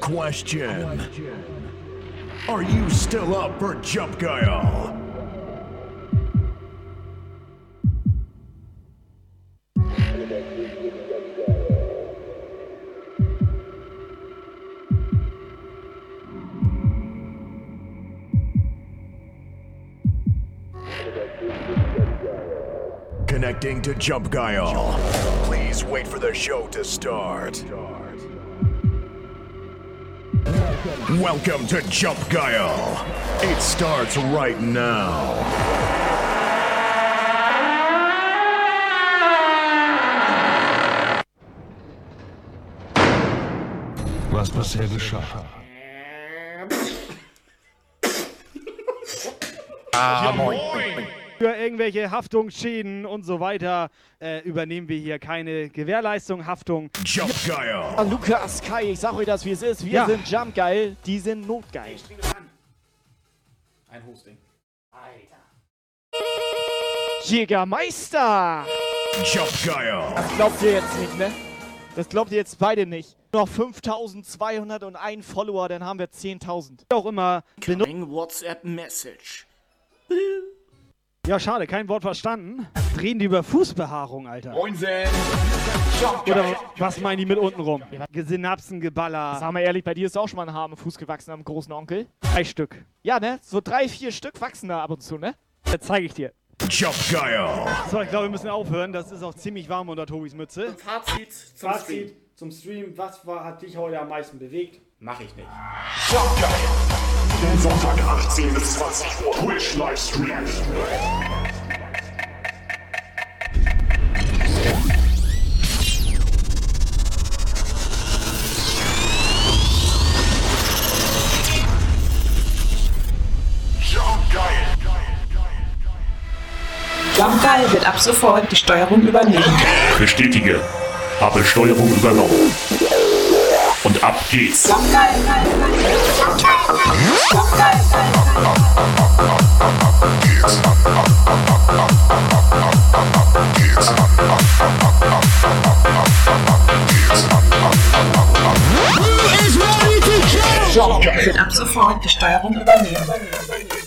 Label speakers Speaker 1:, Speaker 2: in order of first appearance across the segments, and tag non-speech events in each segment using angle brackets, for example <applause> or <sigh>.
Speaker 1: Question. Are you still up for Jump Guile? Connecting to Jump Guile. Please wait for the show to start. Welcome to Jump Guile. It starts right now.
Speaker 2: Was bisher geschah.
Speaker 3: Ah, moin.
Speaker 4: Für irgendwelche Haftungsschäden und so weiter äh, übernehmen wir hier keine Gewährleistung, Haftung.
Speaker 1: Jump
Speaker 5: Ah,
Speaker 1: Guile.
Speaker 5: Lukas, Kai, ich sag euch das, wie es ist. Wir
Speaker 4: Ja.
Speaker 5: sind Jumpgeil, die sind notgeil.
Speaker 6: Ein Hosting.
Speaker 5: Jägermeister!
Speaker 1: Jump Guile.
Speaker 5: Das glaubt ihr jetzt nicht, ne? Das glaubt ihr jetzt beide nicht. Noch 5201 Follower, dann haben wir 10.000.
Speaker 4: Auch immer benutzt.
Speaker 6: WhatsApp Message.
Speaker 4: Ja, schade, kein Wort verstanden. Reden die über Fußbehaarung, Alter.
Speaker 6: Moinsen.
Speaker 4: Oder was meinen die mit unten rum? Synapsengeballer.
Speaker 5: Sag mal ehrlich, bei dir ist auch schon mal ein Haar am Fuß gewachsen am großen Onkel.
Speaker 4: Drei Stück.
Speaker 5: Ja, ne? So drei, vier Stück wachsen da ab und zu, ne?
Speaker 4: Das zeige ich dir.
Speaker 1: Guile.
Speaker 4: So, ich glaube, wir müssen aufhören. Das ist auch ziemlich warm unter Tobis Mütze.
Speaker 6: Fazit zum Stream.
Speaker 4: zum Stream. Was war, hat dich heute am meisten bewegt?
Speaker 6: Mach ich nicht.
Speaker 7: Sonntag 18 bis 20 Uhr Twitch Livestream. Jump geil.
Speaker 8: Jumpgeil wird ab sofort die Steuerung übernehmen.
Speaker 7: Bestätige. Habe Steuerung übernommen. Und ab geht's.
Speaker 8: Jumpgeil wird ab sofort die Steuerung übernehmen.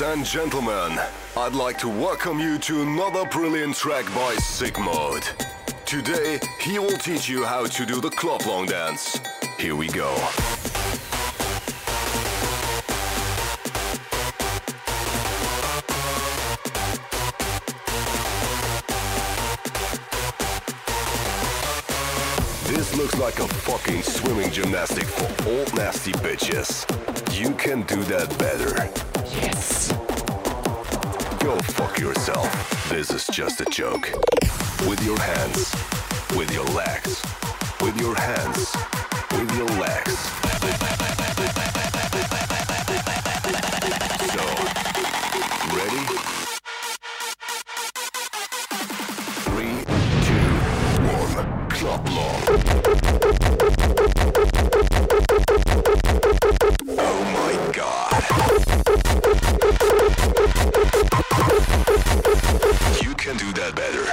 Speaker 9: Ladies and gentlemen, I'd like to welcome you to another brilliant track by Sigmod. Today, he will teach you how to do the club long dance. Here we go. This looks like a fucking swimming gymnastic for old nasty bitches. You can do that better. Go fuck yourself. This is just a joke. With your hands, with your legs, with your hands, with your legs. Can do that better.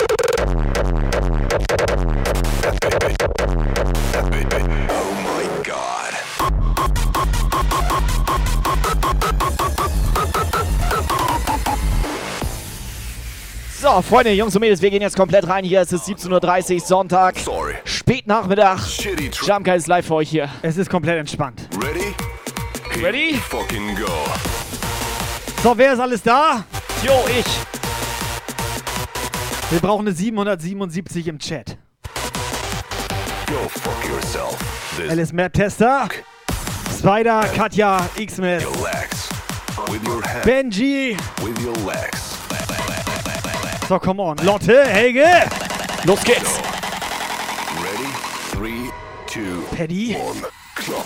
Speaker 9: Oh my god.
Speaker 5: So, Freunde, Jungs und Mädels, wir gehen jetzt komplett rein. Hier ist es 17.30 Uhr, Sonntag,
Speaker 9: Sorry.
Speaker 5: Spätnachmittag. Jumpgeil ist live für euch hier.
Speaker 4: Es ist komplett entspannt.
Speaker 9: Ready?
Speaker 5: Ready?
Speaker 9: Fucking go.
Speaker 4: So, wer ist alles da?
Speaker 5: Jo, ich.
Speaker 4: Wir brauchen eine 777 im Chat.
Speaker 9: Go fuck yourself. This
Speaker 4: Alice Matt Tester. Spider, Katja, X-Mess. Benji.
Speaker 9: With your legs.
Speaker 4: So, come on. Lotte, Helge,
Speaker 5: Los geht's.
Speaker 9: Ready? Three, two,
Speaker 4: Paddy.
Speaker 9: one. Clap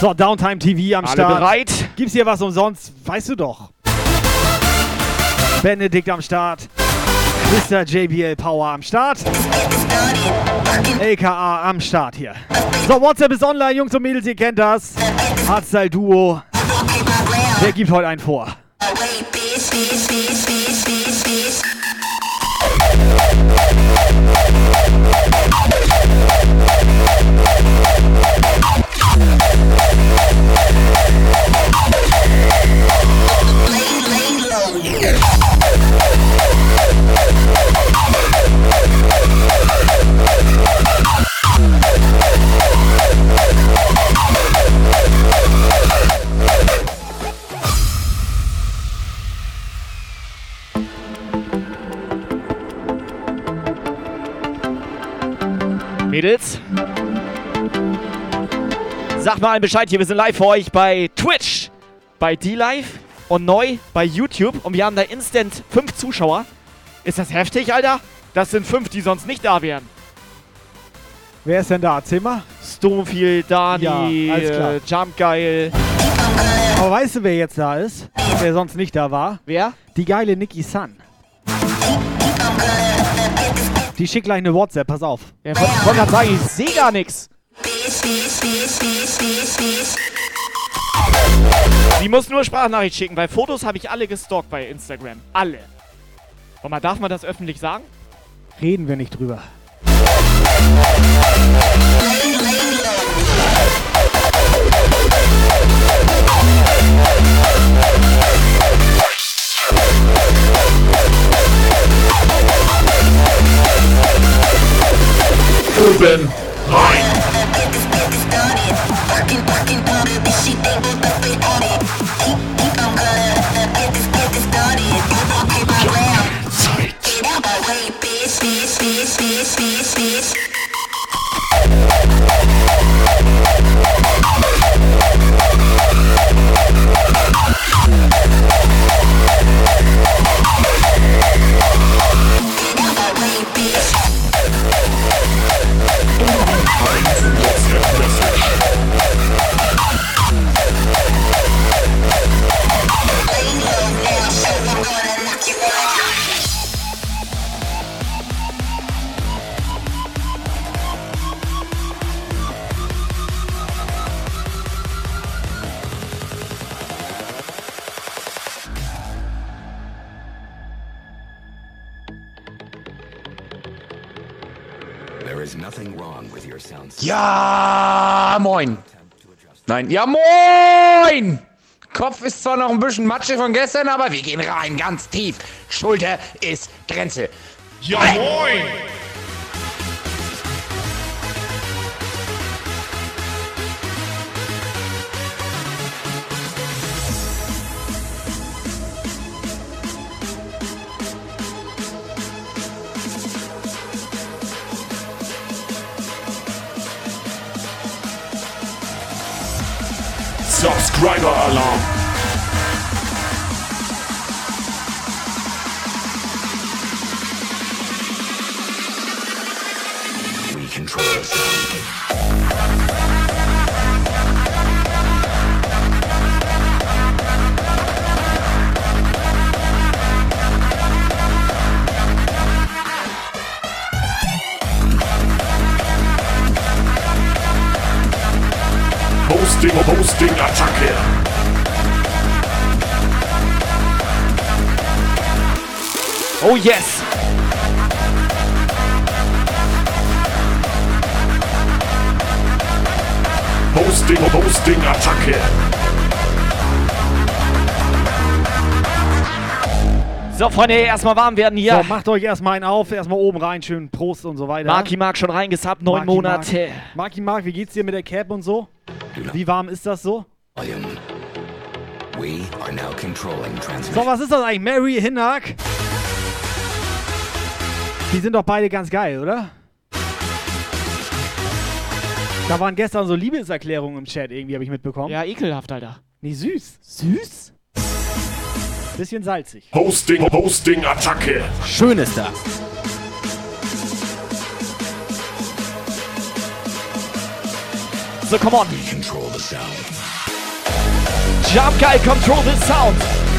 Speaker 4: So, Downtime TV am
Speaker 5: Alle
Speaker 4: Start.
Speaker 5: bereit?
Speaker 4: Gibt's hier was umsonst? Weißt du doch. Benedikt am Start. Mr. JBL Power am Start. LKA am Start hier. So, WhatsApp ist online, Jungs und Mädels, ihr kennt das. Hardstyle Duo. Wer gibt heute einen vor?
Speaker 5: Mädels. Sagt mal allen Bescheid hier, wir sind live für euch bei Twitch, bei D-Live und neu bei YouTube und wir haben da instant fünf Zuschauer. Ist das heftig, Alter? Das sind fünf, die sonst nicht da wären.
Speaker 4: Wer ist denn da? Erzähl mal.
Speaker 5: Stonefield, Dani,
Speaker 4: Ja,
Speaker 5: äh, Jumpgeil.
Speaker 4: Aber weißt du, wer jetzt da ist? Wer sonst nicht da war?
Speaker 5: Wer?
Speaker 4: Die geile Nikki Sun. Die schickt gleich eine WhatsApp, pass auf.
Speaker 5: Ja, ich wollte gerade sagen, ich sehe gar nichts. Die muss nur Sprachnachricht schicken, weil Fotos habe ich alle gestalkt bei Instagram. Alle. Und mal, darf man das öffentlich sagen?
Speaker 4: Reden wir nicht drüber.
Speaker 7: Oben rein. Zeit.
Speaker 10: Ja, moin. Nein, ja, moin. Kopf ist zwar noch ein bisschen Matsche von gestern, aber wir gehen rein, ganz tief. Schulter ist Grenze.
Speaker 7: Ja moin! Subscriber Alarm! We control the Hosting, Hosting, Attacke!
Speaker 5: Oh yes!
Speaker 7: Hosting, Hosting, Attacke!
Speaker 5: So, Freunde, erstmal warm werden hier.
Speaker 4: So, macht euch erstmal einen auf, erstmal oben rein, schön Prost und so weiter.
Speaker 5: Marki Mark schon reingesappt, neun
Speaker 4: Marki
Speaker 5: Monate.
Speaker 4: Mark. Marki Mark, wie geht's dir mit der Cap und so? Wie warm ist das so?
Speaker 11: We are now controlling
Speaker 4: So, was ist das eigentlich? Mary Hinnack? Die sind doch beide ganz geil, oder? Da waren gestern so Liebeserklärungen im Chat irgendwie, habe ich mitbekommen.
Speaker 5: Ja, ekelhaft, Alter.
Speaker 4: Nee, süß. Süß? Bisschen salzig.
Speaker 7: Hosting, Hosting, Attacke!
Speaker 4: Schön ist das.
Speaker 5: so come on.
Speaker 7: We control the sound.
Speaker 5: Jump Guy, control the sound.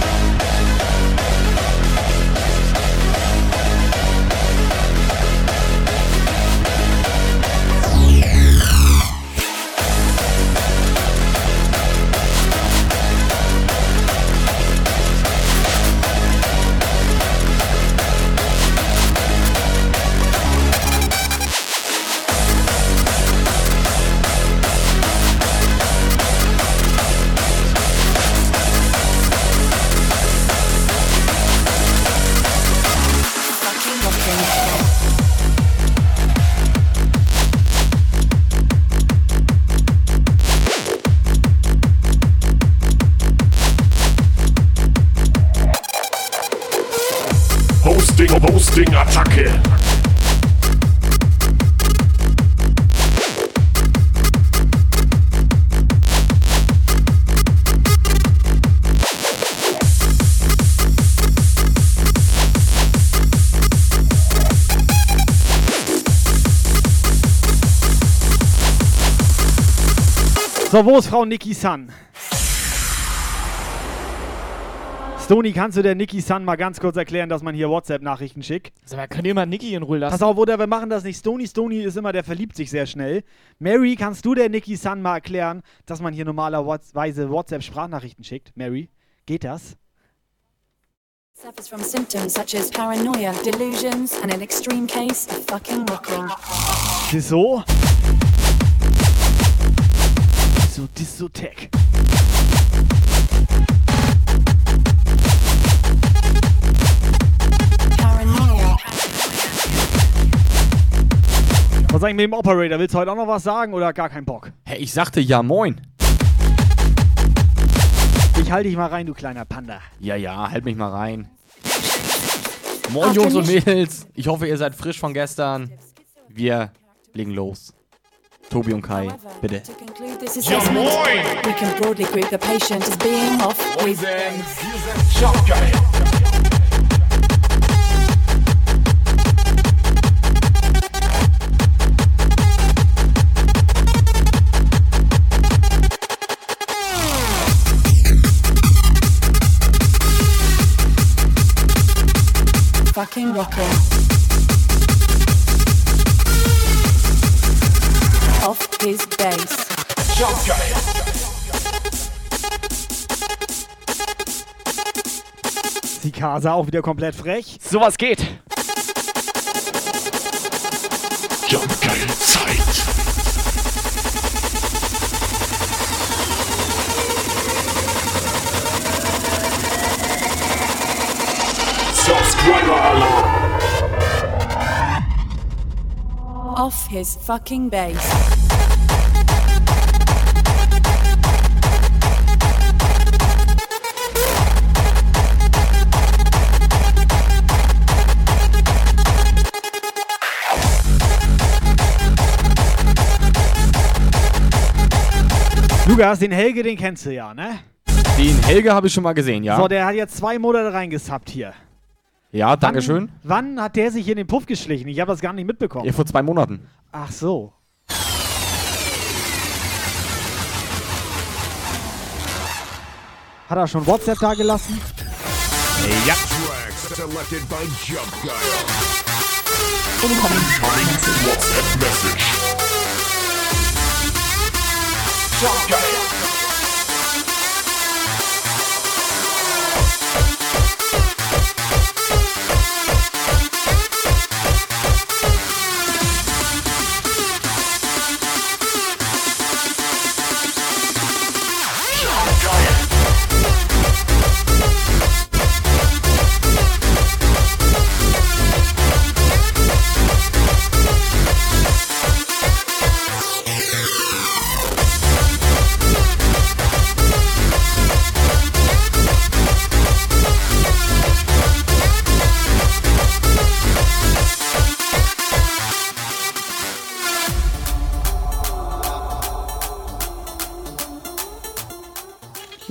Speaker 4: So, wo ist Frau Niki San? Stony, kannst du der Niki San mal ganz kurz erklären, dass man hier WhatsApp-Nachrichten schickt?
Speaker 5: Sag mal, kann jemand Niki in Ruhe lassen?
Speaker 4: Pass auf, oder wir machen das nicht. Stony, Stony ist immer, der verliebt sich sehr schnell. Mary, kannst du der Niki San mal erklären, dass man hier normalerweise WhatsApp-Sprachnachrichten schickt? Mary, geht das?
Speaker 12: Suffers from symptoms such as paranoia, delusions, and an extreme case of fucking rocking.
Speaker 4: Wieso? So.
Speaker 12: Paranoia.
Speaker 4: Was sag ich mit dem Operator? Willst du heute auch noch was sagen oder gar keinen Bock?
Speaker 13: Hä, ich sagte ja moin.
Speaker 4: Ich halte dich mal rein, du kleiner Panda.
Speaker 13: Ja, ja, halt mich mal rein. Moin Jungs und Mädels. Ich hoffe, ihr seid frisch von gestern. Wir legen los. Tobi und Kai, bitte.
Speaker 12: Uh, to conclude this assessment, we can broadly group the patient as being off with fucking rocking. His base.
Speaker 7: Jump Guy.
Speaker 4: Sikasa auch wieder komplett frech.
Speaker 5: Sowas geht.
Speaker 7: Jump Guy Zeit. Subscriber Alarm.
Speaker 12: Off his fucking base.
Speaker 4: Lukas, den Helge, den kennst du ja, ne?
Speaker 13: Den Helge habe ich schon mal gesehen, ja.
Speaker 4: So, der hat jetzt zwei Monate reingesappt hier.
Speaker 13: ja, Dankeschön.
Speaker 4: Wann hat der sich in den Puff geschlichen? Ich habe das gar nicht mitbekommen.
Speaker 13: Ja, vor zwei Monaten.
Speaker 4: Ach so. Hat er schon WhatsApp da gelassen?
Speaker 13: Ja.
Speaker 1: Guile.
Speaker 7: WhatsApp Message. Jump Guy.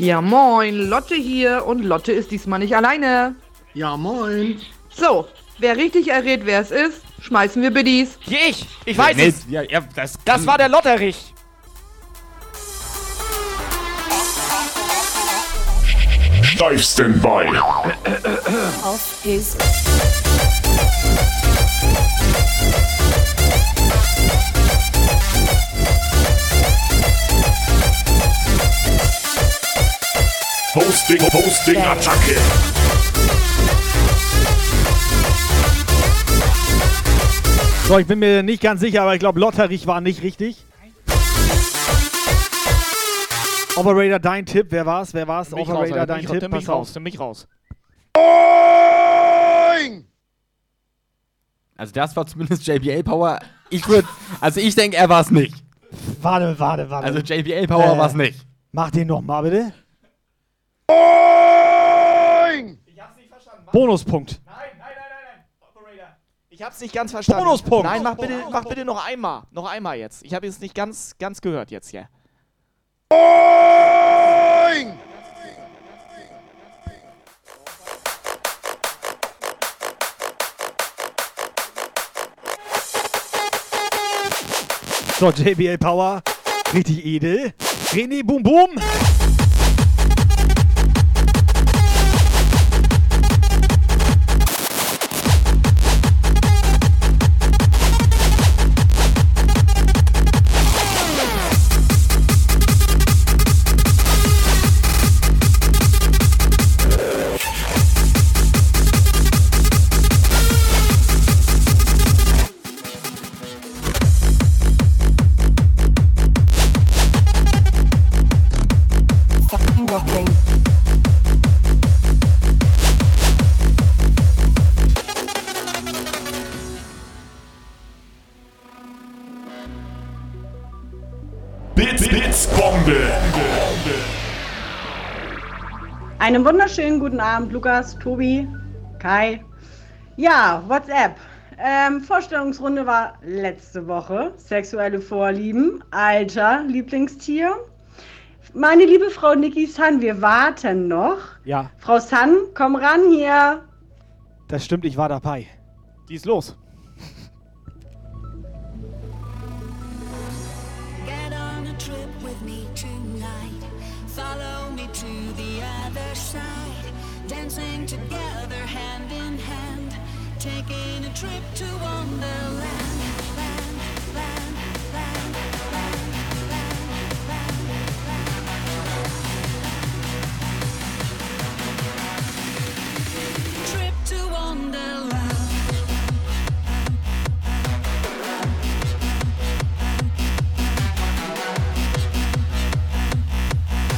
Speaker 8: Ja, moin, Lotte hier und Lotte ist diesmal nicht alleine.
Speaker 14: Ja, moin.
Speaker 8: So, wer richtig errät, wer es ist, schmeißen wir Biddies.
Speaker 5: Ich, ich weiß
Speaker 13: ja,
Speaker 5: es.
Speaker 13: Ja, ja, das,
Speaker 5: das war der Lotterich.
Speaker 7: Steifst den bei.
Speaker 12: Auf geht's.
Speaker 7: Hosting, Hosting, Attacke.
Speaker 4: So, ich bin mir nicht ganz sicher, aber ich glaube, Lotterich war nicht richtig. Operator, dein Tipp, wer war's? Wer war's?
Speaker 15: Mich raus,
Speaker 4: Operator,
Speaker 15: Alter,
Speaker 4: dein
Speaker 15: mich,
Speaker 4: Tipp,
Speaker 15: nimm mich
Speaker 4: pass
Speaker 15: raus, nimm mich raus.
Speaker 13: Also das war zumindest JBL Power. Ich würde, also ich denke, er war es nicht.
Speaker 4: Warte, warte, warte.
Speaker 13: Also JBL Power
Speaker 4: Äh,
Speaker 13: war es nicht.
Speaker 4: Mach den nochmal, bitte. Bonuspunkt.
Speaker 15: Ich hab's nicht ganz verstanden.
Speaker 4: Bonuspunkt.
Speaker 15: Nein, mach bitte, mach bitte noch einmal. Noch einmal jetzt. Ich habe es nicht ganz, ganz gehört jetzt hier.
Speaker 4: So, JBL Power. Richtig edel. René Boom Boom.
Speaker 16: Einen wunderschönen guten Abend, Lukas, Tobi, Kai. Ja, WhatsApp. Ähm, Vorstellungsrunde war letzte Woche. Sexuelle Vorlieben, Alter, Lieblingstier. Meine liebe Frau Niki San, wir warten noch.
Speaker 4: Ja,
Speaker 16: Frau San, komm ran hier.
Speaker 4: das stimmt, ich war dabei.
Speaker 15: Die ist los.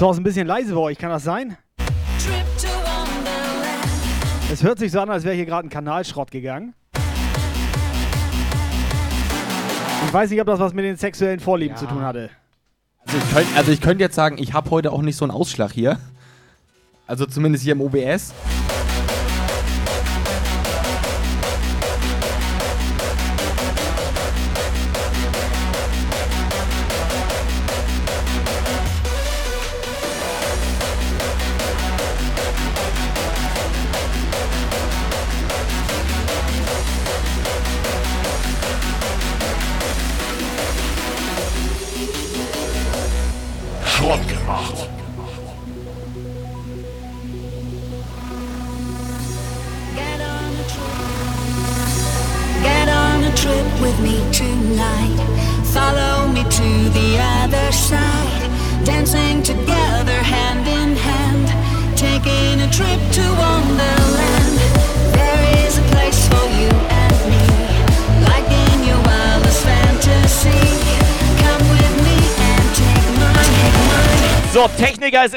Speaker 4: So, ist ein bisschen leise bei euch, kann das sein?
Speaker 12: Trip to Wonderland.
Speaker 4: Es hört sich so an, als wäre hier gerade ein Kanalschrott gegangen. Ich weiß nicht, ob das was mit den sexuellen Vorlieben zu tun hatte.
Speaker 13: Also ich könnt- also ich könnte jetzt sagen, ich habe heute auch nicht so einen Ausschlag hier. Also zumindest hier im OBS.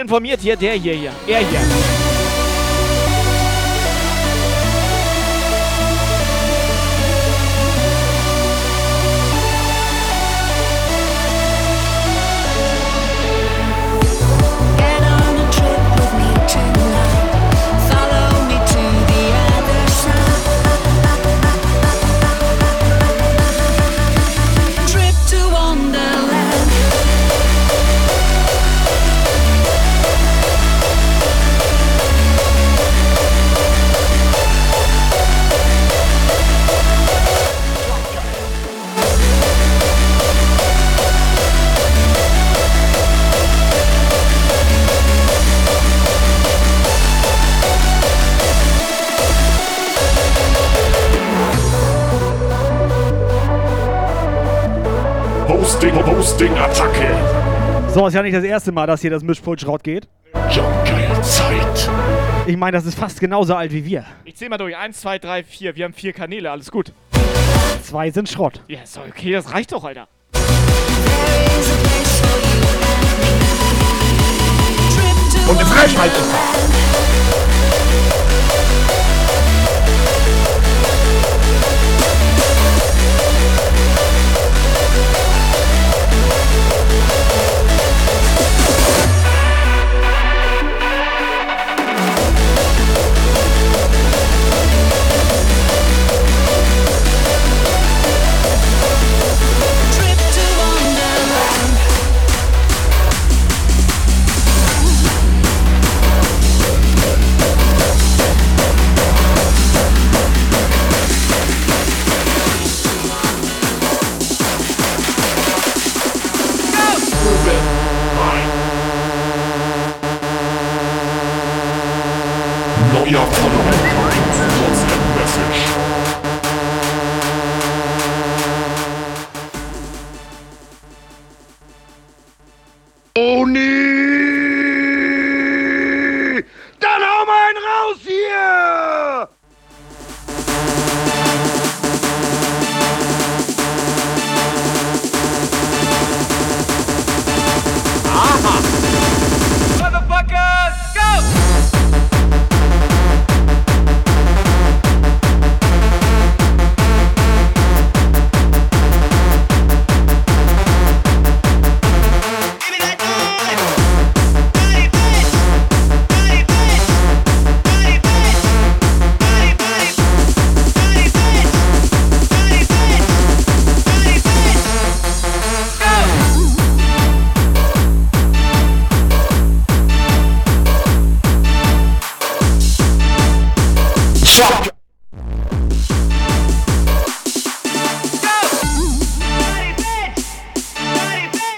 Speaker 15: Informiert hier. Der hier, hier. Er hier.
Speaker 4: So, ist ja nicht das erste Mal, dass hier das Mischpult Schrott geht.
Speaker 7: Zeit.
Speaker 4: Ich meine, das ist fast genauso alt wie wir.
Speaker 5: Ich zähl mal durch. Eins, zwei, drei, vier. Wir haben vier Kanäle, alles gut.
Speaker 4: Zwei sind Schrott.
Speaker 5: Ja, ist doch okay, das reicht doch, Alter.
Speaker 10: Und eine Freischalt ist.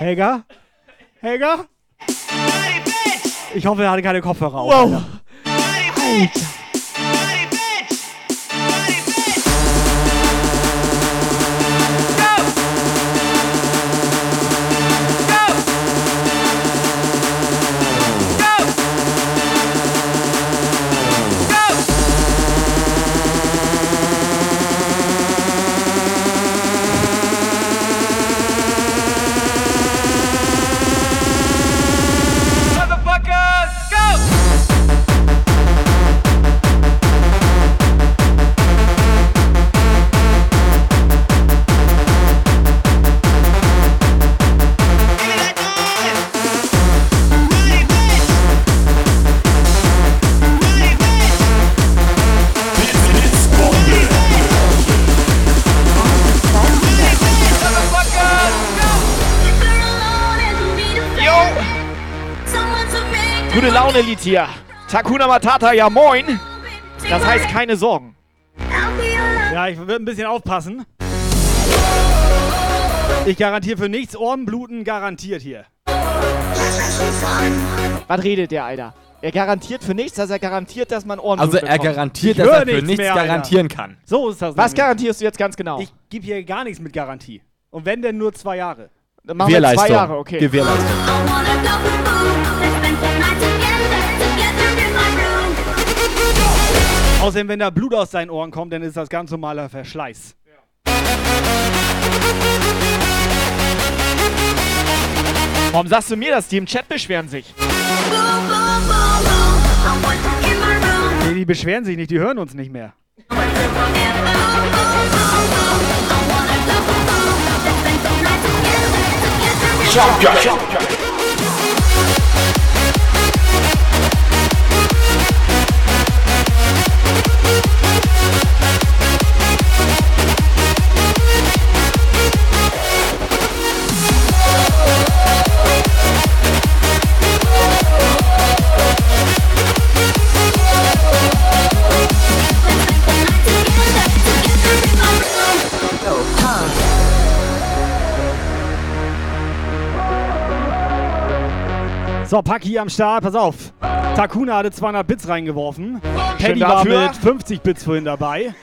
Speaker 4: Helga? Helga? Ich hoffe, er hatte keine Kopfhörer auf.
Speaker 5: Wow.
Speaker 4: Alter.
Speaker 5: Hier. Takuna Matata, ja moin. Das heißt keine Sorgen.
Speaker 4: Ja, ich würde ein bisschen aufpassen. Ich garantiere für nichts Ohrenbluten, garantiert hier.
Speaker 5: Was redet der, Alter? Er garantiert für nichts, dass er garantiert, dass man Ohren
Speaker 13: Also er garantiert,
Speaker 4: Ich
Speaker 13: dass
Speaker 4: hör
Speaker 13: er für
Speaker 4: nichts
Speaker 13: nichts
Speaker 4: mehr, Alter.
Speaker 13: garantieren kann.
Speaker 4: So ist das.
Speaker 5: Was
Speaker 4: nämlich.
Speaker 5: garantierst du jetzt ganz genau?
Speaker 4: Ich gebe hier gar nichts mit Garantie. Und wenn denn nur zwei Jahre.
Speaker 5: Dann machen wir zwei Jahre, okay.
Speaker 13: Gewährleistung.
Speaker 4: Außerdem, wenn da Blut aus seinen Ohren kommt, dann ist das ganz normaler Verschleiß.
Speaker 5: Warum sagst du mir das? Die im Chat beschweren sich.
Speaker 4: Nee, die beschweren sich nicht, die hören uns nicht mehr.
Speaker 7: Jobgeil.
Speaker 4: So, Paki am Start, pass auf. Takuna hatte 200 Bits reingeworfen. Paddy war mit 50 Bits vorhin dabei.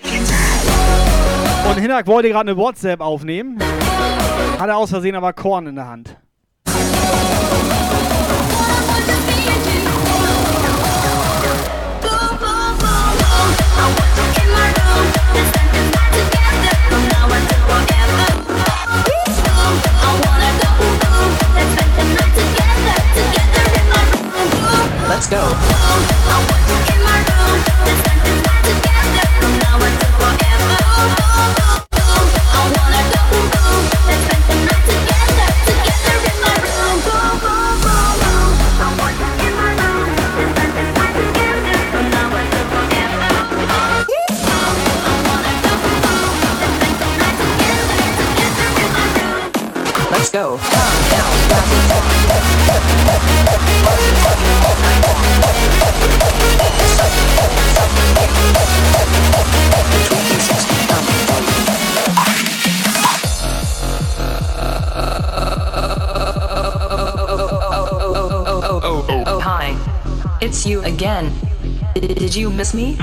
Speaker 4: Und Hinak wollte gerade eine WhatsApp aufnehmen. Hat er aus Versehen aber Korn in der Hand.
Speaker 17: Let's go. Let's go.
Speaker 18: You again. Did you miss me?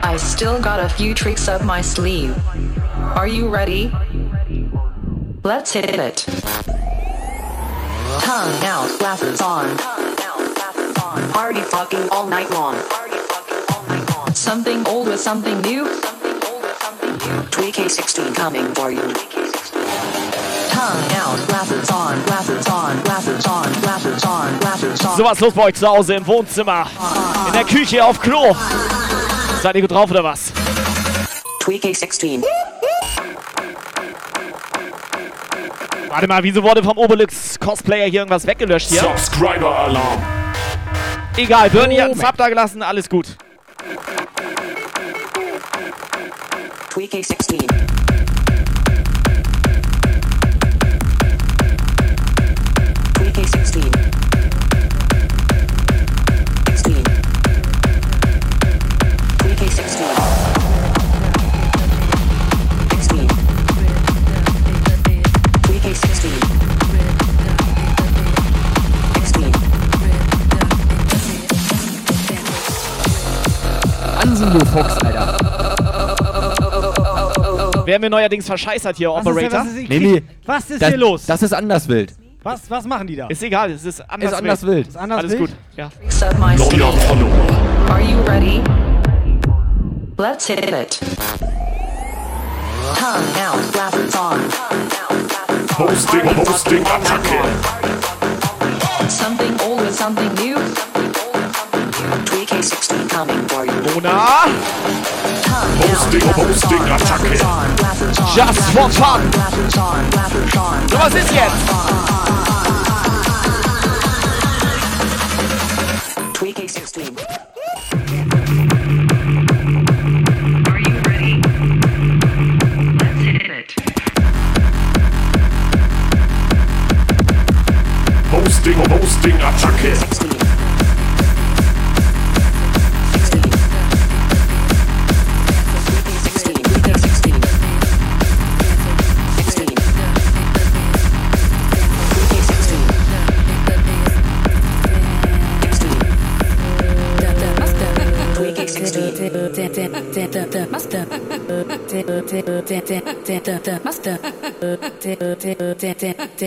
Speaker 18: I still got a few tricks up my sleeve. Are you ready? Let's hit it. Tongue out, glasses on. Party fucking all night long. Something old with something new. 3K16 coming for you.
Speaker 5: So was los bei euch zu Hause im Wohnzimmer, in der Küche, auf Klo. Seid ihr gut drauf oder was?
Speaker 18: 3K16.
Speaker 5: Warte mal, wieso wurde vom Obelix-Cosplayer hier irgendwas weggelöscht hier?
Speaker 7: Subscriber-Alarm.
Speaker 5: Egal, Bernie oh, hat einen Sub da gelassen, alles gut.
Speaker 18: Tweaking 16.
Speaker 13: Hansen, du Fuchs, Alter.
Speaker 5: Wer mir neuerdings verscheißert hier,
Speaker 4: Was ist denn-
Speaker 5: Operator?
Speaker 4: was ist-
Speaker 13: Nee.
Speaker 4: Was ist
Speaker 13: das,
Speaker 4: hier los?
Speaker 13: Das ist anders wild.
Speaker 4: Was, was machen die da?
Speaker 5: Ist egal, es ist anders,
Speaker 13: Ist anders wild.
Speaker 4: Ist anders
Speaker 5: Alles
Speaker 4: wild?
Speaker 5: gut, ja.
Speaker 18: My. Are you ready? Let's hit it. Tongue out, glasses on.
Speaker 7: Hosting, Hosting, Attacke.
Speaker 18: Something old with something new. 3K16 coming for you.
Speaker 5: Mona,
Speaker 7: Hosting, Hosting, Attacke.
Speaker 5: just for fun. So, was ist jetzt?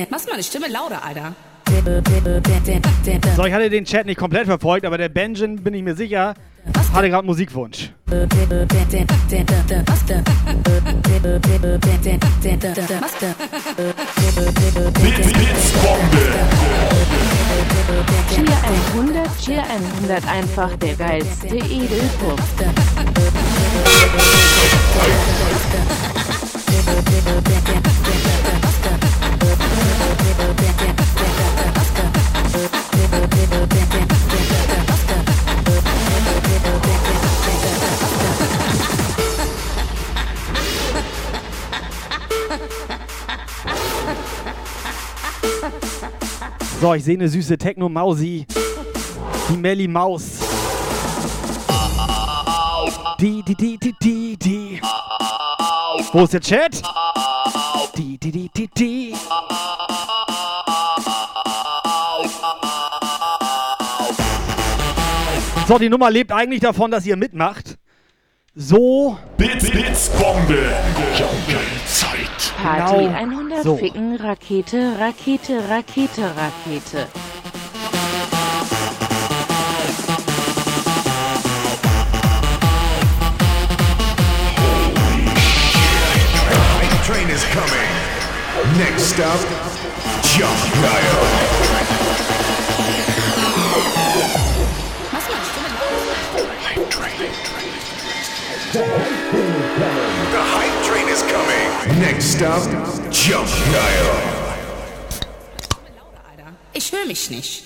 Speaker 17: Machst meine Stimme lauter, Alter.
Speaker 4: So, ich hatte den Chat nicht komplett verfolgt, aber der Benjamin, bin ich mir sicher, hatte gerade Musikwunsch.
Speaker 19: Cheer 100, Cheer 100, einfach der geilste Edelpuff.
Speaker 4: So, ich sehe eine süße Techno-Mausi. Die Melly Maus. Die, die, die, die, die, die. Wo ist der Chat? Die, die, die, die, die. So, die Nummer lebt eigentlich davon, dass ihr mitmacht. So.
Speaker 7: Bits, Bits, Bombe. Zeit.
Speaker 19: Party
Speaker 4: Genau
Speaker 19: 100
Speaker 4: so.
Speaker 19: Ficken Rakete, Rakete, Rakete, Rakete.
Speaker 20: Next stop, Jump Guile. The hype train is coming. Next stop, Jump Guile.
Speaker 17: Ich höre mich nicht.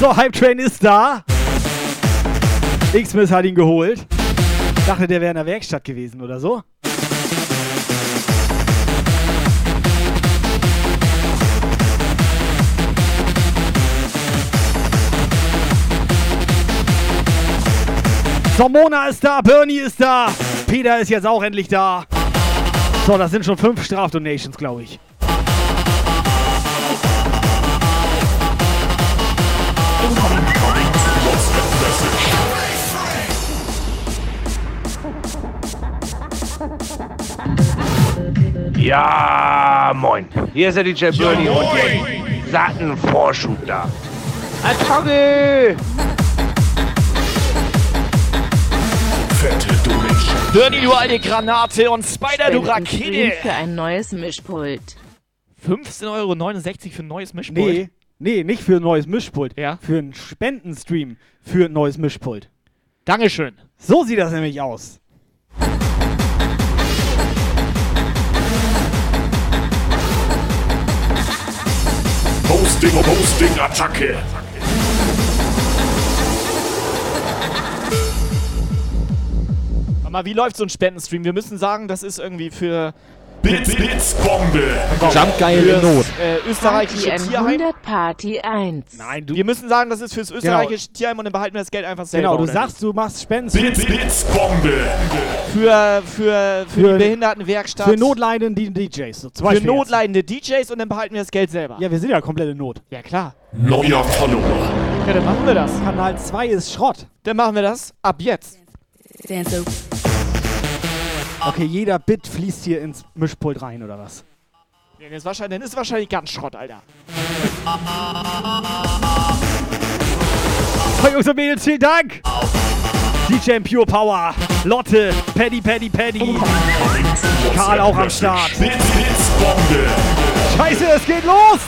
Speaker 4: So, Hype Train ist da. X-Miss hat ihn geholt. Dachte, der wäre in der Werkstatt gewesen oder so. So, Mona ist da, Bernie ist da, Peter ist jetzt auch endlich da. So, das sind schon fünf Strafdonations, glaube ich.
Speaker 10: Ja, moin. Hier ist der DJ Bernie und jetzt satten Vorschub da. Attacke!
Speaker 5: Bernie, du alte Granate und Spider, du Rakete.
Speaker 19: Für ein neues Mischpult.
Speaker 5: 15,69 Euro für ein neues Mischpult.
Speaker 4: Nee, nee, nicht für ein neues Mischpult.
Speaker 5: Ja.
Speaker 4: Für einen Spendenstream für ein neues Mischpult.
Speaker 5: Dankeschön.
Speaker 4: So sieht das nämlich aus.
Speaker 7: Hosting, Hosting, Attacke.
Speaker 5: Aber wie läuft so ein Spendenstream? Wir müssen sagen, das ist irgendwie für
Speaker 7: Blitz, Blitzbombe.
Speaker 13: Jump geil in Not.
Speaker 5: äh, österreichische
Speaker 19: Party
Speaker 5: Tierheim.
Speaker 19: 100 Party 1.
Speaker 4: Nein, du.
Speaker 5: Wir müssen sagen, das ist fürs österreichische Tierheim und dann behalten wir das Geld einfach selber.
Speaker 4: Genau, du sagst, du machst Spendenstream
Speaker 7: Blitz, Blitzbombe.
Speaker 5: nicht? Für, für, für,
Speaker 4: Für-
Speaker 5: die Behindertenwerkstatt.
Speaker 4: für notleidende DJs. So, zum
Speaker 5: für
Speaker 4: Beispiel jetzt.
Speaker 5: notleidende DJs und dann behalten wir das Geld selber.
Speaker 4: Ja, wir sind ja komplett in Not.
Speaker 5: Ja, klar.
Speaker 7: Neuer Follower.
Speaker 5: Ja, dann machen wir das.
Speaker 4: Kanal 2 ist Schrott.
Speaker 5: Dann machen wir das ab jetzt.
Speaker 17: Dance
Speaker 4: Okay, jeder Bit fließt hier ins Mischpult rein, oder was?
Speaker 5: Dann ist wahrscheinlich, dann ist wahrscheinlich ganz Schrott, Alter.
Speaker 4: So, Jungs und Mädels, vielen Dank! DJ Pure Power, Lotte, Paddy, Paddy, Paddy, Karl auch am Start. Scheiße, es geht los!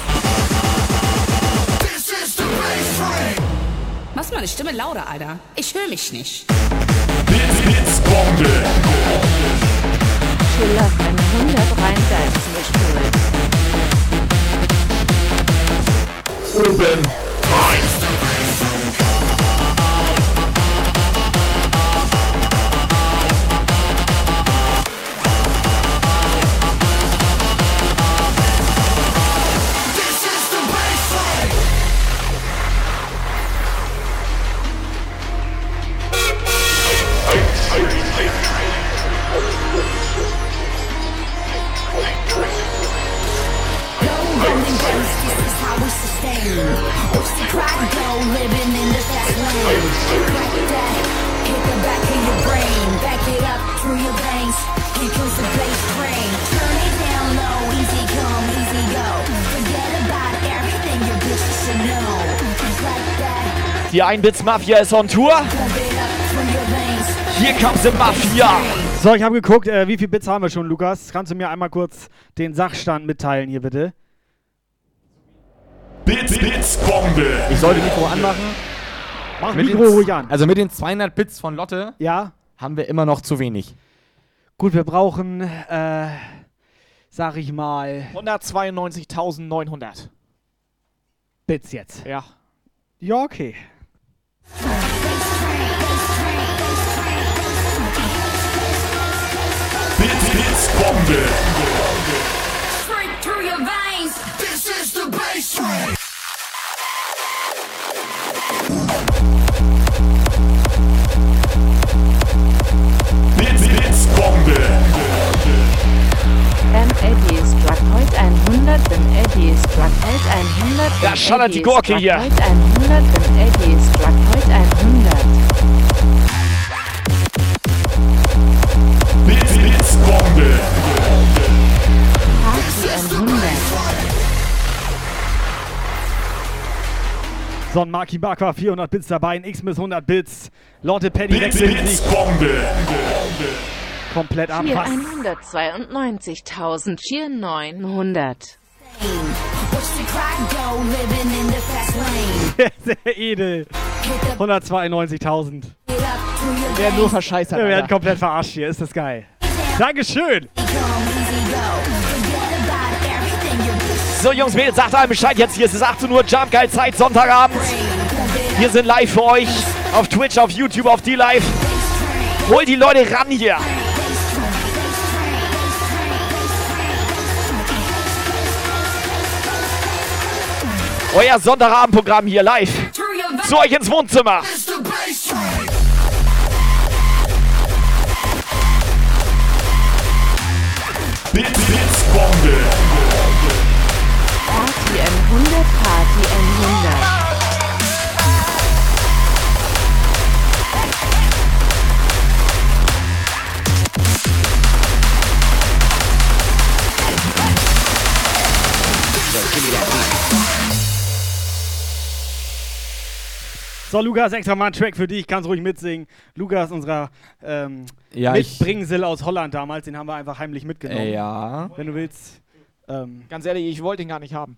Speaker 17: Machst meine Stimme lauter, Alter. Ich höre mich nicht.
Speaker 7: Blitz, Blitzbombe.
Speaker 19: Für ein 100 rein ins
Speaker 5: Die Einbits-Mafia ist on Tour. Hier comes the Mafia.
Speaker 4: So, ich habe geguckt, äh, wie viele Bits haben wir schon, Lukas? Kannst du mir einmal kurz den Sachstand mitteilen hier, bitte?
Speaker 7: Blitz, Blitzbombe.
Speaker 13: Ich sollte Mikro anmachen.
Speaker 4: Mach
Speaker 13: Mit
Speaker 4: Mikro ruhig an.
Speaker 13: Also mit den 200 Bits von Lotte
Speaker 4: Ja?
Speaker 13: haben wir immer noch zu wenig.
Speaker 4: Gut, wir brauchen, äh, sag ich mal,
Speaker 5: 192.900.
Speaker 4: Bits jetzt.
Speaker 5: Ja.
Speaker 4: Ja, okay.
Speaker 7: Blitz, Blitzbombe.
Speaker 11: Straight through your veins. This is the bass
Speaker 7: Bombe.
Speaker 19: Beim Eddie ist heute 100, beim Eddie ist heute 100. Da
Speaker 5: schallert die Gurke hier.
Speaker 19: Heute 100, beim Eddie ist heute 100. Bitte, Blitz, Bombe. Party 100.
Speaker 4: Son Marky Bakwa 400 Bits dabei, ein X-Miss 100 Bits. Lotte Paddy wechselt sich.
Speaker 7: Blitz, Bombe.
Speaker 4: Bombe komplett ab.
Speaker 19: Cheer
Speaker 4: Was?
Speaker 19: 192.000, Cheer 900.
Speaker 4: Sehr edel. 192.000.
Speaker 5: Wir werden nur verscheißert.
Speaker 4: Wir werden komplett verarscht hier. Ist das geil. Dankeschön.
Speaker 5: So, Jungs, Mädels, sagt einem Bescheid jetzt. Hier ist es 18 Uhr, Jump Geil Zeit, Sonntagabend. Wir sind live für euch auf Twitch, auf YouTube, auf D-Live. Hol die Leute ran hier. Euer Sonntagabendprogramm hier live. Zu euch ins Wohnzimmer.
Speaker 7: Blitz, Blitzbombe.
Speaker 19: Party N100, Party N100.
Speaker 4: So, Lukas, extra mal ein Track für dich. Kannst ruhig mitsingen. Lukas, unserer ähm,
Speaker 13: Ja, ich-
Speaker 4: Mitbringsel aus Holland damals, den haben wir einfach heimlich mitgenommen.
Speaker 13: Äh, ja.
Speaker 4: Wenn du willst. Ähm,
Speaker 5: Ganz ehrlich, ich wollte ihn gar nicht haben.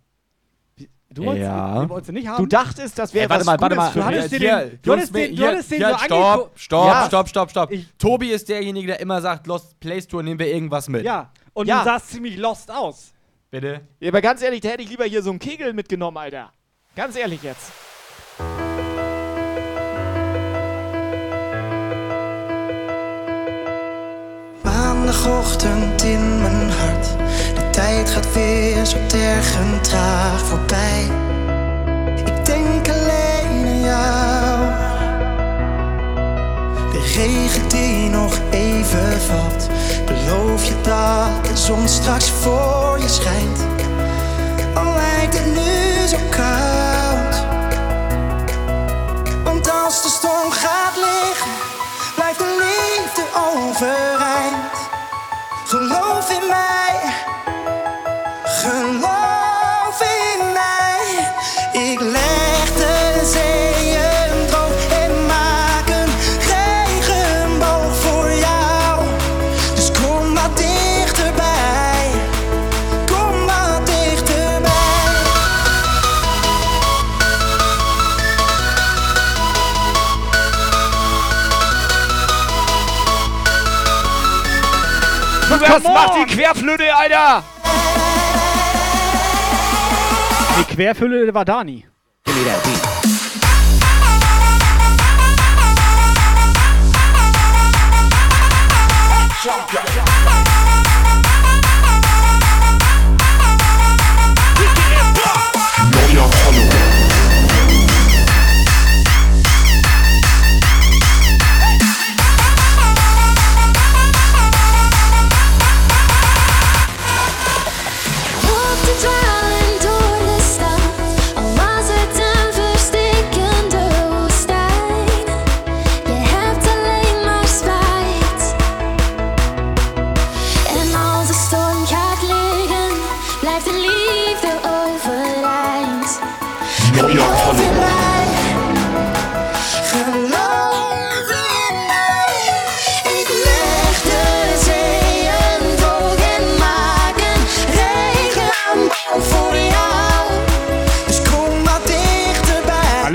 Speaker 4: du wolltest,
Speaker 13: Ja.
Speaker 4: den nicht haben?
Speaker 5: Du dachtest, das wäre
Speaker 13: warte
Speaker 5: was
Speaker 13: mal, warte
Speaker 5: Gutes
Speaker 13: mal.
Speaker 5: für
Speaker 4: Du hattest dir
Speaker 13: Hier,
Speaker 4: den- du hattest den- du
Speaker 13: hier,
Speaker 4: hattest den
Speaker 13: hier,
Speaker 4: so
Speaker 13: Stopp, stopp,
Speaker 4: Ja.
Speaker 13: stopp, stopp, stopp. Tobi ist derjenige, der immer sagt, Lost Play Store, nehmen wir irgendwas mit.
Speaker 4: Ja, und
Speaker 5: Ja.
Speaker 4: du sahst ziemlich lost aus.
Speaker 13: Bitte?
Speaker 5: Ja, aber ganz ehrlich, da hätte ich lieber hier so einen Kegel mitgenommen, Alter. Ganz ehrlich jetzt.
Speaker 21: Maandagochtend in mijn hart. De tijd gaat weer zo tergend traag voorbij. Ik denk alleen aan jou. De regen die nog even valt. Beloof je dat de zon straks voor je schijnt. Al lijkt het nu zo koud. Want als de storm gaat liggen, Geloof in mij, geloof
Speaker 5: Lukas, mach die Querflöte, Alter!
Speaker 4: Die Querfülle war Dani.
Speaker 7: Neuer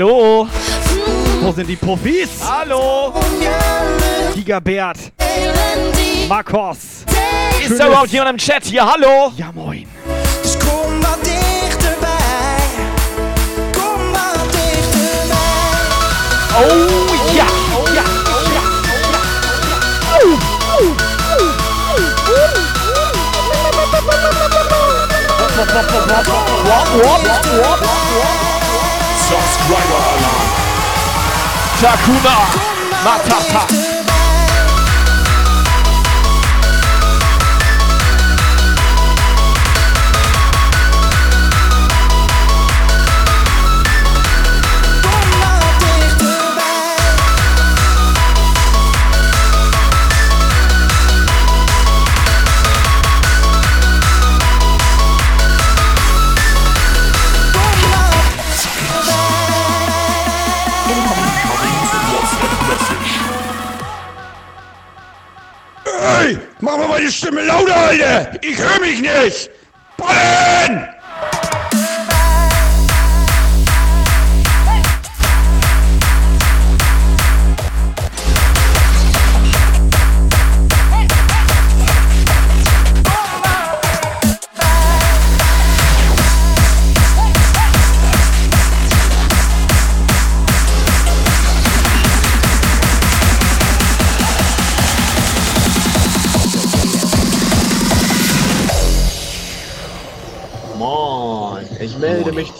Speaker 4: Hallo? Wo sind die Profis?
Speaker 5: Hallo?
Speaker 4: Gigabert. Marcos.
Speaker 5: Ist da überhaupt jemand im Chat hier? Hallo?
Speaker 4: Ja, moin.
Speaker 21: Kom wat dichterbij. Kom wat dichterbij.
Speaker 5: Oh ja! Oh ja!
Speaker 7: Subscriber Alarm.
Speaker 5: Takuna! Matata!
Speaker 22: Meine Stimme lauter, Alter! Ich höre mich nicht! Ballen!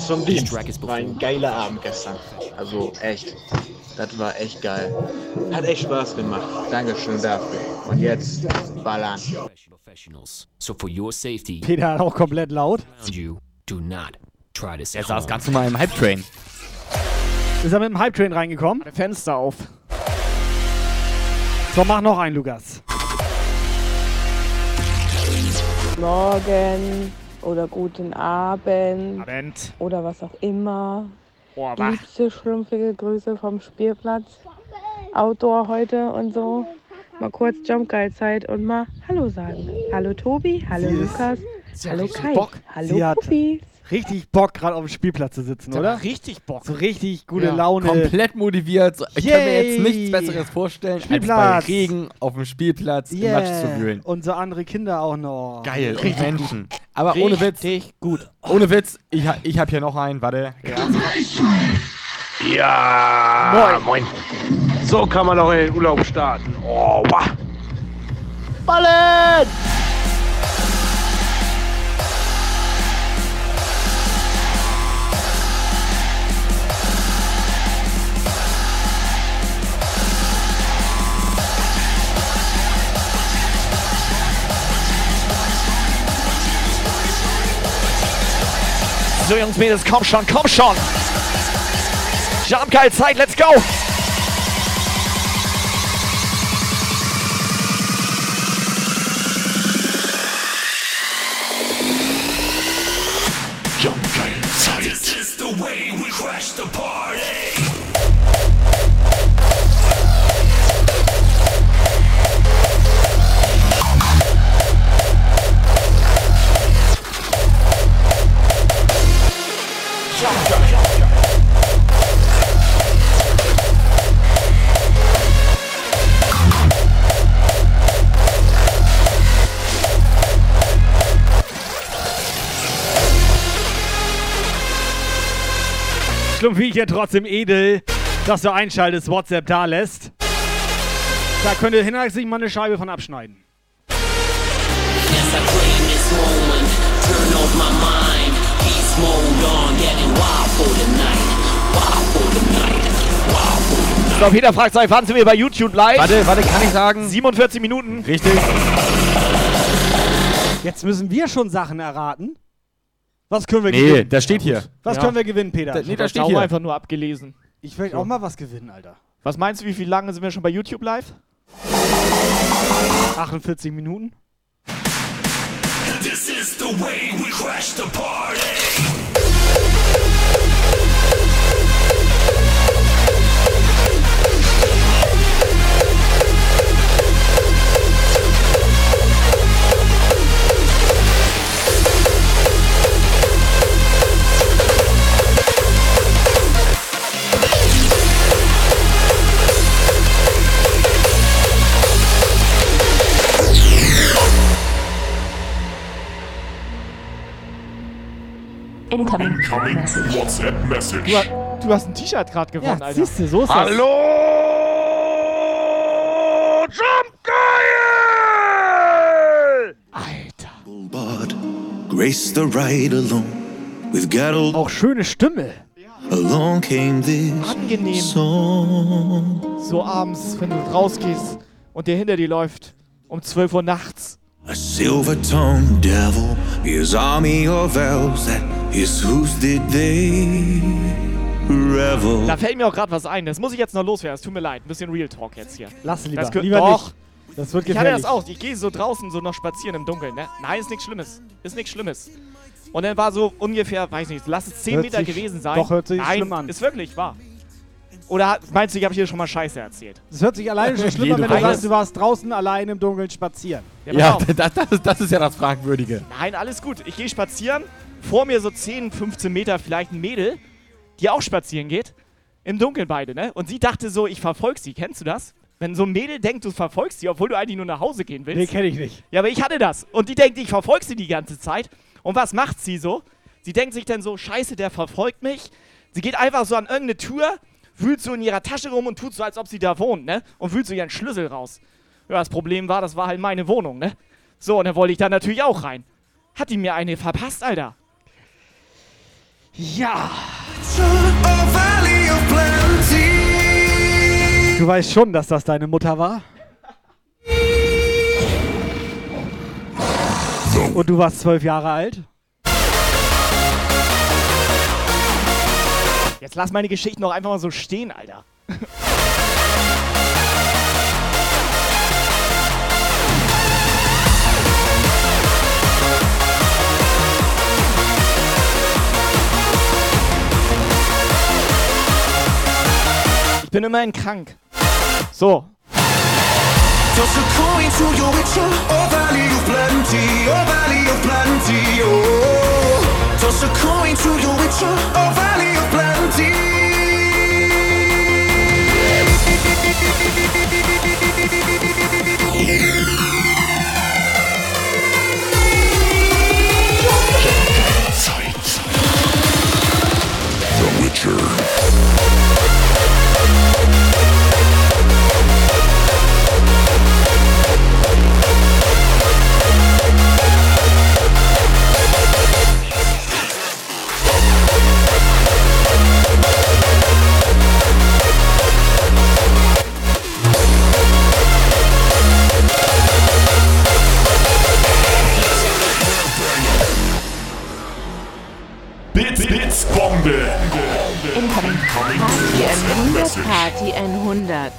Speaker 23: Zum Dienst. War ein geiler Abend gestern. Also echt. Das war echt geil. Hat echt Spaß gemacht. Dankeschön dafür. Und jetzt ballern.
Speaker 24: So for your safety,
Speaker 4: Peter hat auch komplett laut.
Speaker 24: around you, do not try this
Speaker 13: Er saß ganz normal im Hype-Train.
Speaker 4: Ist er mit dem Hype-Train reingekommen?
Speaker 5: Fenster auf.
Speaker 4: So, mach noch einen, Lukas.
Speaker 25: Morgen oder guten Abend.
Speaker 5: Abend.
Speaker 25: Oder was auch immer.
Speaker 5: Boah.
Speaker 25: Liebste schlumpfige Grüße vom Spielplatz. Outdoor heute und so. Mal kurz Jumpgeil-Zeit und mal Hallo sagen. Hallo Tobi, hallo
Speaker 4: Sie
Speaker 25: Lukas, hallo Kai,
Speaker 4: Bock.
Speaker 25: hallo Puppi.
Speaker 4: Richtig Bock, gerade auf dem Spielplatz zu sitzen, oder?
Speaker 5: richtig Bock.
Speaker 4: So richtig gute
Speaker 13: Ja,
Speaker 4: Laune.
Speaker 13: Komplett motiviert. So, Ich kann mir jetzt nichts Besseres vorstellen, als bei
Speaker 4: Spielplatz.
Speaker 13: Regen auf dem Spielplatz im Matsch zu wühlen.
Speaker 4: Und so andere Kinder auch noch.
Speaker 13: Geil, und
Speaker 4: Richtig
Speaker 13: Menschen. Aber ohne Witz.
Speaker 5: Richtig gut.
Speaker 13: Ohne Witz, ich, ich habe hier noch einen, warte.
Speaker 23: Ja, moin. So kann man auch in den Urlaub starten. Oh, wah. Ballen!
Speaker 5: So, Jungs, Mädels, komm schon, komm schon. Jump geil Zeit, let's go.
Speaker 7: Jump geil Zeit. This is the way
Speaker 4: Schlumpfi hier trotzdem edel, dass du einschaltest, WhatsApp da lässt. Da könnte Hinnerk sich mal eine Scheibe von abschneiden.
Speaker 24: Yes, I claim this moment. Turn off my mind. Peace mode on. Getting wild for the night. Wild for the night. Wild for the night.
Speaker 5: So, Peter fragt euch, wann sind wir bei YouTube live?
Speaker 13: Warte, warte, kann ich sagen?
Speaker 5: 47 Minuten.
Speaker 13: Richtig.
Speaker 4: Jetzt müssen wir schon Sachen erraten. Was können wir
Speaker 13: Nee,
Speaker 4: gewinnen?
Speaker 13: das steht hier.
Speaker 4: Was
Speaker 5: Ja.
Speaker 4: können wir gewinnen, Peter?
Speaker 13: Da- nee,
Speaker 5: Ich
Speaker 13: da steht
Speaker 5: auch
Speaker 13: hier.
Speaker 5: einfach nur abgelesen.
Speaker 4: Ich will auch mal was gewinnen, Alter.
Speaker 5: Was meinst du, wie viel lange sind wir schon bei YouTube live?
Speaker 4: 48 Minuten.
Speaker 7: This is the way we crash the party.
Speaker 26: Incoming.
Speaker 7: Coming WhatsApp message.
Speaker 5: Du, ha- du hast ein T-Shirt gerade gewonnen,
Speaker 4: Ja,
Speaker 5: Alter.
Speaker 4: siehst du, so ist das.
Speaker 23: Hallo! Jump geil!
Speaker 27: But graced the ride alone with Gerald.
Speaker 4: Auch schöne Stimme.
Speaker 27: Along came this
Speaker 5: Angenehm.
Speaker 27: song.
Speaker 5: So abends, wenn du rausgehst und der hinter dir läuft um 12 Uhr nachts.
Speaker 27: A silver-tongued devil, his army of elves that hooves did they revel.
Speaker 5: Da fällt mir auch gerade was ein. Das muss ich jetzt noch loswerden. Es tut mir leid. Ein bisschen Real Talk jetzt hier.
Speaker 4: Lass lieber.
Speaker 5: Das
Speaker 4: lieber
Speaker 5: doch.
Speaker 4: nicht. Das wird
Speaker 5: Ich hatte
Speaker 4: gefährlich.
Speaker 5: das auch. Ich gehe so draußen so noch spazieren im Dunkeln. Ne? Nein, ist nichts Schlimmes. Ist nichts Schlimmes. Und dann war so ungefähr, weiß nicht, lass es 10
Speaker 4: Hört
Speaker 5: Meter
Speaker 4: sich-
Speaker 5: gewesen sein.
Speaker 4: doch, hört sich
Speaker 5: Nein,
Speaker 4: schlimm an.
Speaker 5: ist wirklich wahr. Oder meinst du, ich habe hier schon mal Scheiße erzählt?
Speaker 4: Das hört sich alleine schon <laughs> schlimmer, wenn du
Speaker 13: weißt-
Speaker 4: sagst, du warst draußen allein im Dunkeln spazieren.
Speaker 5: Ja,
Speaker 13: Ja, <laughs> das, das, ist, das ist ja das Fragwürdige.
Speaker 5: Nein, alles gut. Ich gehe spazieren. Vor mir so 10, 15 Meter vielleicht ein Mädel, die auch spazieren geht. Im Dunkeln beide, ne? Und sie dachte so, ich verfolge sie. Kennst du das? Wenn so ein Mädel denkt, du verfolgst sie, obwohl du eigentlich nur nach Hause gehen willst.
Speaker 4: Nee, kenne ich nicht.
Speaker 5: Ja, aber ich hatte das. Und die denkt, ich verfolge sie die ganze Zeit. Und was macht sie so? Sie denkt sich dann so, scheiße, der verfolgt mich. Sie geht einfach so an irgendeine Tür, wühlt so in ihrer Tasche rum und tut so, als ob sie da wohnt, ne? Und wühlt so ihren Schlüssel raus. Ja, das Problem war, das war halt meine Wohnung, ne? So, und dann wollte ich da natürlich auch rein. Hat die mir eine verpasst, Alter? Ja.
Speaker 4: Du weißt schon, dass das deine Mutter war? Und du warst zwölf Jahre alt?
Speaker 5: Jetzt lass meine Geschichten doch einfach mal so stehen, Alter. Ich bin immerhin krank. So.
Speaker 21: Toss a coin to your witcher, oh valley of plenty, oh
Speaker 19: Party 100, Party 100.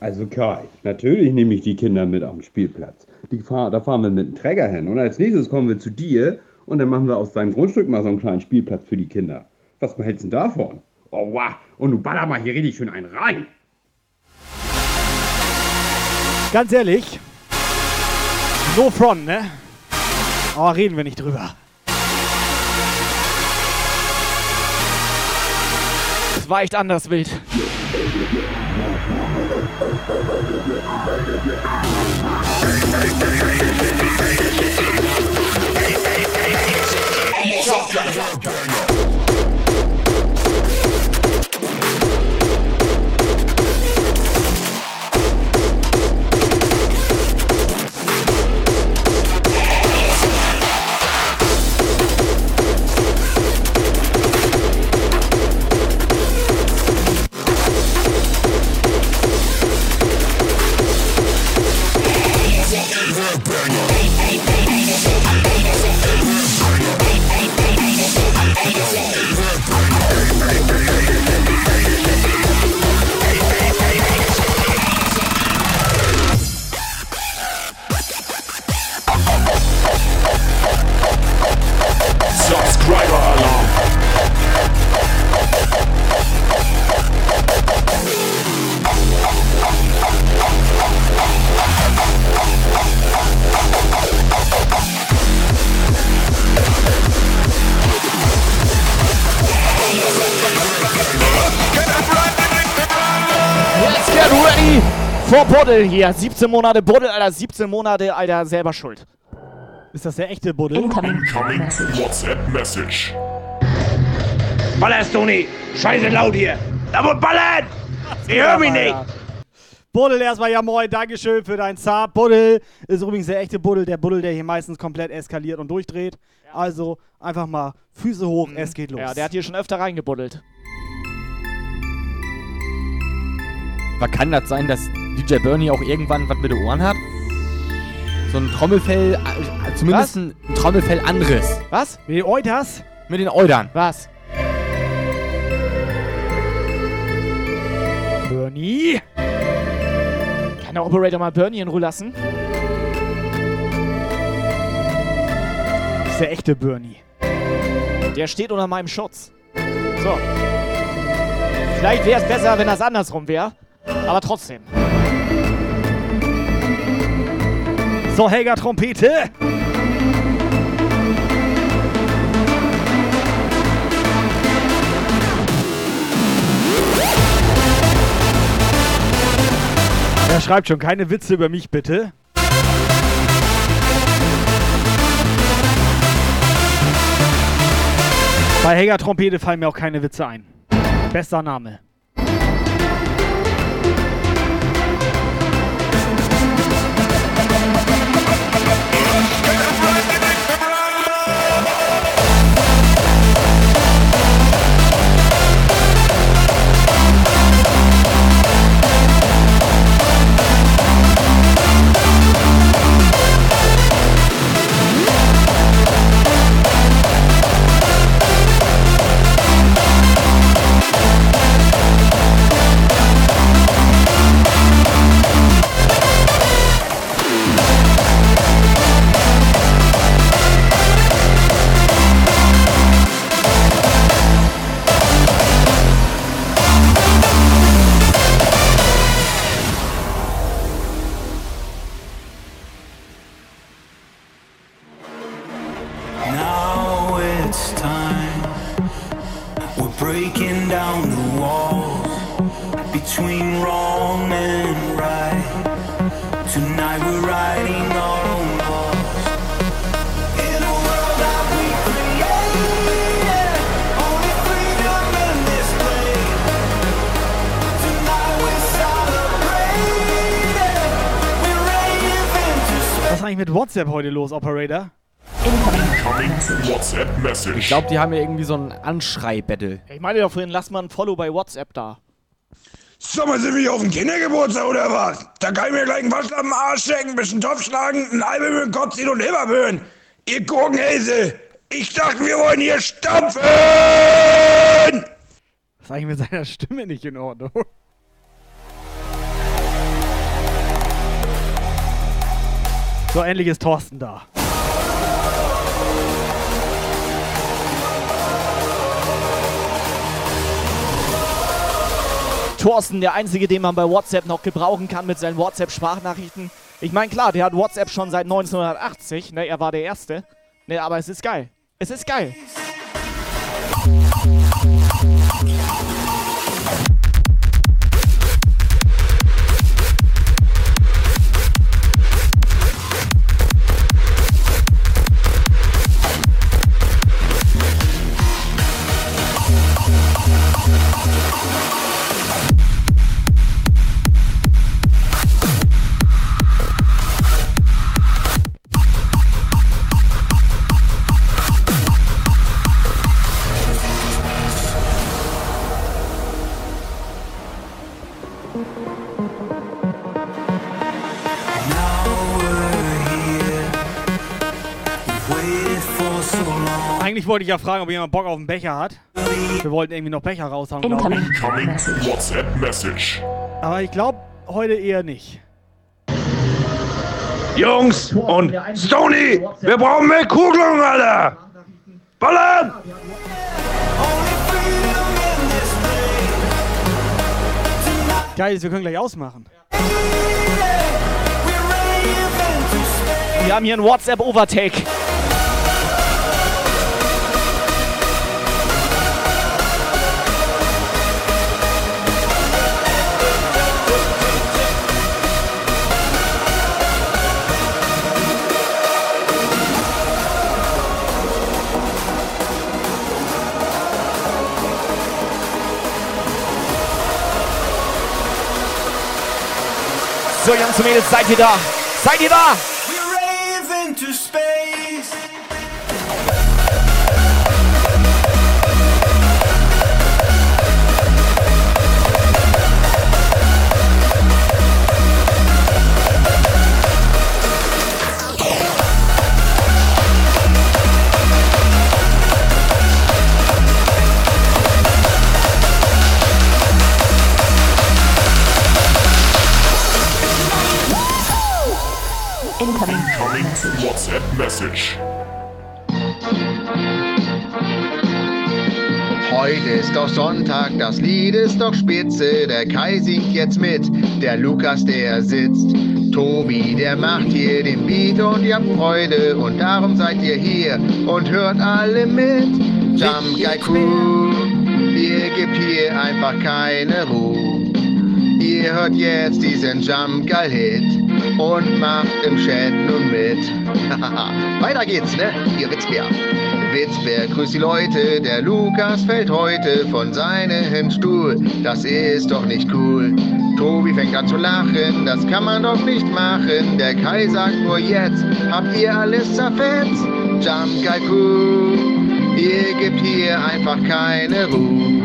Speaker 28: Also Kai, natürlich nehme ich die Kinder mit am Spielplatz. Fahr, da fahren wir mit dem Träger hin. Und als nächstes kommen wir zu dir und dann machen wir aus deinem Grundstück mal so einen kleinen Spielplatz für die Kinder. Was hältst du denn davon? Oh wow, und du baller mal hier richtig schön einen rein.
Speaker 4: Ganz ehrlich, no front, ne? Aber reden wir nicht drüber.
Speaker 5: Das war echt anders wild.
Speaker 20: Subscriber
Speaker 5: for Buddel hier. 17 Monate Buddel, Alter. 17 Monate, Alter, selber schuld.
Speaker 4: Ist das der echte Buddel?
Speaker 20: Incoming WhatsApp Message.
Speaker 10: Ballerst nicht? Scheiße laut hier. Da wo ballern! Ich hör mich nicht!
Speaker 4: Buddel erstmal, ja moin, Dankeschön für dein Zap. Buddel ist übrigens der echte Buddel, der Buddel, der hier meistens komplett eskaliert und durchdreht. Also einfach mal Füße hoch, es geht los.
Speaker 5: Ja, der hat hier schon öfter reingebuddelt.
Speaker 13: Aber kann das sein, dass DJ Bernie auch irgendwann was mit den Ohren hat? So ein Trommelfell, äh, zumindest
Speaker 5: Was?
Speaker 13: ein Trommelfell anderes.
Speaker 5: Was?
Speaker 4: Mit den Eutas?
Speaker 13: Mit den Eudern.
Speaker 5: Was?
Speaker 4: Bernie?
Speaker 5: Kann der Operator mal Bernie in Ruhe lassen?
Speaker 4: Das ist der echte Bernie.
Speaker 5: Der steht unter meinem Schutz. So. Vielleicht wäre es besser, wenn das andersrum wäre. Aber trotzdem.
Speaker 4: So, Helga Trompete. Er schreibt schon, keine Witze über mich bitte. Bei Helga Trompete fallen mir auch keine Witze ein. Bester Name. WhatsApp heute los, Operator?
Speaker 13: WhatsApp Message. Ich glaube, die haben ja irgendwie so ein Anschrei-Battle.
Speaker 5: Ich meine ja vorhin, lass mal ein Follow bei WhatsApp da.
Speaker 10: Sag mal, sind wir hier auf dem Kindergeburtstag oder was? Da kann ich mir gleich einen Wasch am Arsch stecken, ein bisschen Topf schlagen, ein Album mit dem Kopf ziehen und Himmelböen. Ihr Gurkenhäse! Ich dachte, wir wollen hier stampfen!
Speaker 4: Was ist eigentlich mit seiner Stimme nicht in Ordnung? So, endlich ist Thorsten da.
Speaker 5: Thorsten, der Einzige, den man bei WhatsApp noch gebrauchen kann mit seinen WhatsApp-Sprachnachrichten. Ich meine, klar, der hat WhatsApp schon seit 1980, ne, er war der Erste. Ne, aber es ist geil. Es ist geil.
Speaker 4: Eigentlich wollte ich ja fragen, ob jemand Bock auf einen Becher hat. Wir wollten irgendwie noch Becher raushauen, glaube ich.
Speaker 7: Incoming WhatsApp Message.
Speaker 4: Aber ich glaube, heute eher nicht.
Speaker 10: Jungs und Stony, wir brauchen mehr Kugeln, Alter! Ballern!
Speaker 4: Geil, wir können gleich ausmachen.
Speaker 5: Wir haben hier einen WhatsApp-Overtake. So, Jungs und Mädels, seid ihr da? Seid ihr da?
Speaker 21: Rave
Speaker 7: Incoming WhatsApp Message.
Speaker 10: Heute
Speaker 29: ist doch Sonntag, das Lied ist doch spitze. Der Kai singt jetzt mit, der Lukas, der sitzt. Tobi, der macht hier den Beat und ihr habt Freude. Und darum seid ihr hier und hört alle mit. Jump Guy Crew, ihr gebt hier einfach keine Ruhe. Ihr hört jetzt diesen Jump Guy Hit und macht im Chat nun mit. <laughs> Weiter geht's, ne? Ihr Witzbär. Witzbär, grüß die Leute. Der Lukas fällt heute von seinem Stuhl. Das ist doch nicht cool. Tobi fängt an zu lachen, das kann man doch nicht machen. Der Kai sagt nur jetzt, habt ihr alles zerfetzt? Jump Guy Crew, ihr gebt hier einfach keine Ruhe.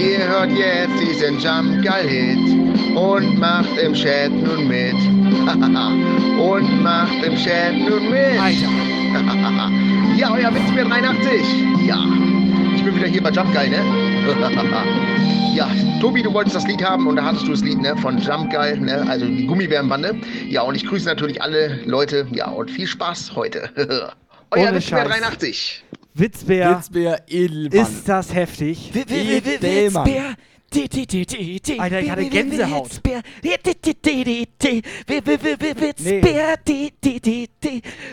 Speaker 29: Ihr hört jetzt diesen Jump Guy Hit und macht im Chat nun mit. <laughs> und macht im Chat nun mit. <laughs> ja, euer Witzbär 83. Ja, ich bin wieder hier bei Jump Guy, ne? <laughs> ja, Tobi, du wolltest das Lied haben und da hattest du das Lied ne, von Jump Guy, ne, also die Gummibärenbande. Ja, und ich grüße natürlich alle Leute. Ja, und viel Spaß heute. Euer Witzbär
Speaker 4: Scheiß.
Speaker 29: 83.
Speaker 4: Witzbär.
Speaker 13: Witzbär Edelmann.
Speaker 4: Ist das heftig?
Speaker 13: Edelmann.
Speaker 5: Witzbär.
Speaker 4: Alter, ich hatte Gänsehaut.
Speaker 5: Witzbär.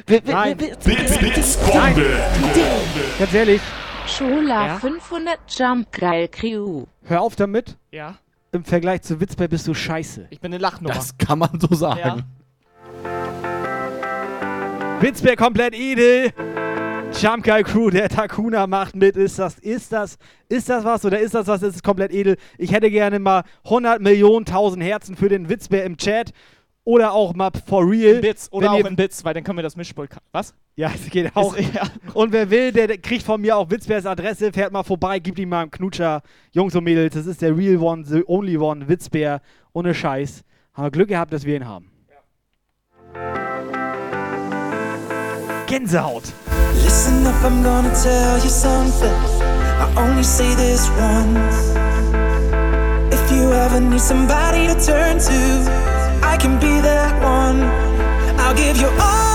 Speaker 5: Witzbär.
Speaker 4: Nein.
Speaker 5: wi- Witzbär.
Speaker 4: Nein. Ganz ehrlich,
Speaker 19: Schola
Speaker 5: Ja?
Speaker 19: 500 Jump Geil Crew.
Speaker 4: hör auf damit.
Speaker 5: Ja,
Speaker 4: Im Vergleich zu Witzbär bist du scheiße.
Speaker 5: ich bin eine Lachnummer.
Speaker 13: Das kann man so sagen.
Speaker 5: Ja.
Speaker 4: Witzbär komplett edel. Jump Guy Crew, der Takuna macht mit. Ist das, ist das, ist das was oder ist das was? Ist es komplett edel? Ich hätte gerne mal 100 Millionen, 1000 Herzen für den Witzbär im Chat. Oder auch mal for real.
Speaker 5: In Bits oder auch in Bits, weil dann können wir das Mischpult. Was?
Speaker 4: Ja, es geht auch.
Speaker 5: Ist- ja.
Speaker 4: Und wer will, der der kriegt von mir auch Witzbärs Adresse, fährt mal vorbei, gibt ihm mal einen Knutscher. Jungs und Mädels, das ist der Real One, the Only One, Witzbär, ohne Scheiß. Haben wir Glück gehabt, dass wir ihn haben. Gänsehaut.
Speaker 21: Listen up, I'm gonna tell you something. I only say this once. If you ever need somebody to turn to, I can be that one. I'll give you all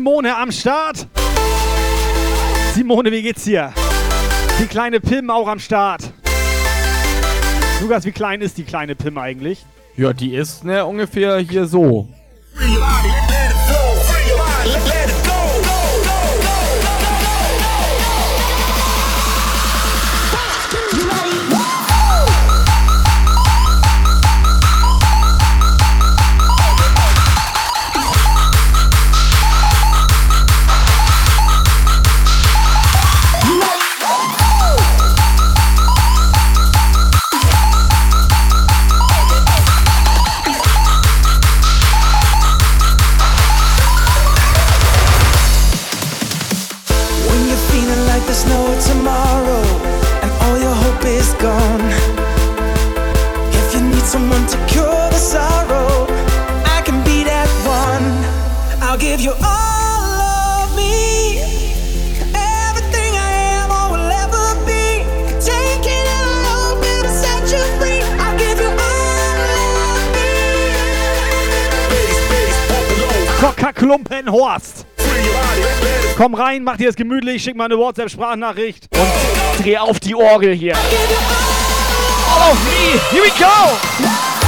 Speaker 4: Simone am Start. Simone, wie geht's dir? Die kleine Pim auch am Start. Lukas, wie klein ist die kleine Pim eigentlich?
Speaker 13: Ja, die ist ne, ungefähr hier so.
Speaker 21: Of me.
Speaker 4: Coca-Klumpen Horst. Komm rein, mach dir es gemütlich, schick mal eine WhatsApp-Sprachnachricht.
Speaker 5: Und dreh auf die Orgel hier. All of me. Here we go.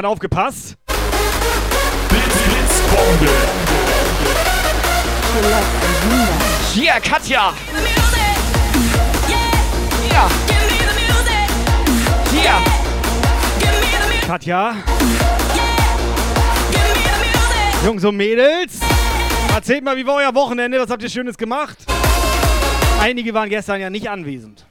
Speaker 4: Hat aufgepasst.
Speaker 5: Hier, Katja! Hier! Hier!
Speaker 4: Katja. Jungs und Mädels, erzählt mal, wie war euer Wochenende? Was habt ihr Schönes gemacht? Einige waren gestern ja nicht anwesend.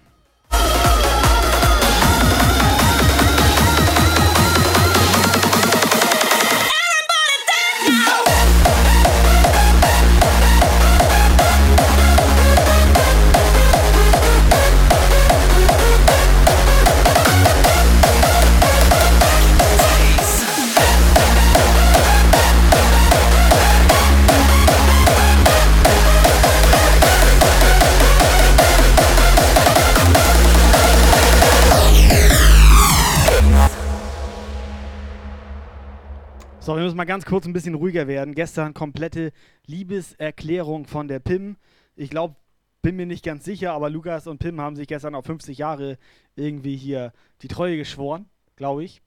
Speaker 4: So, wir müssen mal ganz kurz ein bisschen ruhiger werden. Gestern komplette Liebeserklärung von der Pim. Ich glaube, bin mir nicht ganz sicher, aber Lukas und Pim haben sich gestern auf 50 Jahre irgendwie hier die Treue geschworen, glaube ich.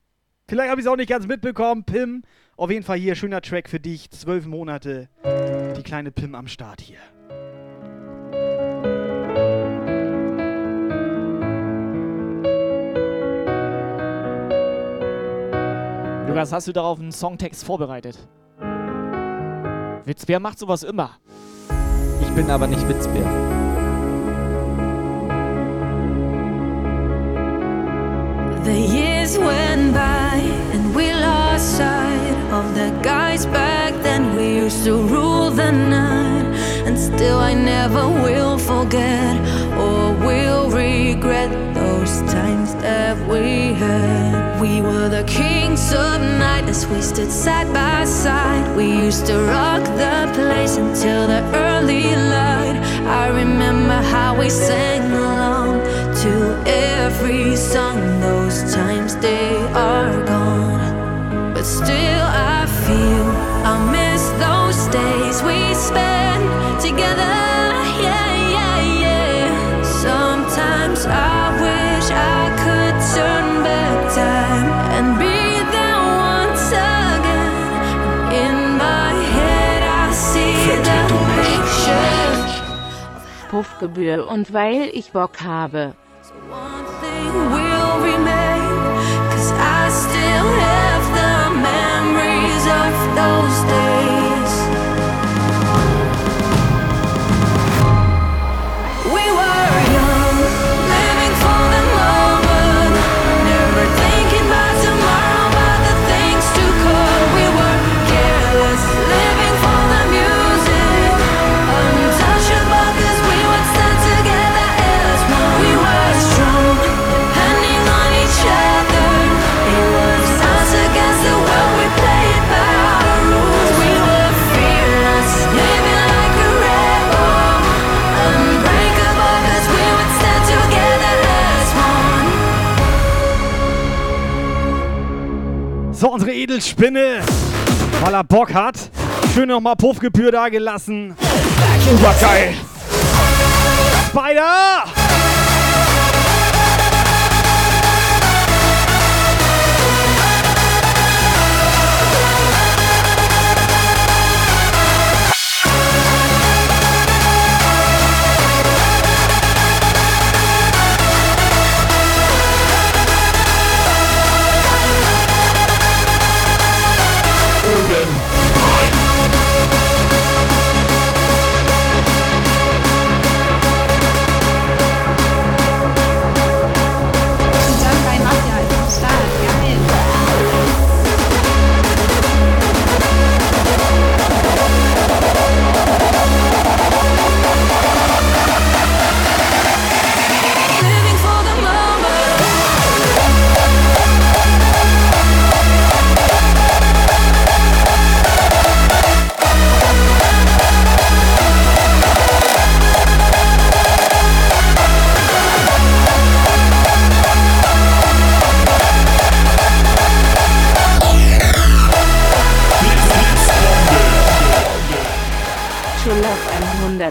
Speaker 4: Vielleicht habe ich es auch nicht ganz mitbekommen. Pim, auf jeden Fall hier, schöner Track für dich. Zwölf Monate, die kleine Pim am Start hier.
Speaker 5: Lukas, hast du darauf einen Songtext vorbereitet? Witzbär macht sowas immer.
Speaker 13: Ich bin aber nicht Witzbär.
Speaker 11: The years went by and we lost sight of the guys back then. We used to rule the night, and still I never will forget or will regret those times that we had. We were the kings of night as we stood side by side. We used to rock the place until the early light. I remember how we sang along to every song. Those times they are gone, but still I feel I miss those days we spent together.
Speaker 19: Puffgebühr und weil ich Bock habe.
Speaker 4: Edelspinne, weil er Bock hat. Schön nochmal Puffgebühr da gelassen. Super geil. Spider!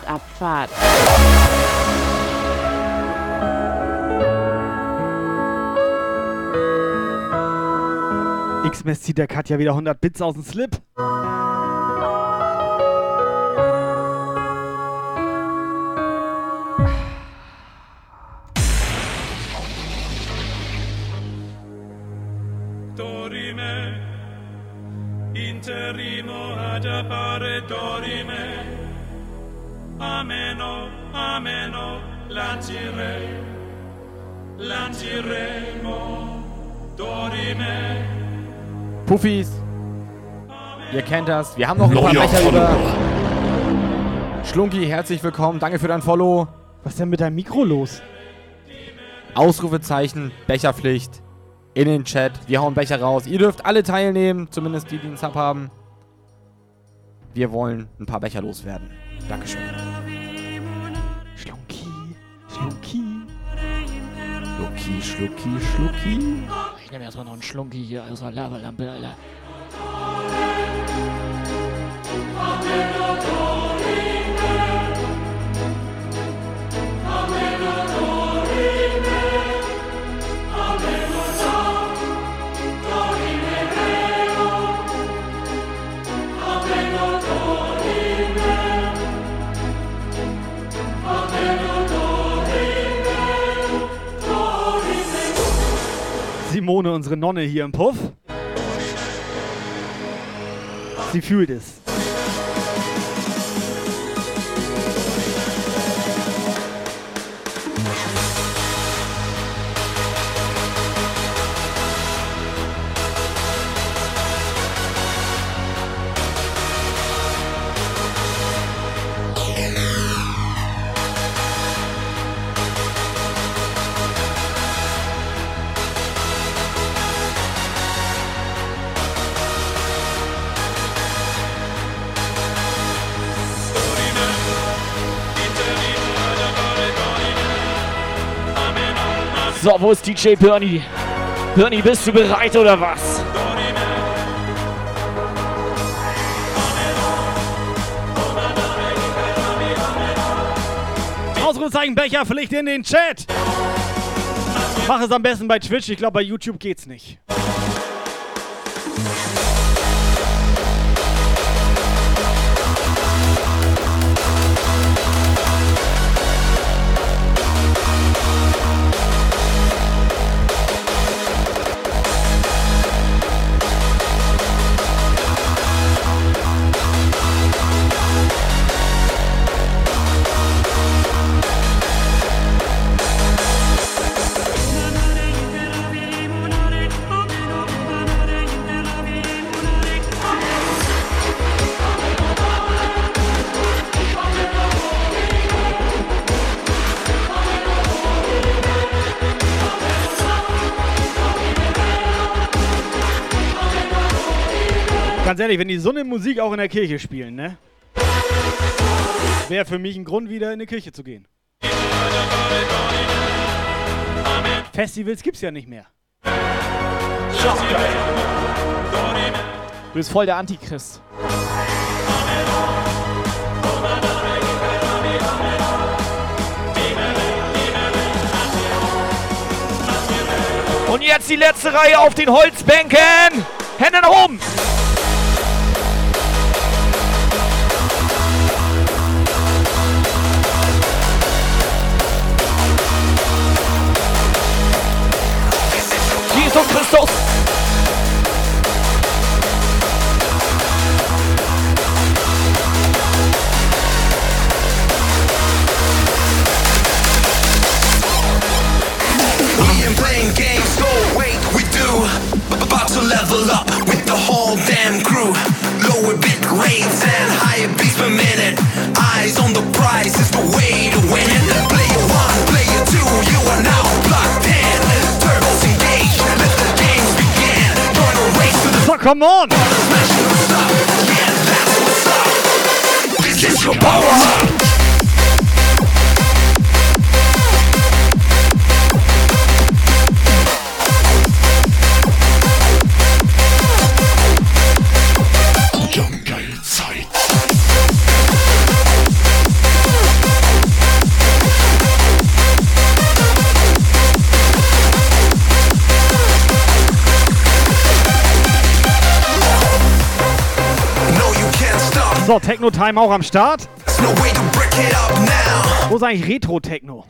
Speaker 19: Talabfahrt.
Speaker 4: X-Mess zieht der Katja wieder 100 Bits aus dem Slip.
Speaker 13: Puffis. Ihr kennt das. Wir haben noch ein paar Becher über. Schlunki, herzlich willkommen. Danke für dein Follow.
Speaker 4: Was ist denn mit deinem Mikro los?
Speaker 13: Ausrufezeichen, Becherpflicht. In den Chat. Wir hauen Becher raus. Ihr dürft alle teilnehmen, zumindest die, die einen Sub haben. Wir wollen ein paar Becher loswerden. Dankeschön.
Speaker 4: Schlunki, Schlunki.
Speaker 13: Schlucki, Schlucki, Schlucki.
Speaker 5: Ich nehme erstmal noch einen Schlunki hier aus der Lavalampe, Alter.
Speaker 4: Simone, unsere Nonne hier im Puff. Sie fühlt es.
Speaker 5: So, wo ist DJ Bernie? Bernie, bist du bereit oder was?
Speaker 4: Ausrufezeichen Becherpflicht in den Chat. Mach es am besten bei Twitch. Ich glaube, bei YouTube geht's nicht. Ehrlich, wenn die so eine Musik auch in der Kirche spielen, ne? Wäre für mich ein Grund, wieder in die Kirche zu gehen. Festivals gibt's ja nicht mehr.
Speaker 5: Du bist voll der Antichrist. Und jetzt die letzte Reihe auf den Holzbänken. Hände nach oben. Jesus Christus.
Speaker 1: We ain't playing games, go wait, we do. About to level up with the whole damn crew. Lower bit rates and higher beats per minute. Eyes on the prize is the way to win. Player one, player two, you are now plugged in.
Speaker 4: Come on!
Speaker 1: This is your power
Speaker 4: So, Techno-Time auch am Start. Wo ist eigentlich Retro-Techno?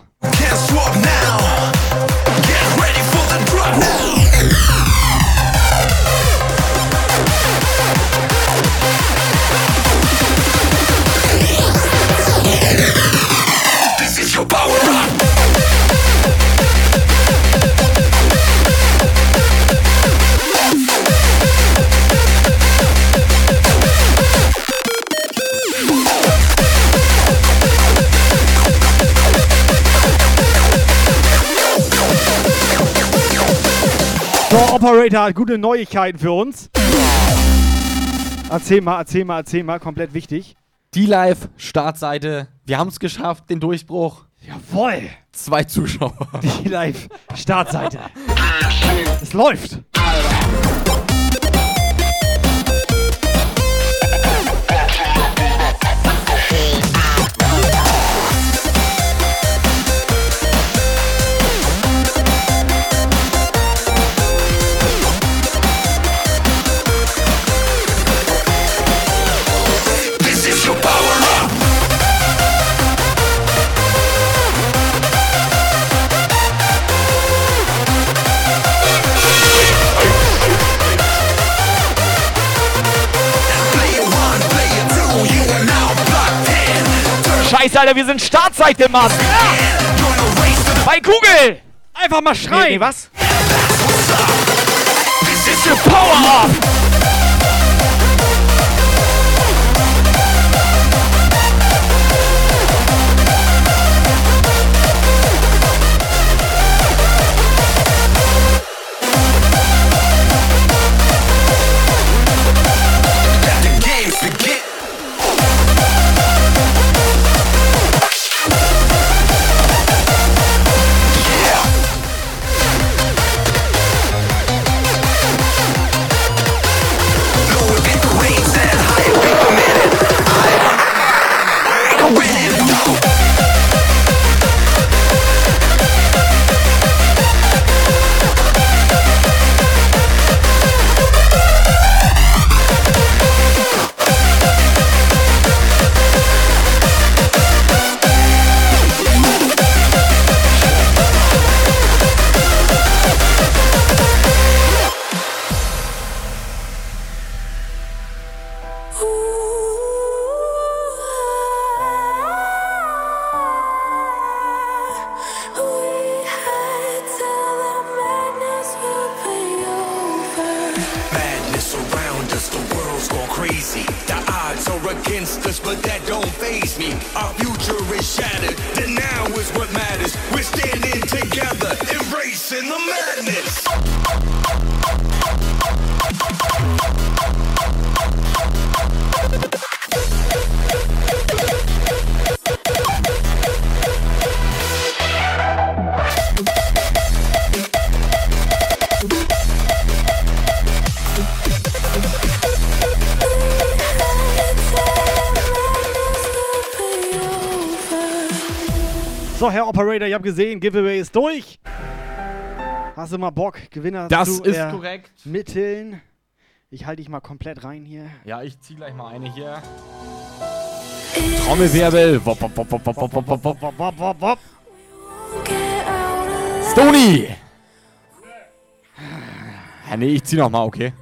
Speaker 7: This is your power up.
Speaker 4: Operator hat gute Neuigkeiten für uns. Erzähl mal, erzähl mal, erzähl mal, komplett wichtig.
Speaker 11: Die Live-Startseite. Wir haben es geschafft, den Durchbruch.
Speaker 4: Jawoll.
Speaker 11: Zwei Zuschauer.
Speaker 4: Die Live-Startseite. Es läuft.
Speaker 7: This
Speaker 1: Scheiße, Alter, wir sind Startseite, Mann. Bei Google.
Speaker 4: Einfach mal schreien.
Speaker 1: Nee, nee, was? This is your power up.
Speaker 4: Herr Operator, ich habe gesehen, Giveaway ist durch. Hast du mal Bock, Gewinner
Speaker 11: Das
Speaker 4: zu
Speaker 11: ist korrekt.
Speaker 4: ermitteln? Ich halte dich mal komplett rein hier.
Speaker 11: Ja, ich zieh gleich mal eine hier. Trommelwirbel. Wop, wop, wop, wop, wop, wop, wop, wop, wop, wop, wop, wop. Stony! Ja, nee, ich zieh noch mal, okay.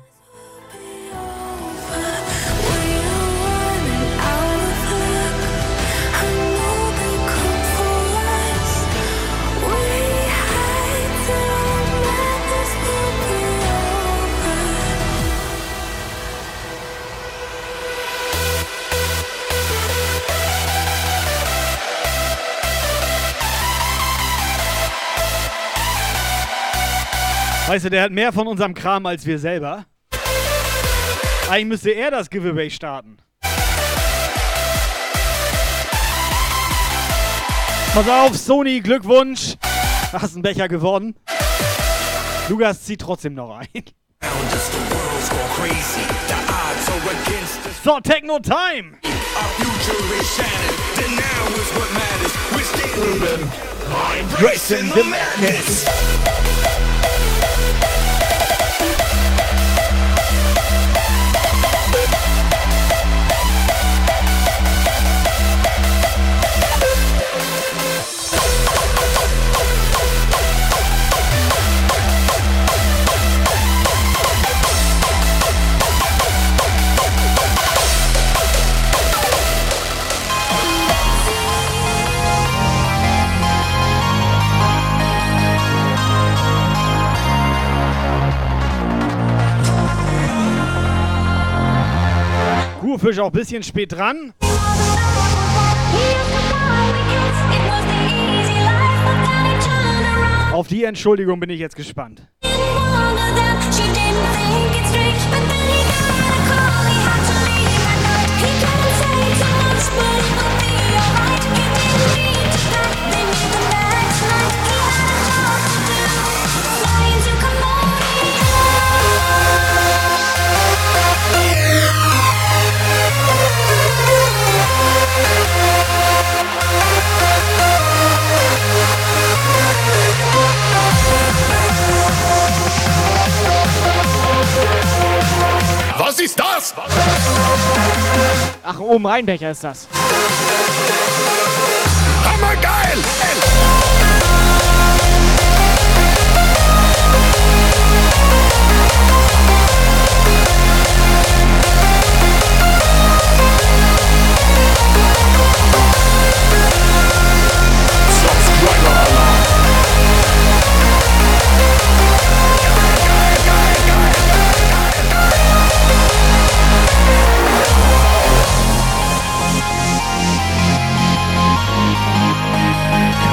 Speaker 4: Weißt du, der hat mehr von unserem Kram als wir selber. Eigentlich müsste er das Giveaway starten. Pass auf, Sony, Glückwunsch. Du hast einen Becher gewonnen. Lukas zieht trotzdem noch ein.
Speaker 7: Around us, the world's gone crazy.
Speaker 4: Fisch auch ein bisschen spät dran. Auf die Entschuldigung bin ich jetzt gespannt.
Speaker 7: Was ist das?
Speaker 5: Ach, oben Rheinbecher ist das.
Speaker 7: Hammergeil!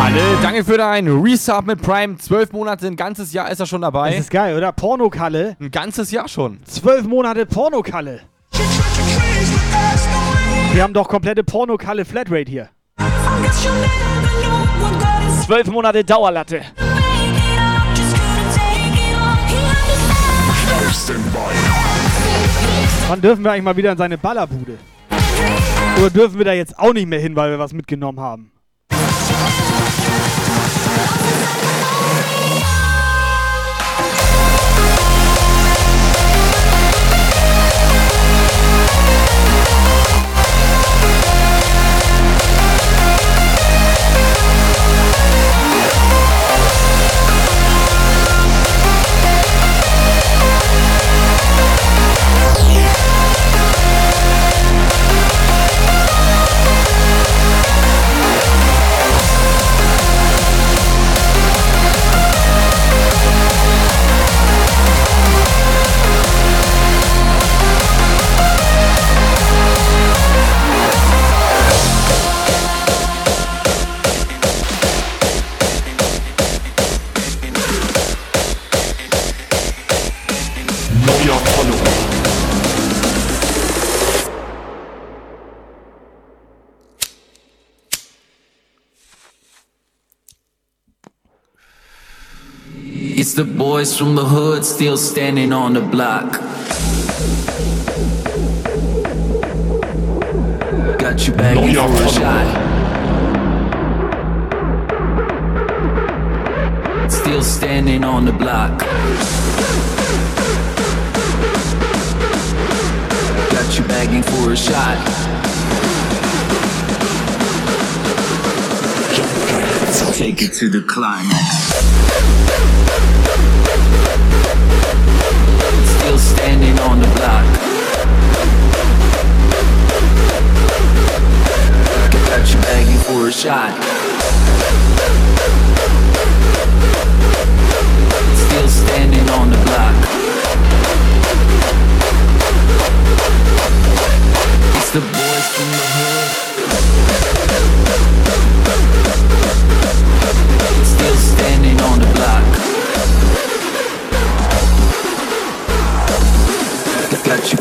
Speaker 13: Kalle, danke für dein Resub mit Prime. Zwölf Monate, ein ganzes Jahr ist er schon dabei.
Speaker 4: Das ist geil, oder? Pornokalle.
Speaker 13: Ein ganzes Jahr schon.
Speaker 4: Zwölf Monate Pornokalle. Wir haben doch komplette Pornokalle Flatrate hier.
Speaker 5: Zwölf Monate Dauerlatte.
Speaker 4: Wann dürfen wir eigentlich mal wieder in seine Ballerbude? Oder dürfen wir da jetzt auch nicht mehr hin, weil wir was mitgenommen haben?
Speaker 30: It's the boys from the hood still standing on the block. Got you begging
Speaker 7: Neuer
Speaker 30: for a shot. Still standing on the block. Got you begging for a shot. Take it to the climax. Still standing on the block. Got you begging for a shot.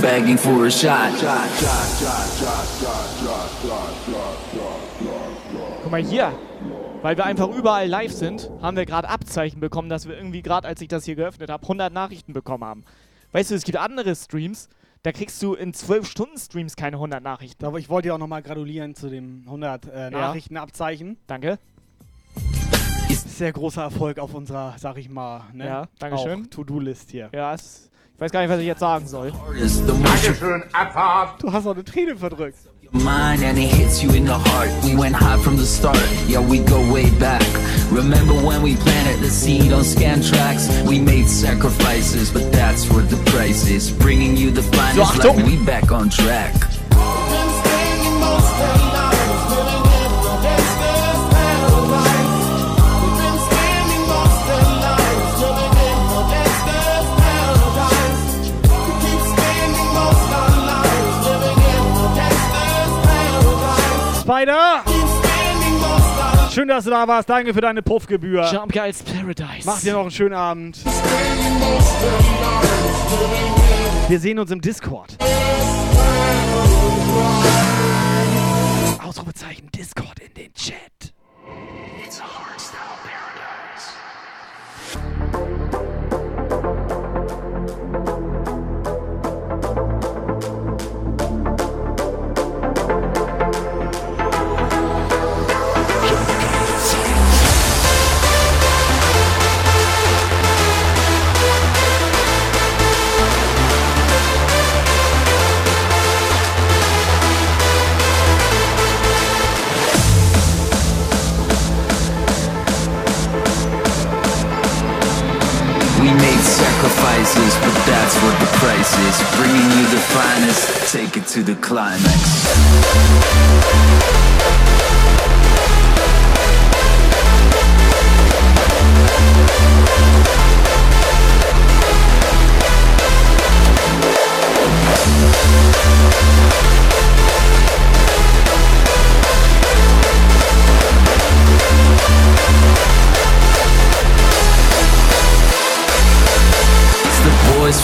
Speaker 30: Begging for a shot.
Speaker 5: Guck mal hier. Weil wir einfach überall live sind, haben wir gerade Abzeichen bekommen, dass wir irgendwie gerade, als ich das hier geöffnet habe, 100 Nachrichten bekommen haben. Weißt du, es gibt andere Streams, da kriegst du in 12 Stunden Streams keine 100 Nachrichten.
Speaker 4: Aber ich wollte dir auch nochmal gratulieren zu dem 100 äh, Nachrichtenabzeichen.
Speaker 5: Danke.
Speaker 4: Sehr großer Erfolg auf unserer, sag ich mal, ne?
Speaker 5: Ja, Dankeschön.
Speaker 4: auch To-Do-List hier.
Speaker 5: Ja, es, ich weiß gar nicht, was ich jetzt sagen soll.
Speaker 30: Dankeschön,
Speaker 4: Abfahrt. Du hast auch eine Träne verdrückt.
Speaker 30: mind and it hits you in the heart. We went high from the start, yeah, we go way back. Remember when we planted the seed on scan tracks? We made sacrifices, but that's what the price is. Bringing you the finest
Speaker 5: Achtung.
Speaker 30: life, we back on track.
Speaker 4: Alter. Schön, dass du da warst. Danke für deine Puffgebühr.
Speaker 5: Jump Guys Paradise.
Speaker 4: Mach dir noch einen schönen Abend. Wir sehen uns im Discord. Ausrufezeichen Discord in den Chat.
Speaker 30: Sacrifices, but that's what the price is. Bringing you the finest, take it to the climax.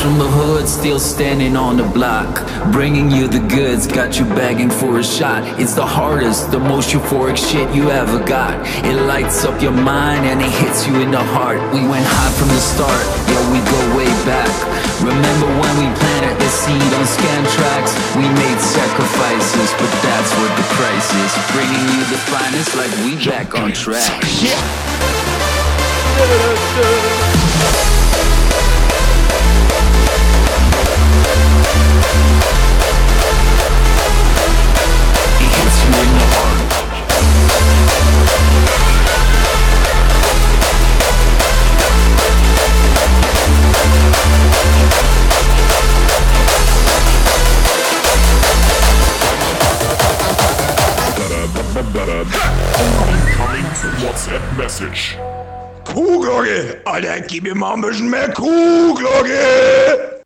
Speaker 30: From the hood still standing on the block. Bringing you the goods, got you begging for a shot. It's the hardest, the most euphoric shit you ever got. It lights up your mind and it hits you in the heart. We went hot from the start, yeah, we go way back. Remember when we planted the seed on scan tracks? We made sacrifices, but that's what the price is. Bringing you the finest like we back on track. It
Speaker 20: Message.
Speaker 10: Kuhglocke! Alter, gib mir mal ein bisschen mehr Kuhglocke!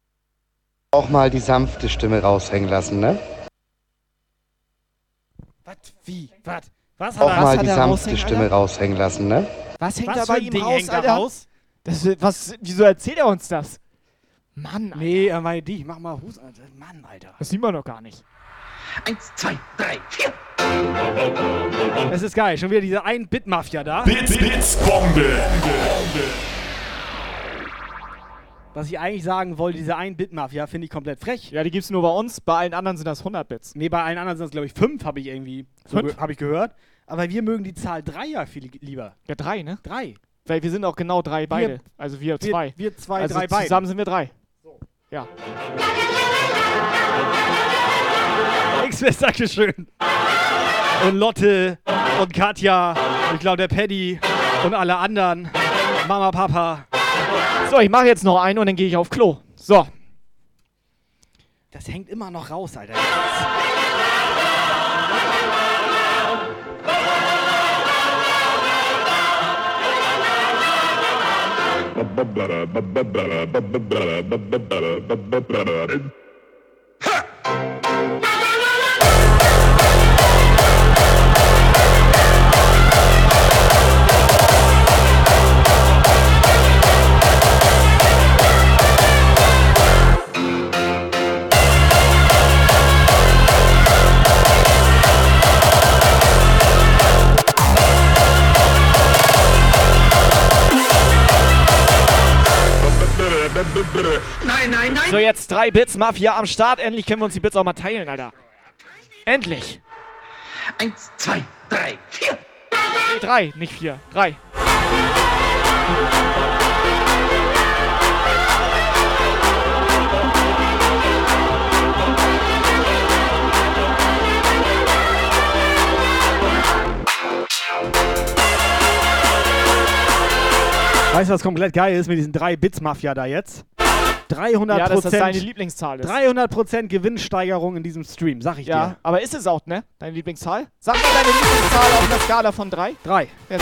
Speaker 29: Auch mal die sanfte Stimme raushängen lassen, ne?
Speaker 4: Wie? Was? Was
Speaker 29: Auch
Speaker 4: hat er,
Speaker 29: mal
Speaker 4: was
Speaker 29: die sanfte
Speaker 4: raushängen,
Speaker 29: Stimme
Speaker 4: Alter?
Speaker 29: raushängen lassen, ne?
Speaker 5: Was hängt
Speaker 4: Was
Speaker 5: da bei ihm
Speaker 4: Ding
Speaker 5: raus,
Speaker 4: hängt da
Speaker 5: Alter?
Speaker 4: raus?
Speaker 5: Das, was, wieso erzählt er uns das? Mann, Alter.
Speaker 4: Nee, er meinte dich. Mach mal Hus. Alter. Mann, Alter.
Speaker 5: Das sieht man noch gar nicht.
Speaker 7: Eins, zwei, drei, vier.
Speaker 4: Es ist geil. Schon wieder diese 1-Bit-Mafia da.
Speaker 20: Bits, Bits, Bombe.
Speaker 4: Was ich eigentlich sagen wollte, diese 1-Bit-Mafia finde ich komplett frech.
Speaker 5: Ja, die gibt's nur bei uns. Bei allen anderen sind das 100 Bits.
Speaker 4: Nee, bei allen anderen sind es, glaube ich, 5, habe ich irgendwie so
Speaker 5: Fünf?
Speaker 4: ge hab ich gehört. Aber wir mögen die Zahl 3 ja viel lieber.
Speaker 5: Ja, drei, ne?
Speaker 4: 3.
Speaker 5: Weil wir sind auch genau drei beide. also wir
Speaker 4: wir-
Speaker 5: zwei.
Speaker 4: wir zwei,
Speaker 5: also
Speaker 4: drei beide.
Speaker 5: Zusammen sind wir drei. Ja.
Speaker 4: X-Fest, Dankeschön. Und Lotte und Katja, ich glaube der Paddy und alle anderen. Mama, Papa.
Speaker 5: So, ich mache jetzt noch einen und dann gehe ich auf Klo. So.
Speaker 4: Das hängt immer noch raus, Alter.
Speaker 5: So, jetzt drei Bits, Mafia am Start. Endlich können wir uns die Bits auch mal teilen, Alter. Endlich.
Speaker 7: Eins, zwei, drei, vier.
Speaker 5: Nee, drei, nicht vier. Drei.
Speaker 4: Weißt du, was komplett geil ist mit diesen 3-Bits-Mafia da jetzt? 300
Speaker 5: Ja, das deine Lieblingszahl ist.
Speaker 4: 300% Gewinnsteigerung in diesem Stream, sag ich
Speaker 5: Ja,
Speaker 4: dir.
Speaker 5: aber ist es auch, ne? Deine Lieblingszahl? Sag mal deine Lieblingszahl auf einer Skala von drei.
Speaker 4: 3.
Speaker 5: Ja,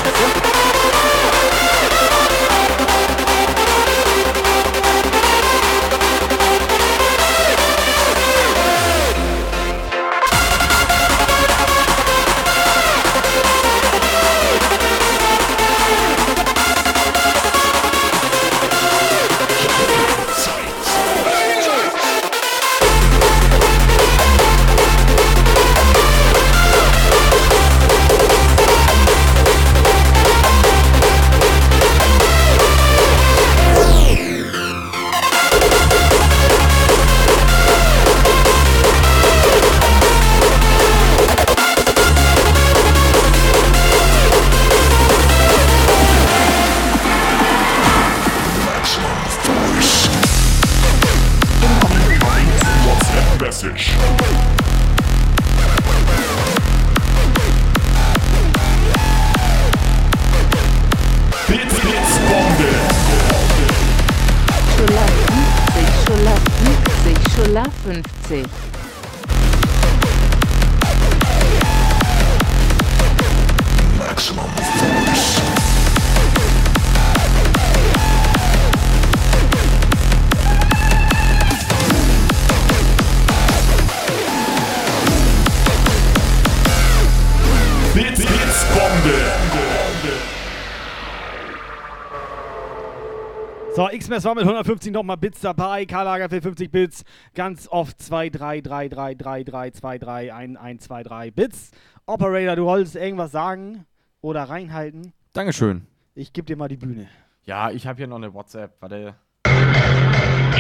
Speaker 4: X-Mess war mit 150 nochmal Bits dabei. Karl Lagerfeld 50 Bits. Ganz oft 2, 3, 3, 3, 3, 3, 2, 3, 1, 1, 2, 3 Bits. Operator, du wolltest irgendwas sagen oder reinhalten.
Speaker 13: Dankeschön.
Speaker 4: Ich gebe dir mal die Bühne.
Speaker 13: Ja, ich habe hier noch eine WhatsApp. Warte.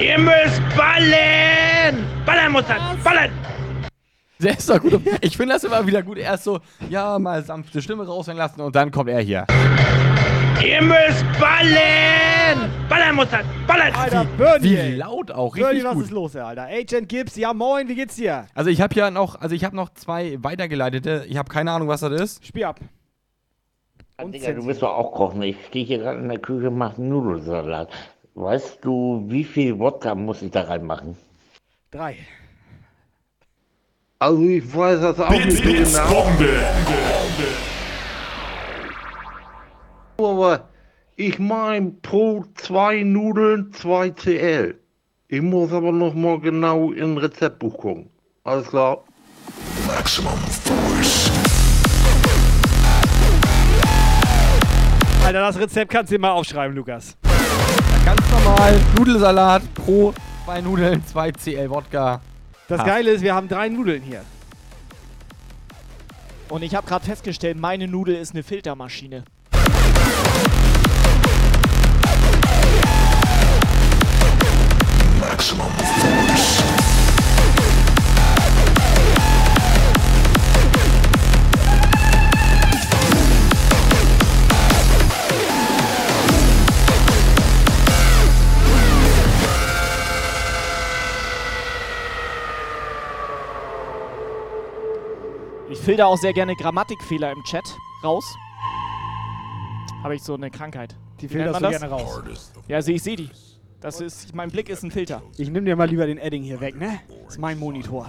Speaker 10: Ihr müsst ballen! Ballern muss das! Ballern!
Speaker 13: Der ist doch gut. Ich finde das immer wieder gut. Erst so, ja, mal sanfte Stimme raushängen lassen und dann kommt er hier.
Speaker 10: Ihr müsst ballen! Ballern muss das! Ballern!
Speaker 4: Alter, Bernie!
Speaker 13: Wie
Speaker 4: ey.
Speaker 13: laut auch,
Speaker 4: Bernie,
Speaker 13: richtig
Speaker 4: was
Speaker 13: gut.
Speaker 4: ist los, ey, Alter? Agent Gibbs, ja moin, wie geht's dir?
Speaker 13: Also ich habe ja noch, also ich habe noch zwei weitergeleitete. Ich habe keine Ahnung, was das ist.
Speaker 4: Spiel ab.
Speaker 31: Digga, du willst doch auch kochen. Ich stehe hier gerade in der Küche und mache Nudelsalat. Weißt du, wie viel Wodka muss ich da reinmachen?
Speaker 4: Drei.
Speaker 31: Also ich weiß das auch
Speaker 20: Bits,
Speaker 31: nicht so
Speaker 20: Bits,
Speaker 31: genau.
Speaker 20: Bombe.
Speaker 31: Aber ich meine pro zwei Nudeln 2 CL. Ich muss aber noch mal genau in Rezeptbuch gucken. Alles klar.
Speaker 20: Maximum force.
Speaker 4: Alter, das Rezept kannst du dir mal aufschreiben, Lukas.
Speaker 13: Ganz normal. Nudelsalat pro zwei Nudeln, 2 CL Wodka.
Speaker 4: Das
Speaker 13: Ah.
Speaker 4: Geile ist, wir haben drei Nudeln hier.
Speaker 5: Und ich habe gerade festgestellt, meine Nudel ist eine Filtermaschine.
Speaker 20: Maximum force.
Speaker 5: Ich filter auch sehr gerne Grammatikfehler im Chat raus. Habe ich so eine Krankheit.
Speaker 4: Die filterst
Speaker 5: man
Speaker 4: du gerne raus.
Speaker 5: Ja, also ich sehe die. Das ist, mein Blick ist ein Filter.
Speaker 4: Ich nehme dir mal lieber den Edding hier weg, ne? Das ist mein Monitor.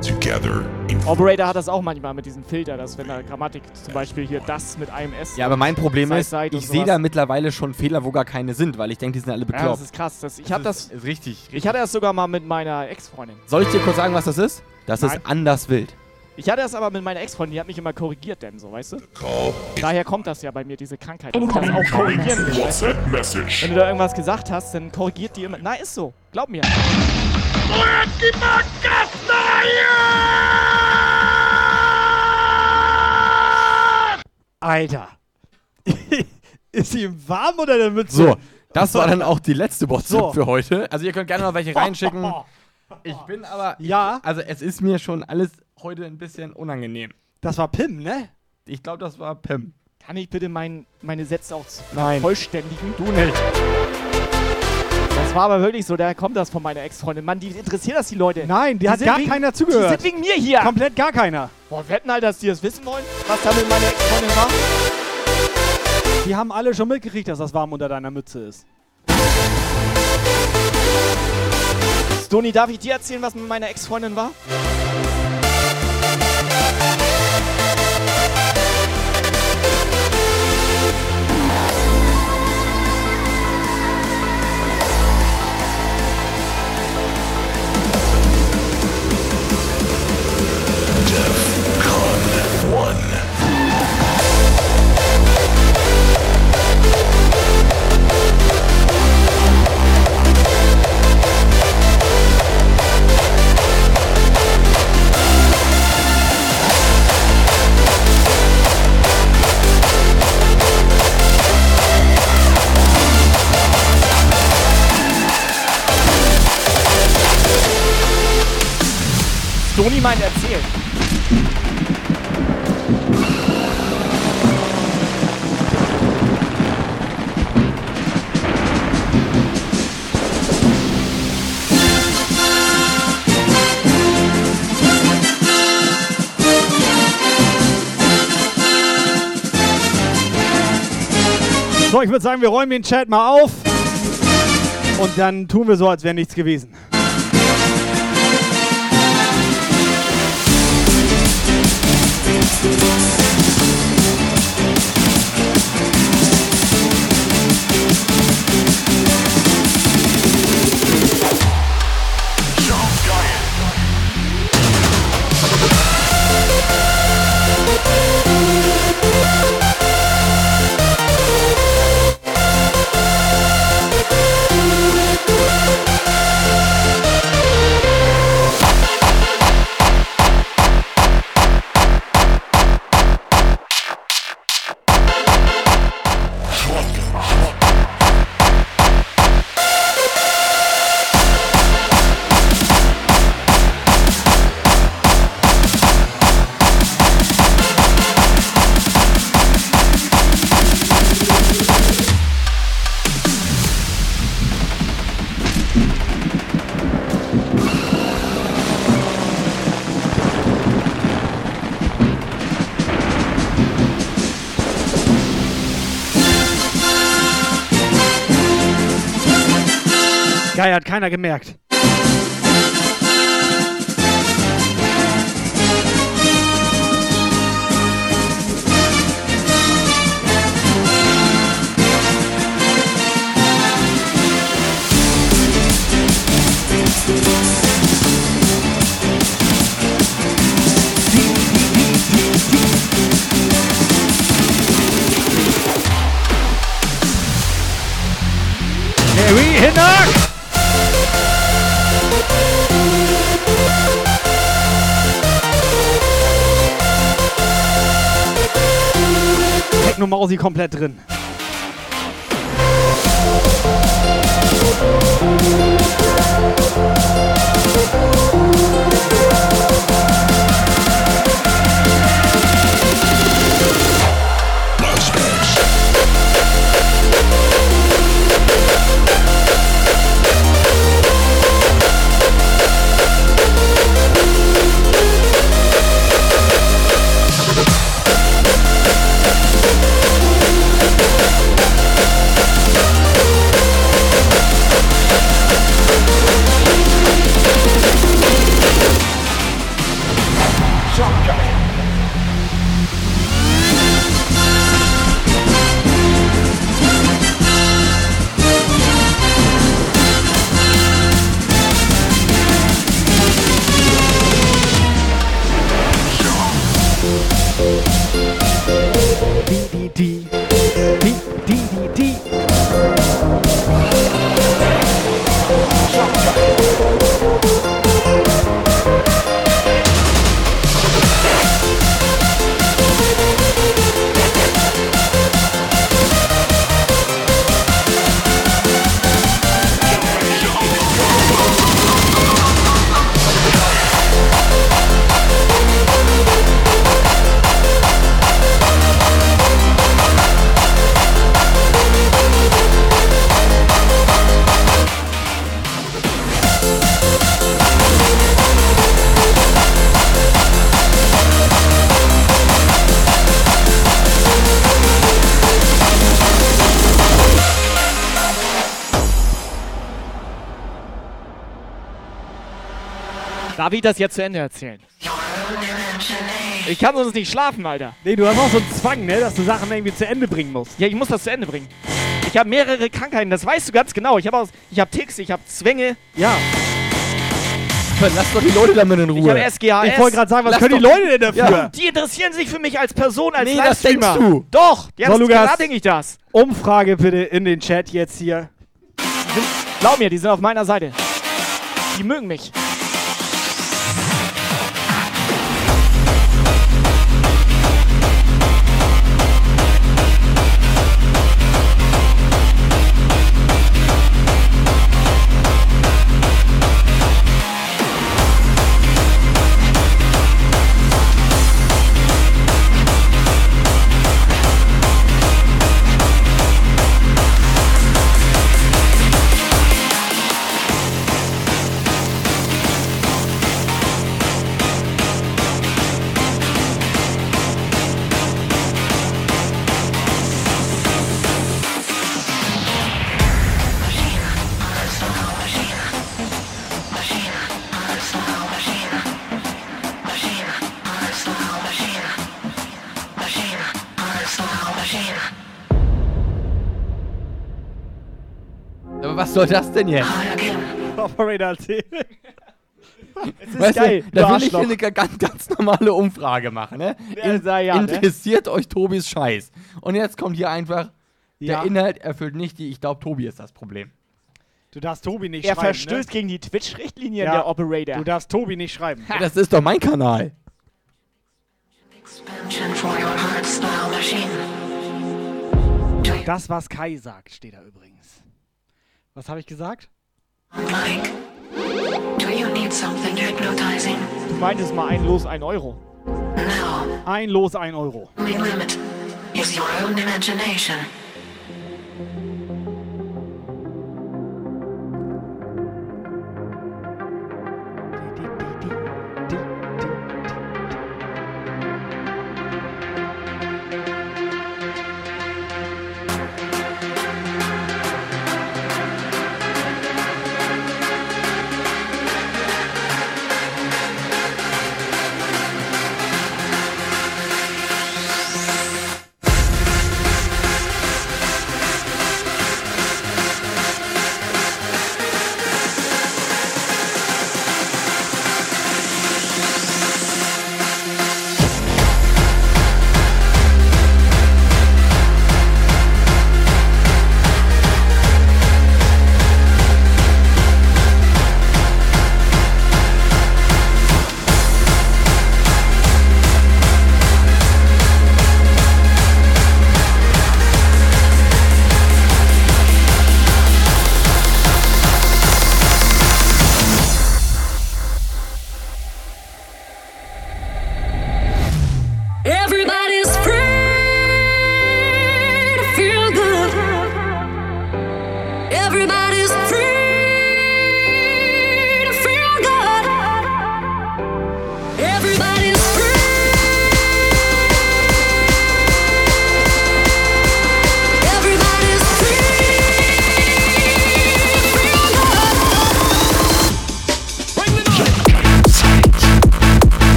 Speaker 20: Together in
Speaker 5: Operator hat das auch manchmal mit diesem Filter, dass wenn da Grammatik zum Beispiel hier das mit einem S.
Speaker 13: Ja, aber mein Problem ist,
Speaker 5: und
Speaker 13: ich sehe da mittlerweile schon Fehler, wo gar keine sind, weil ich denke, die sind alle
Speaker 5: Ja,
Speaker 13: bekloppt.
Speaker 5: das ist krass. Das, ich habe das,
Speaker 13: ist richtig,
Speaker 5: Ich hatte das sogar mal mit meiner Ex-Freundin.
Speaker 13: Soll ich dir kurz sagen, was das ist? Das
Speaker 5: Nein.
Speaker 13: ist anders wild.
Speaker 5: Ich hatte das aber mit meiner Ex-Freundin, die hat mich immer korrigiert, denn so, weißt du? Daher kommt das ja bei mir, diese Krankheit. ich das auch korrigieren will, weißt du? Wenn du da irgendwas gesagt hast, dann korrigiert die immer. Na, ist so. Glaub mir.
Speaker 4: Alter. <laughs> ist sie im Warm oder der Mütze?
Speaker 13: So, das war dann auch die letzte WhatsApp
Speaker 4: So.
Speaker 13: für heute. Also ihr könnt gerne noch welche <laughs> reinschicken. Ich bin aber,
Speaker 4: Ja.
Speaker 13: also es ist mir schon alles heute ein bisschen unangenehm.
Speaker 4: Das war Pim, ne?
Speaker 13: Ich glaube, das war Pim.
Speaker 5: Kann ich bitte mein, meine Sätze auch
Speaker 13: Nein.
Speaker 5: vollständigen?
Speaker 13: Du nicht.
Speaker 5: Das war aber wirklich so, da kommt das von meiner Ex-Freundin. Mann, die interessiert das die Leute.
Speaker 4: Nein, die, hat
Speaker 5: sind
Speaker 4: gar
Speaker 5: wegen,
Speaker 4: keiner
Speaker 5: Die
Speaker 4: zugehört.
Speaker 5: sind wegen mir hier.
Speaker 4: Komplett gar keiner.
Speaker 5: Boah, wetten halt, dass die das wissen wollen, was da mit meiner Ex-Freundin war.
Speaker 4: Die haben alle schon mitgekriegt, dass das warm unter deiner Mütze ist.
Speaker 5: Stoni, darf ich dir erzählen, was mit meiner Ex-Freundin war?
Speaker 20: Con
Speaker 5: Stoni meint erzählen.
Speaker 4: So, ich würde sagen, wir räumen den Chat mal auf. Und dann tun wir so, als wäre nichts gewesen. Geil, hat keiner gemerkt. Mausi komplett drin.
Speaker 5: Ich das jetzt zu Ende erzählen? Ich kann sonst nicht schlafen, Alter.
Speaker 4: Nee, du hast auch so einen Zwang, ne, dass du Sachen irgendwie zu Ende bringen musst.
Speaker 5: Ja, ich muss das zu Ende bringen. Ich habe mehrere Krankheiten, das weißt du ganz genau. Ich habe ich hab Ticks, ich habe Zwänge.
Speaker 4: Ja.
Speaker 13: Lass doch die Leute damit in
Speaker 5: Ich
Speaker 13: Ruhe.
Speaker 5: habe SGHS.
Speaker 4: Ich wollte gerade sagen, was
Speaker 5: Lass
Speaker 4: können die Leute denn dafür?
Speaker 5: Ja. Die interessieren sich für mich als Person, als
Speaker 13: Nee, das
Speaker 5: Livestreamer.
Speaker 13: denkst du.
Speaker 5: Doch, ja,
Speaker 4: so,
Speaker 5: das,
Speaker 4: Lukas,
Speaker 5: klar denke ich das.
Speaker 4: Umfrage bitte in den Chat jetzt hier.
Speaker 5: Glaub mir, die sind auf meiner Seite. Die mögen mich.
Speaker 13: Soll das denn jetzt?
Speaker 4: Operator erzählen. Es ist
Speaker 13: Weißt
Speaker 4: geil,
Speaker 13: du, da will ich eine ganz, ganz normale Umfrage machen, ne?
Speaker 4: Ja,
Speaker 13: In,
Speaker 4: ja, ne?
Speaker 13: interessiert euch Tobis Scheiß? Und jetzt kommt hier einfach,
Speaker 4: Ja.
Speaker 13: der Inhalt erfüllt nicht die, ich glaube, Tobi ist das Problem.
Speaker 4: Du darfst Tobi nicht
Speaker 5: Er
Speaker 4: schreiben.
Speaker 5: verstößt
Speaker 4: ne?
Speaker 5: gegen die Twitch-Richtlinien,
Speaker 4: Ja,
Speaker 5: der Operator.
Speaker 4: Du darfst Tobi nicht schreiben.
Speaker 13: Ja, <laughs> das ist doch mein Kanal.
Speaker 4: Das, was Kai sagt, steht da übrigens. Was habe ich gesagt?
Speaker 11: Like, do you need something hypnotizing?
Speaker 5: Du meintest mal ein Los, ein Euro.
Speaker 11: No.
Speaker 4: Ein Los, ein Euro.
Speaker 11: Only limit is your own imagination.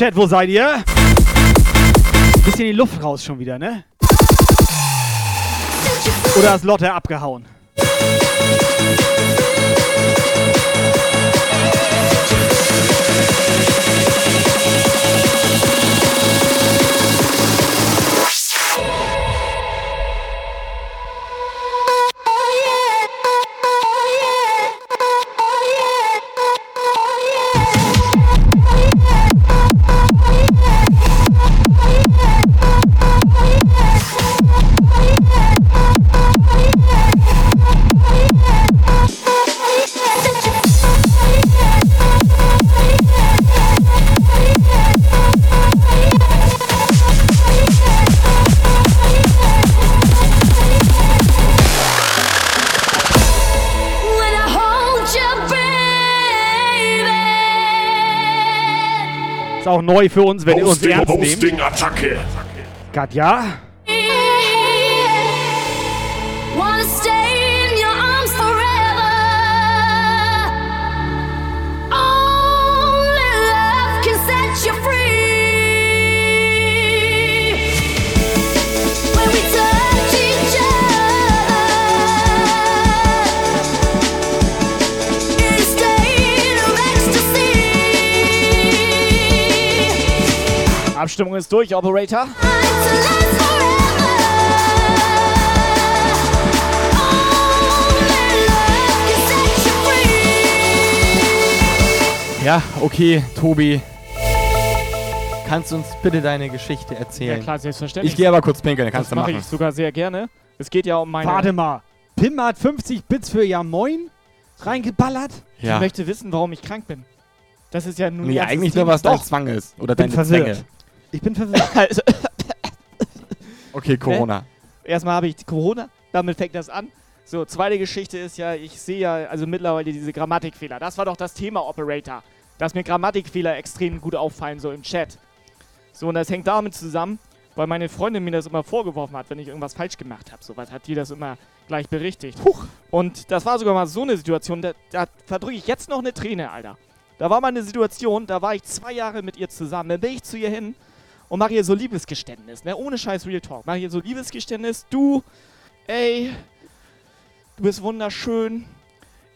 Speaker 4: Chat, wo seid ihr? Bisschen die Luft raus schon wieder, ne? Oder ist Lotte abgehauen? Neu für uns, wenn ihr uns ernst nehmt.
Speaker 7: Hosting, Attacke.
Speaker 4: Katja?
Speaker 5: Abstimmung ist durch, Operator.
Speaker 13: Ja, okay, Tobi. Kannst du uns bitte deine Geschichte erzählen?
Speaker 5: Ja klar, selbstverständlich.
Speaker 13: Ich gehe aber kurz pinkeln, dann kannst
Speaker 5: das
Speaker 13: du
Speaker 5: mache
Speaker 13: machen.
Speaker 5: ich sogar sehr gerne. Es geht ja um meine...
Speaker 4: Warte mal. Pim hat 50 Bits für Ja Moin reingeballert?
Speaker 13: Ja.
Speaker 5: Ich möchte wissen, warum ich krank bin. Das ist ja nun...
Speaker 13: Nee, eigentlich nur, was dein. Zwang ist. Oder deine. Zwänge.
Speaker 4: Ich bin verwirrt. <laughs>
Speaker 5: Also,
Speaker 13: Okay, Corona.
Speaker 5: Erstmal habe ich Corona, damit fängt das an. So, zweite Geschichte ist ja, ich sehe ja also mittlerweile diese Grammatikfehler. Das war doch das Thema Operator, dass mir Grammatikfehler extrem gut auffallen, so im Chat. So, und das hängt damit zusammen, weil meine Freundin mir das immer vorgeworfen hat, wenn ich irgendwas falsch gemacht habe. So was hat die das immer gleich berichtigt. Huch. Und das war sogar mal so eine Situation, da, da verdrücke ich jetzt noch eine Träne, Alter. Da war mal eine Situation, da war ich zwei Jahre mit ihr zusammen. Dann bin ich zu ihr hin und mache ihr so Liebesgeständnis, ne? Ohne scheiß Real Talk. Mache ihr so Liebesgeständnis. Du, ey, du bist wunderschön.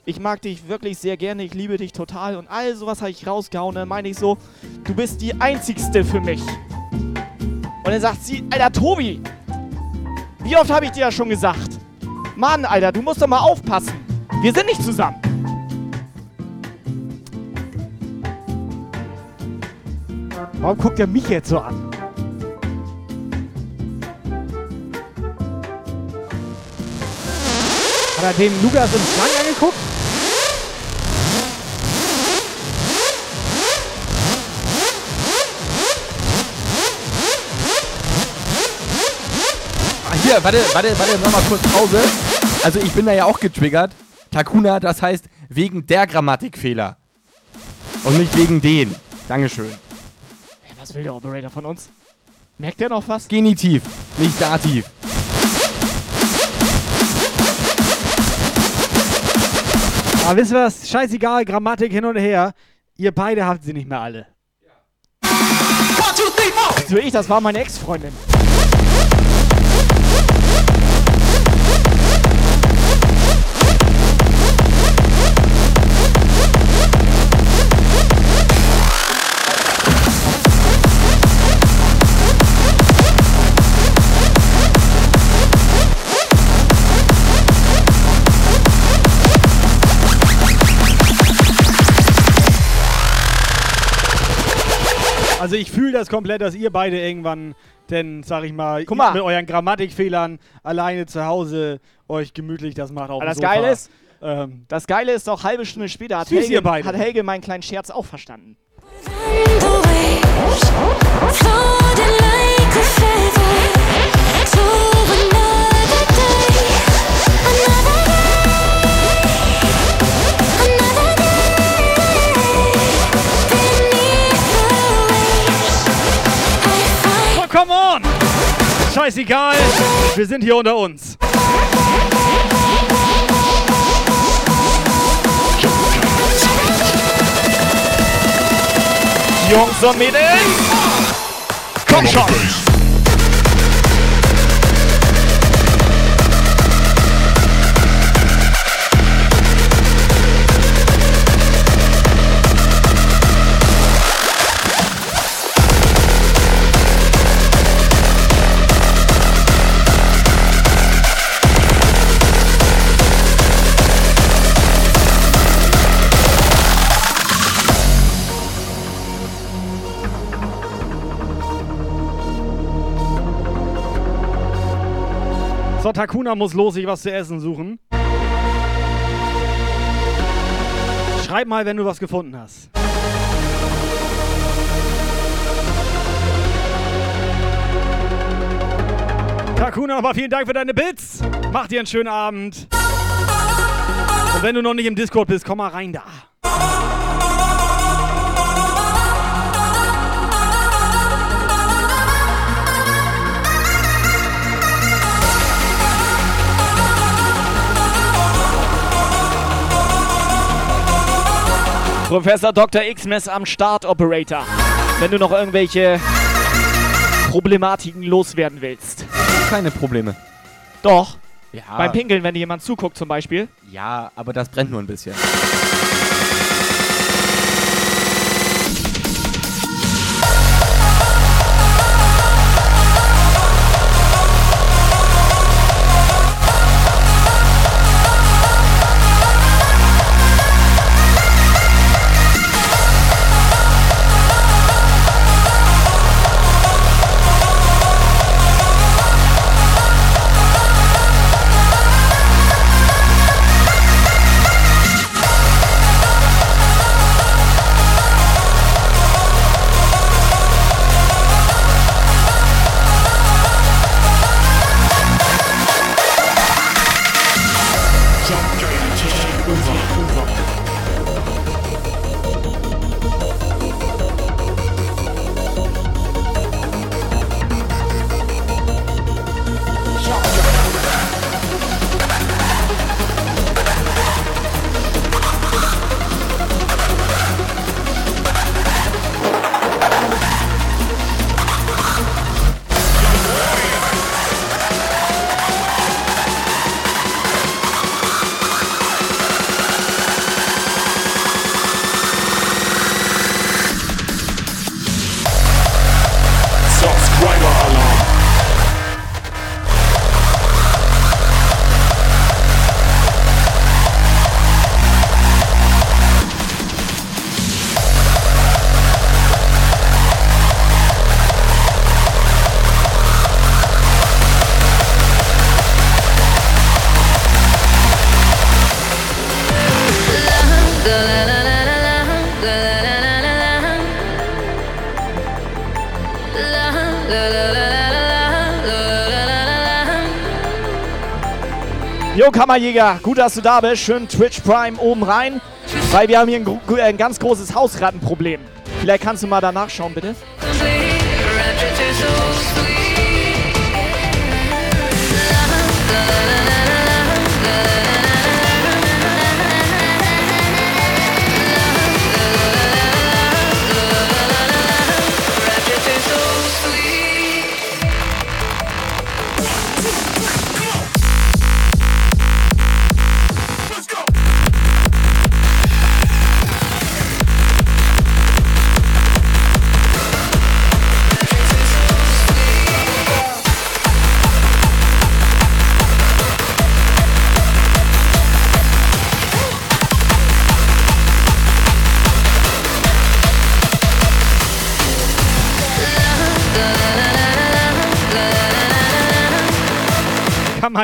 Speaker 5: Ich mag dich wirklich sehr gerne, ich liebe dich total und all sowas habe ich rausgehauen. Dann meine ich so, du bist die einzigste für mich. Und dann sagt sie, Alter Tobi, wie oft habe ich dir das schon gesagt? Mann, Alter, du musst doch mal aufpassen. Wir sind nicht zusammen.
Speaker 4: Warum guckt er mich jetzt so an? Hat er den Lukas im Schrank angeguckt?
Speaker 13: Ah, Hier, warte, warte, warte, nochmal kurz Pause. Also ich bin da ja auch getriggert. Takuna, das heißt wegen der Grammatikfehler. Und nicht wegen den. Dankeschön.
Speaker 5: Was will der Operator von uns? Merkt der noch was?
Speaker 13: Genitiv, nicht Dativ.
Speaker 4: Aber wisst ihr was? Scheißegal, Grammatik hin und her. Ihr beide habt sie nicht mehr alle.
Speaker 5: So ich, das war meine Ex-Freundin.
Speaker 4: Also ich fühle das komplett, dass ihr beide irgendwann, denn sag ich mal,
Speaker 5: Guck mal.
Speaker 4: mit euren Grammatikfehlern alleine zu Hause euch gemütlich das macht auf
Speaker 5: Aber
Speaker 4: dem
Speaker 5: das
Speaker 4: Sofa.
Speaker 5: Geile ist,
Speaker 4: ähm,
Speaker 5: das Geile ist doch, halbe Stunde später hat Helge, hat Helge meinen kleinen Scherz auch verstanden.
Speaker 4: Oh, Scheißegal, wir sind hier unter uns.
Speaker 5: Jungs und Mädels, komm schon!
Speaker 4: So, Takuna muss los, sich was zu essen suchen. Schreib mal, wenn du was gefunden hast. Takuna, nochmal vielen Dank für deine Bits. Mach dir einen schönen Abend. Und wenn du noch nicht im Discord bist, komm mal rein da.
Speaker 5: Professor Dr. X-Mess am Start, Operator. Wenn du noch irgendwelche Problematiken loswerden willst.
Speaker 13: Keine Probleme.
Speaker 5: Doch.
Speaker 13: Ja.
Speaker 5: Beim Pinkeln, wenn dir jemand zuguckt zum Beispiel.
Speaker 13: Ja, aber das brennt nur ein bisschen.
Speaker 5: Jo, Kammerjäger, gut, dass du da bist. Schön Twitch Prime oben rein, weil wir haben hier ein, gro- ein ganz großes Hausrattenproblem. Vielleicht kannst du mal da nachschauen, bitte.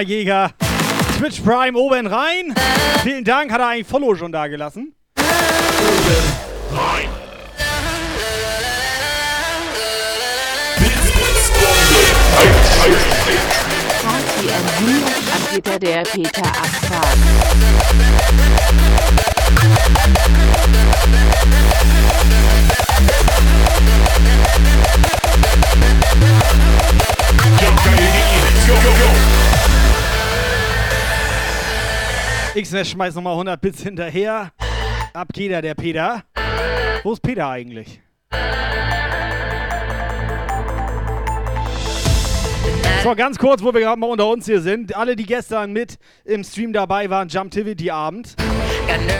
Speaker 4: Kammerjäger. Twitch Prime oben rein. Vielen Dank. Hat er eigentlich Follow schon da gelassen?
Speaker 19: TNV, Anbieter der Peter Abfahrt.
Speaker 4: X-Nes schmeißt nochmal 100 Bits hinterher. Ab geht er, der Peter. Wo ist Peter eigentlich? So, ganz kurz, wo wir gerade mal unter uns hier sind. Alle, die gestern mit im Stream dabei waren, Jumptivity Abend.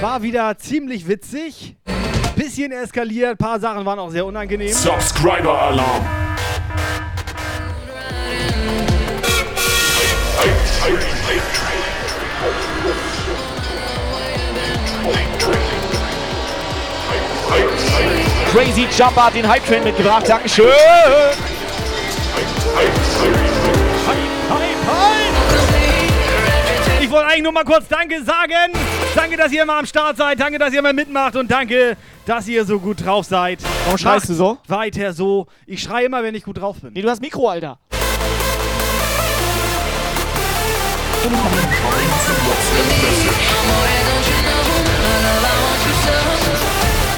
Speaker 4: War wieder ziemlich witzig. Bisschen eskaliert, paar Sachen waren auch sehr unangenehm.
Speaker 20: Subscriber
Speaker 5: Crazy Jumper hat den Hype Train mitgebracht. Dankeschön.
Speaker 4: Ich wollte eigentlich nur mal kurz Danke sagen. Danke, dass ihr immer am Start seid. Danke, dass ihr immer mitmacht. Und danke, dass ihr so gut drauf seid.
Speaker 5: Warum schreist
Speaker 4: Macht
Speaker 5: du so?
Speaker 4: Weiter so. Ich schreie immer, wenn ich gut drauf bin.
Speaker 5: Nee, du hast Mikro, Alter.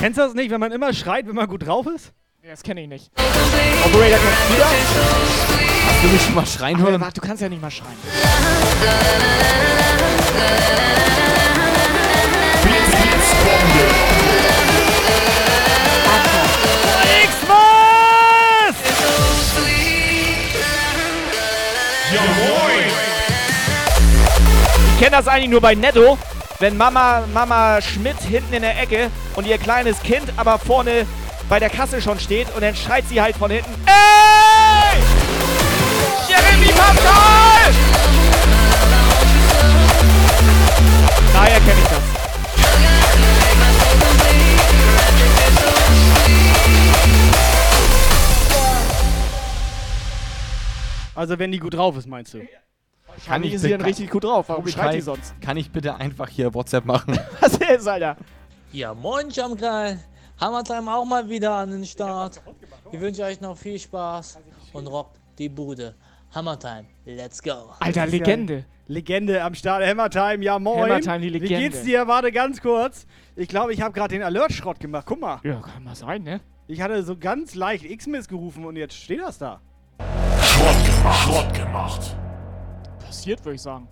Speaker 4: Kennst du das nicht, wenn man immer schreit, wenn man gut drauf ist?
Speaker 5: Nee, das kenne ich nicht. Operator, kennst du das?
Speaker 13: Hast du mich schon mal schreien
Speaker 5: Ach,
Speaker 13: hören?
Speaker 5: warte, du kannst ja nicht mal schreien. Ich kenne das eigentlich nur bei Netto, wenn Mama, Mama Schmidt hinten in der Ecke und ihr kleines Kind aber vorne bei der Kasse schon steht und dann schreit sie halt von hinten, Ey! Jeremy Pascal! Daher kenne ich das.
Speaker 4: Also wenn die gut drauf ist, meinst du?
Speaker 5: Ist sie dann richtig gut drauf. Warum schreit
Speaker 13: kann
Speaker 5: die
Speaker 13: ich-
Speaker 5: sonst?
Speaker 13: Kann ich bitte einfach hier WhatsApp machen? <laughs>
Speaker 5: Was ist, Alter?
Speaker 32: Ja, moin, Jamgeil. Hammertime auch mal wieder an den Start. Ich wünsche euch noch viel Spaß und rockt die Bude. Hammertime, let's go.
Speaker 5: Alter, Legende.
Speaker 4: Legende am Start. Hammertime, ja moin.
Speaker 5: Hammertime, die
Speaker 4: Wie
Speaker 5: Legende.
Speaker 4: geht's dir? Warte ganz kurz. Ich glaube, ich habe gerade den Alert-Schrott gemacht. Guck mal.
Speaker 5: Ja, kann mal sein, ne?
Speaker 4: Ich hatte so ganz leicht X-Miss gerufen und jetzt steht das da.
Speaker 20: Schrott gemacht. Schrott gemacht.
Speaker 5: Passiert, würde ich sagen.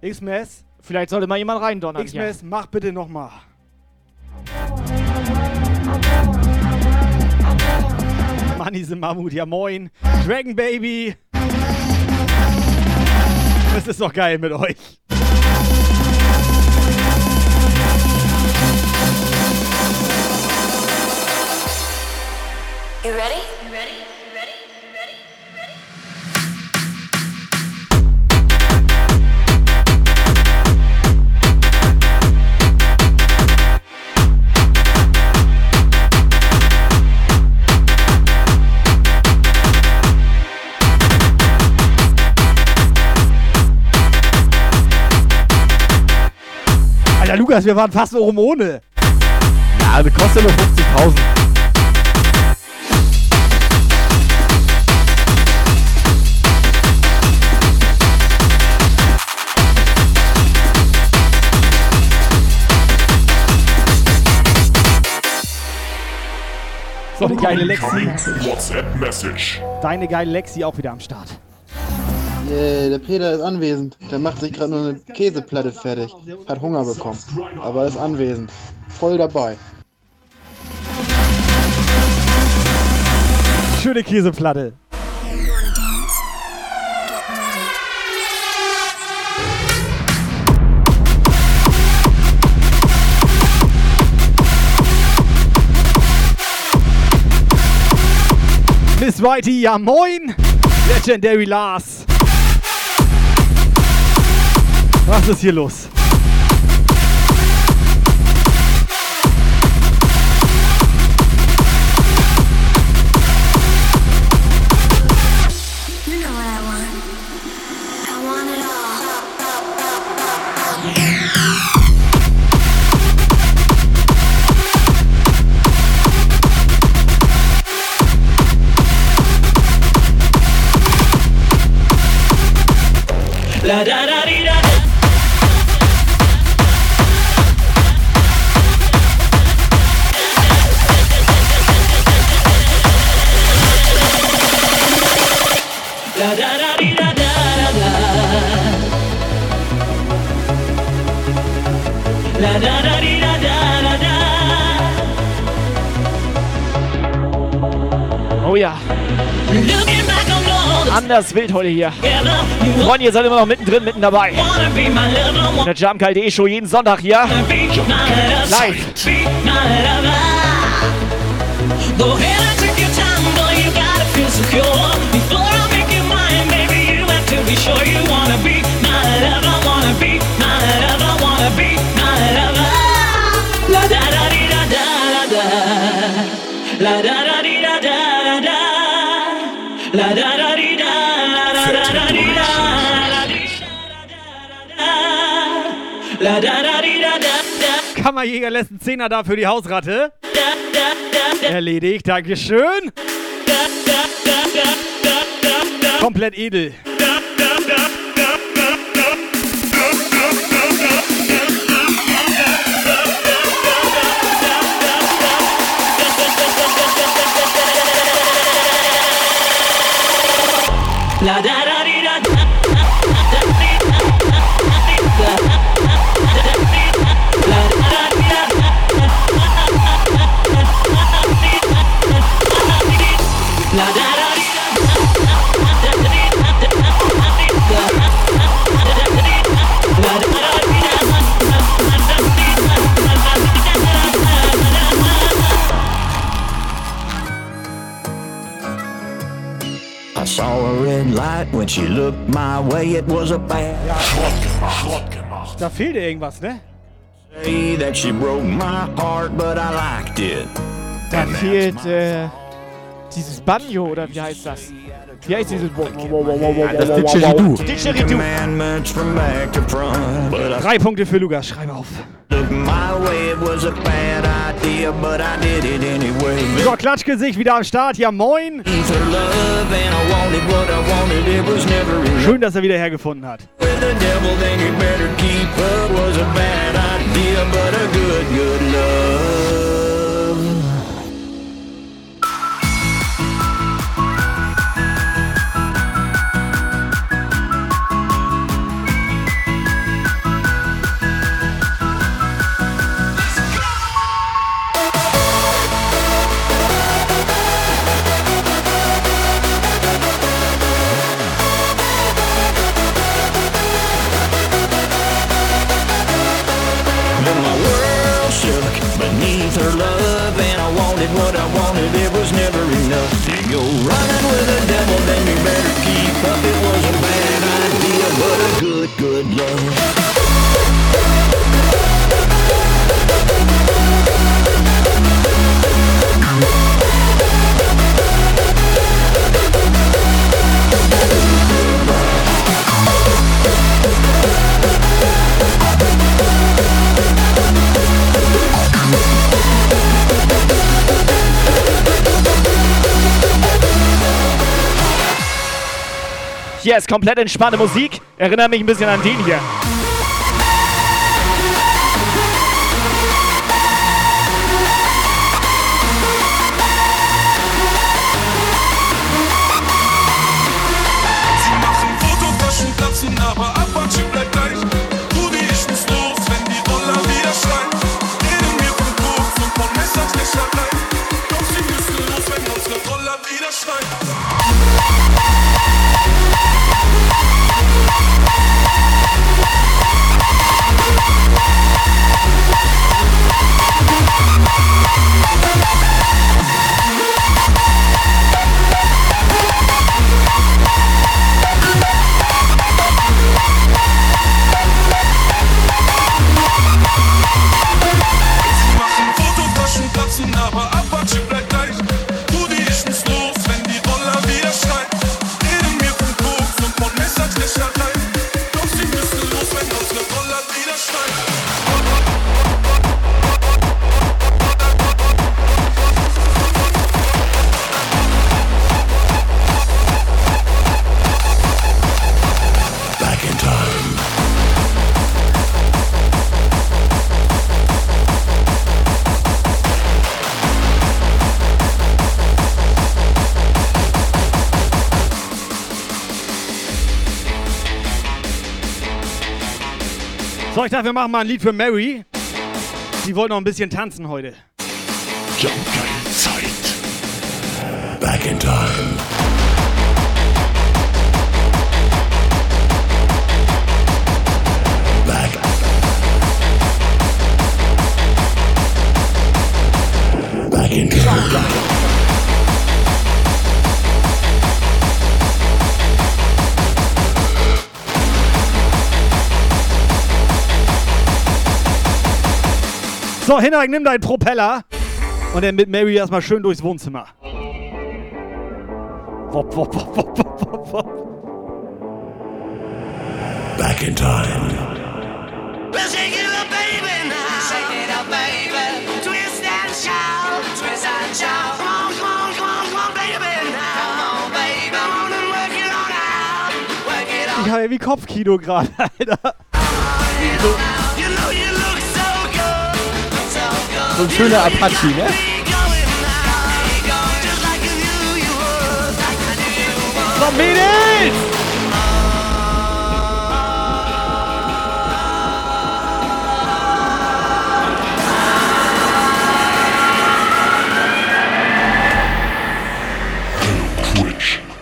Speaker 4: X-Miss.
Speaker 5: Vielleicht sollte mal jemand reindonnern.
Speaker 4: X-Miss, mach bitte nochmal. Manise Mammut, ja moin. Dragon Baby. Das ist doch geil mit euch.
Speaker 11: You ready?
Speaker 4: Lukas, wir waren fast oben ohne.
Speaker 13: Ja, das kostet nur 50.000.
Speaker 4: So eine geile Lexi.
Speaker 20: WhatsApp-Message.
Speaker 4: Deine geile Lexi auch wieder am Start.
Speaker 33: Yeah, der Peter ist anwesend. Der macht sich gerade nur eine Käseplatte fertig. Hat Hunger bekommen. Aber ist anwesend. Voll dabei.
Speaker 4: Schöne Käseplatte. Miss Whitey, ja moin! Legendary Lars. Was ist hier los?
Speaker 11: You know
Speaker 5: Anders wild heute hier. Freunde, ihr seid immer noch mittendrin, mitten dabei.
Speaker 34: lover,
Speaker 5: Der Jumpgeil.de Show jeden Sonntag hier. Live.
Speaker 4: Kammerjäger lässt einen Zehner da für die Hausratte. Erledigt, Dankeschön. Komplett edel.
Speaker 34: La
Speaker 35: when she looked my way. It was a bad
Speaker 4: Da fehlte irgendwas, ne?
Speaker 35: that she broke my heart, but I liked it.
Speaker 5: Da fehlt äh, dieses Banjo, oder wie heißt das? Wie heißt dieses...
Speaker 35: Das
Speaker 4: Didgeridoo.
Speaker 35: Didgeridoo.
Speaker 4: Drei Punkte für Lukas, schreib auf.
Speaker 35: looked my way. It was a bad idea, but I did it anyway.
Speaker 4: So, Klatschgesicht wieder am Start. Ja, moin. Schön, dass er wieder hergefunden hat.
Speaker 35: With Go running with the devil, then you better keep up. It was a bad idea, but a good, good love.
Speaker 5: Ist komplett entspannte Musik. Erinnert mich ein bisschen an den hier.
Speaker 4: Ich dachte, wir machen mal ein Lied für Mary. Sie wollte noch ein bisschen tanzen heute.
Speaker 20: Jump Geil Zeit. Back in time.
Speaker 4: So, Henrik, nimm deinen Propeller. Und dann mit Mary erstmal schön durchs Wohnzimmer. Wop, wop, wop, wop, wop, wop, wop.
Speaker 20: Back in time.
Speaker 21: Well, it up, baby, now. Shake it up, baby. Twist and shout. Twist and shout. Come on, come on, come on, come on, baby, now. Come on, baby. Come on and work it on out. Work it on
Speaker 4: Ich habe wie Kopfkino gerade, <laughs> Alter.
Speaker 21: You know you look so good. So.
Speaker 13: Ein schöner Apache, ne?
Speaker 4: So, Mädels!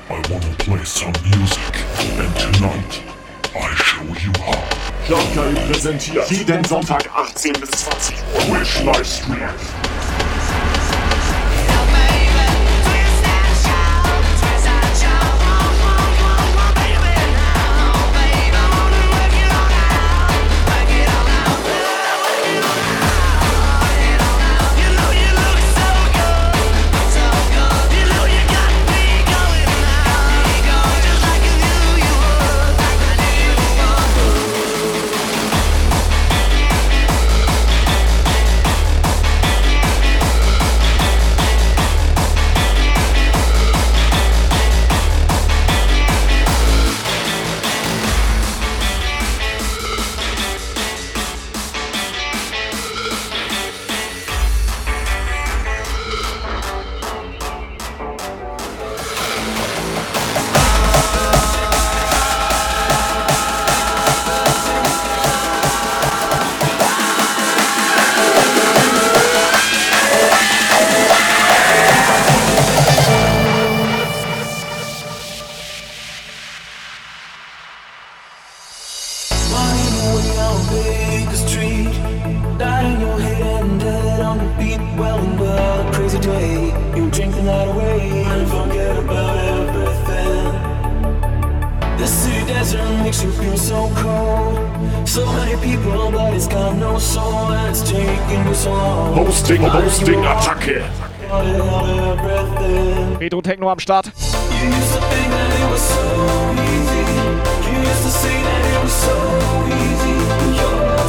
Speaker 20: I wanna play some music. And tonight,
Speaker 36: Jobgeil präsentiert jeden Sonntag 18 bis 20 Uhr.
Speaker 20: Twitch Livestream.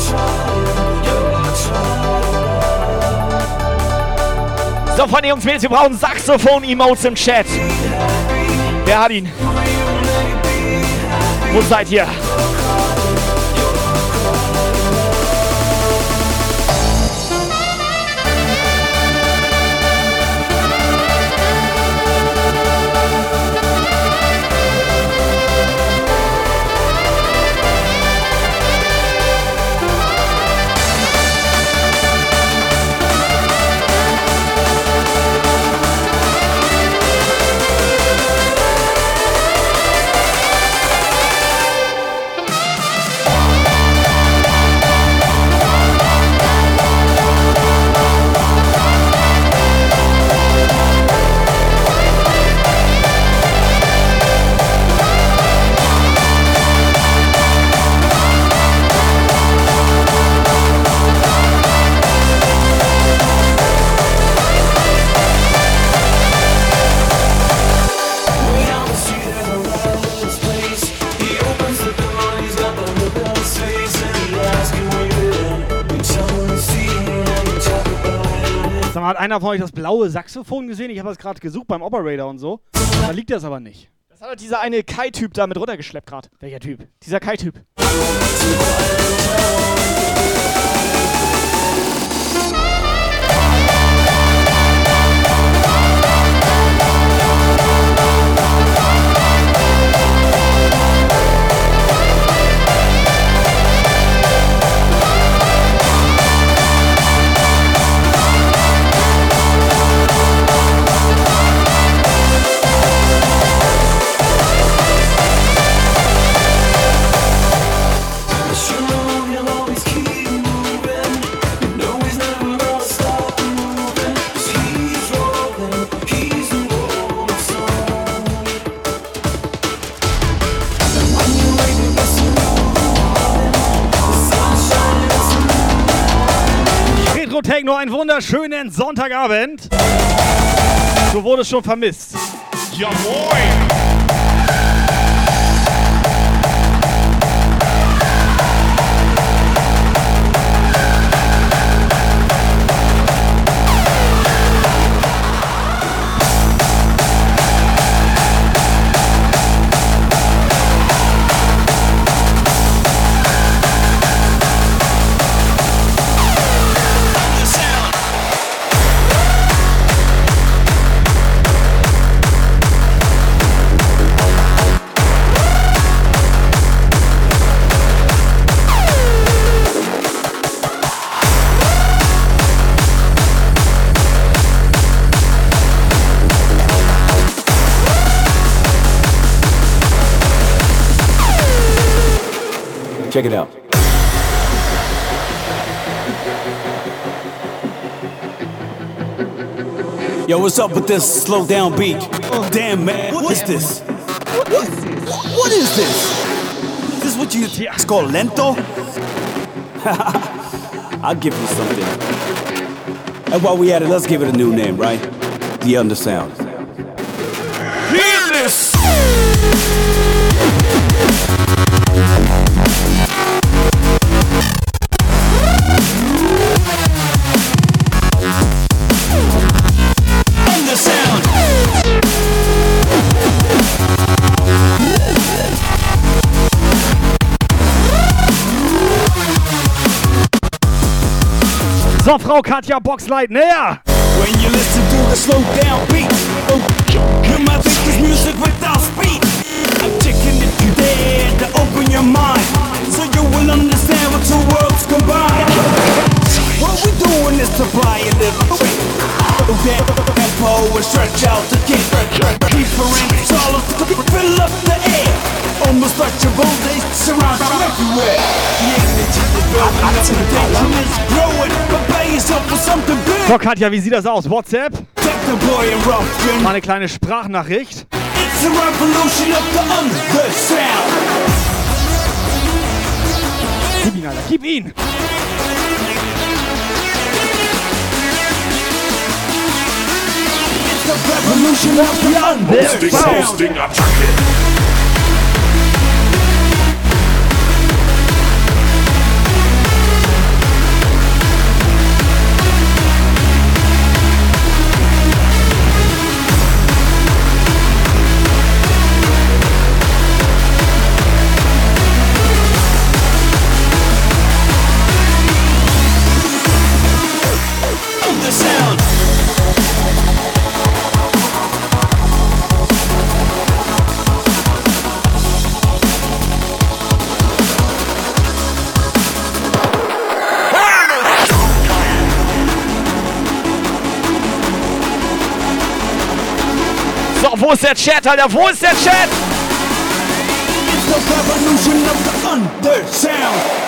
Speaker 21: Trying, you're trying.
Speaker 5: So, Freunde, Jungs, Mädels, wir brauchen Saxophon-Emotes im Chat. Wer hat ihn? Wo seid ihr?
Speaker 4: Einer von euch das blaue Saxophon gesehen? Ich habe das gerade gesucht beim Operator und so. Da liegt das aber nicht.
Speaker 5: Das hat doch dieser eine Kai-Typ da mit runtergeschleppt gerade. Welcher Typ? Dieser Kai-Typ. <laughs>
Speaker 4: wunderschönen Sonntagabend. Du wurdest schon vermisst.
Speaker 20: Ja, moin!
Speaker 1: Check it out.
Speaker 37: Yo, what's up with this slow down beat? Damn, man, what is this? What is this? What is this? Is this what you it's called lento? <laughs> I'll give you something. And while we at it, let's give it a new name, right? The Undersound.
Speaker 4: So, Frau Katja Boxlight, näher!
Speaker 37: When you listen to the slow down beat, oh, you might think this music without speed. I'm taking it there to open your mind, so you will understand what two worlds combine. What we doing is to buy a little bit. That tempo and stretch out the kick. Deeper and taller, fill up the air. Almost like your they surround you everywhere. The energy is building up, the tension is growing. Prepare yourself for something big.
Speaker 4: So, Katja, wie sieht das aus? WhatsApp? Mal eine kleine Sprachnachricht.
Speaker 37: It's a revolution of the undersound.
Speaker 4: Gib ihn, Alter, gib ihn!
Speaker 37: The revolution of the
Speaker 20: Hosting,
Speaker 37: undersound.
Speaker 20: hosting, Attacke!
Speaker 5: Wo ist der Chat, Alter? Wo ist der Chat?
Speaker 37: It's the revolution of the undersound.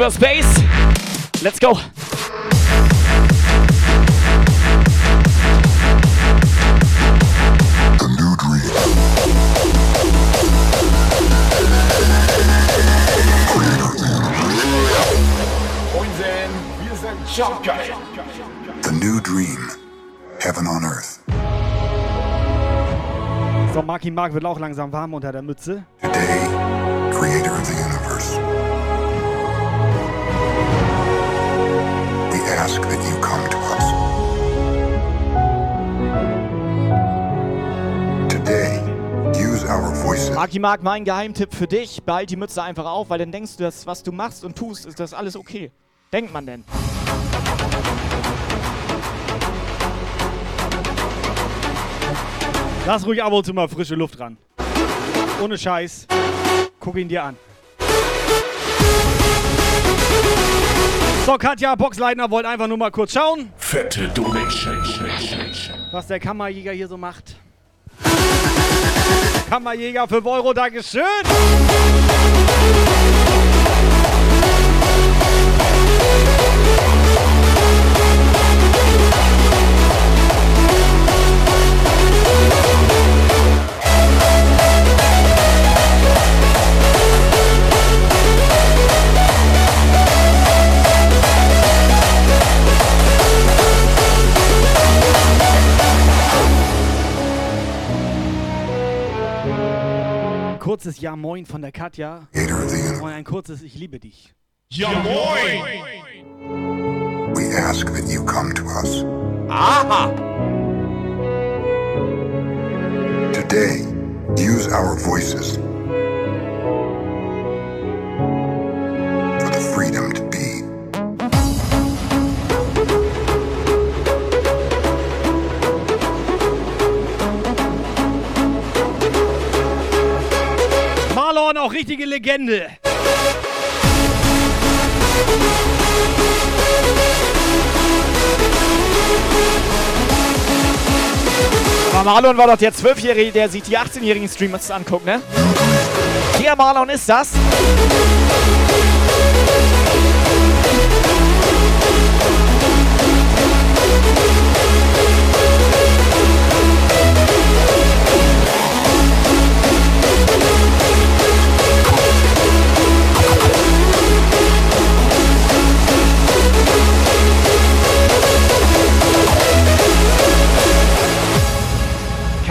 Speaker 5: Reverse bass. Let's go.
Speaker 38: The new dream. Heaven on earth.
Speaker 4: So, Marky Mark wird auch langsam warm unter der Mütze.
Speaker 5: Marki Mark, mein Geheimtipp für dich, behalt die Mütze einfach auf, weil dann denkst du, dass was du machst und tust, ist das alles okay. Denkt man denn?
Speaker 4: Lass ruhig ab und zu mal frische Luft ran. Ohne Scheiß. Guck ihn dir an. So, Katja Boxleitner wollte einfach nur mal kurz schauen,
Speaker 20: Fette Donation.
Speaker 4: was der Kammerjäger hier so macht. Kammerjäger 5 Euro, Dankeschön. Kurzes Ja Moin von der Katja. Und ein kurzes Ich liebe dich.
Speaker 20: Ja moin!
Speaker 38: We ask that you come to us.
Speaker 5: Aha!
Speaker 38: Today, use our voices
Speaker 4: Marlon, auch richtige Legende.
Speaker 5: Aber Marlon war doch der 12-Jährige, der sich die 18-jährigen Streamers anguckt, ne? Der Marlon ist das.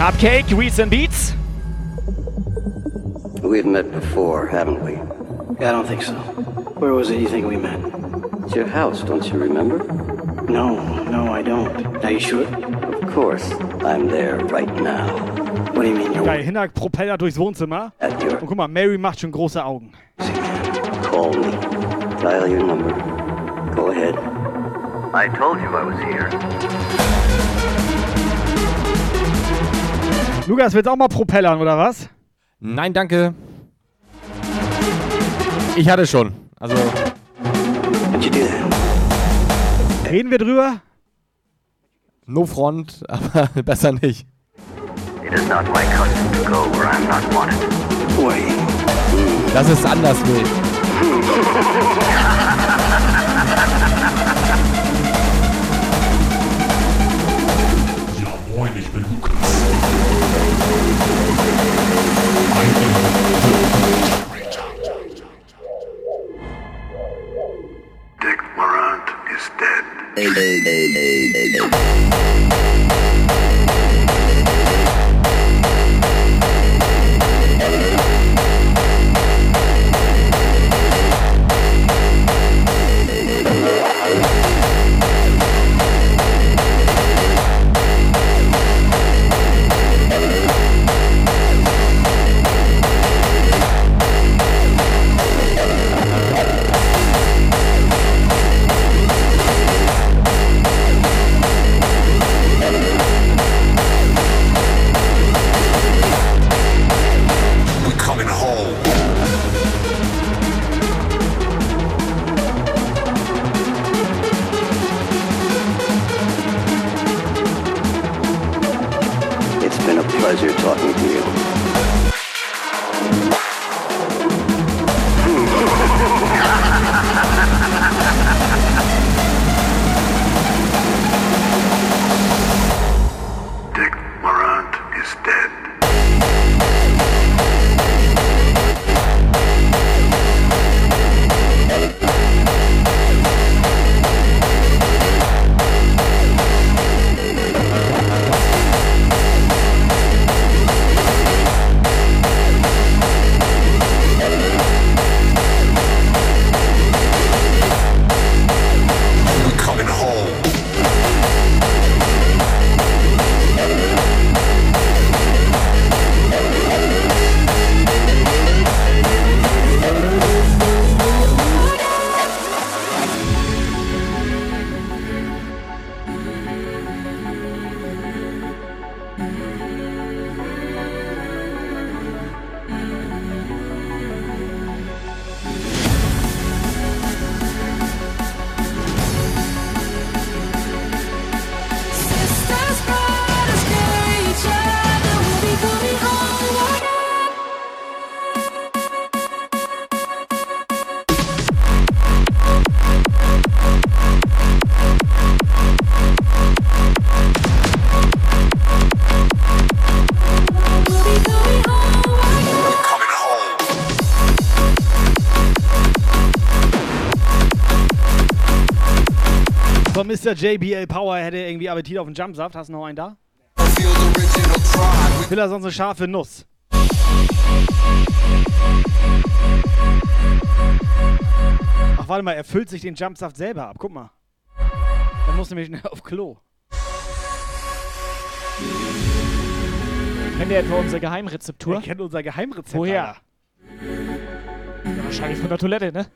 Speaker 5: Cupcake, Reads and Beats.
Speaker 39: We've met before, haven't we?
Speaker 40: I don't think so. Where was it you think we met?
Speaker 39: It's your house, don't you remember?
Speaker 40: No, no, I don't. Are you sure?
Speaker 39: Of course. I'm there right now.
Speaker 40: What do you mean you're
Speaker 4: Geil, Hinak Propeller durchs Wohnzimmer. At Und guck mal, Mary macht schon große Augen.
Speaker 39: Call me. Dial your number. Go ahead. I told you I was here.
Speaker 4: Lukas, willst auch mal propellern, oder was?
Speaker 13: Nein, danke. Ich hatte schon. Also.
Speaker 4: Reden wir drüber?
Speaker 13: No front, <laughs> aber besser nicht.
Speaker 39: It is not my custom to go where I'm not wanted.
Speaker 40: Wait.
Speaker 13: Das ist anders wild.
Speaker 20: Ja moin, ich bin Lukas.
Speaker 38: Dick Morant is dead.
Speaker 4: So, Mr. JBL Power hätte irgendwie Appetit auf einen Jumpsaft. Hast du noch einen da? Will er sonst eine scharfe Nuss? Ach, warte mal, er füllt sich den Jumpsaft selber ab. Guck mal. Er muss nämlich schnell auf Klo.
Speaker 11: Kennt ihr etwa unsere Geheimrezeptur?
Speaker 4: Er kennt unser Geheimrezept.
Speaker 11: Woher? Ja, wahrscheinlich von der Toilette, ne?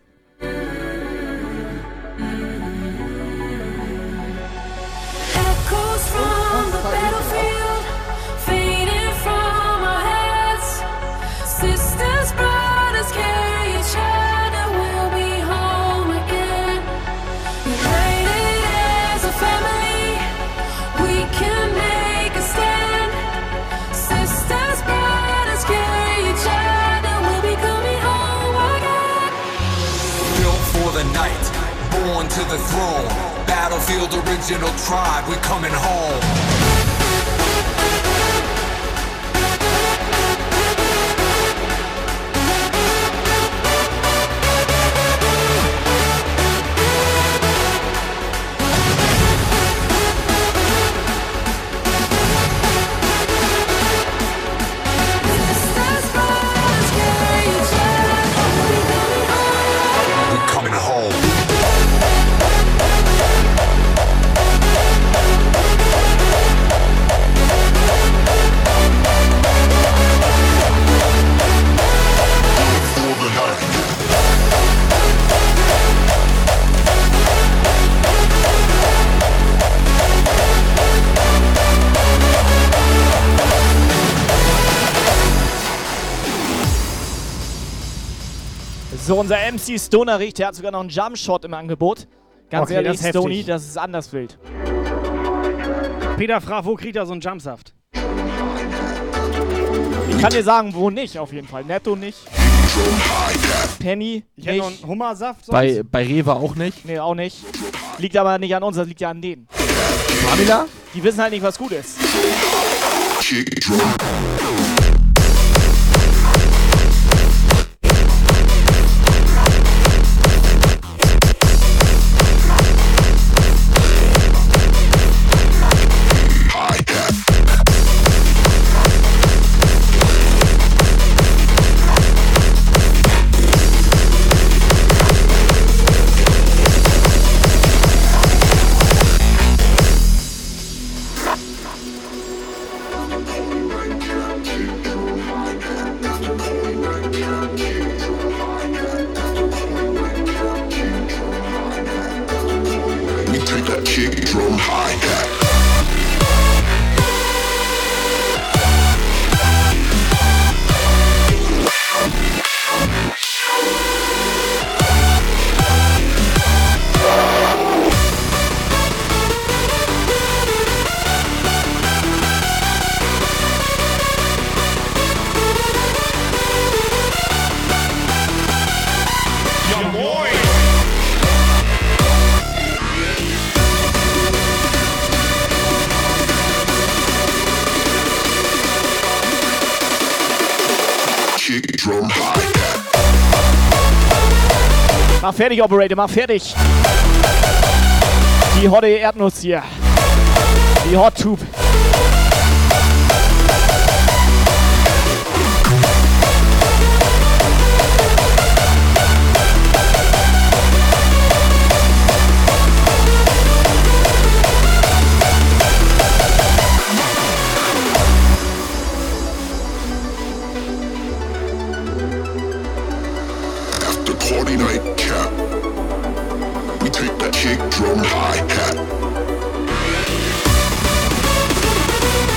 Speaker 1: Born to the throne. Battlefield original tribe, we coming home.
Speaker 11: So, unser MC Stoner riecht, der hat sogar noch einen Jumpshot im Angebot. Ganz
Speaker 4: Okay,
Speaker 11: ehrlich,
Speaker 4: das ist
Speaker 11: Stony,
Speaker 4: heftig.
Speaker 11: das ist anders wild.
Speaker 4: Peter fragt, wo kriegt er so einen Jumpsaft?
Speaker 11: Ich kann dir sagen, wo nicht, auf jeden Fall. Netto nicht. Penny
Speaker 4: Ich hätte noch einen Hummersaft. sonst.
Speaker 13: Bei, bei Rewe auch nicht.
Speaker 11: Nee, auch nicht. Liegt aber nicht an uns, das liegt ja an denen.
Speaker 13: Pamela?
Speaker 11: Die wissen halt nicht, was gut ist.
Speaker 5: Mach fertig, Operator, mach fertig. Die hotte Erdnuss hier. Die Hot Tube.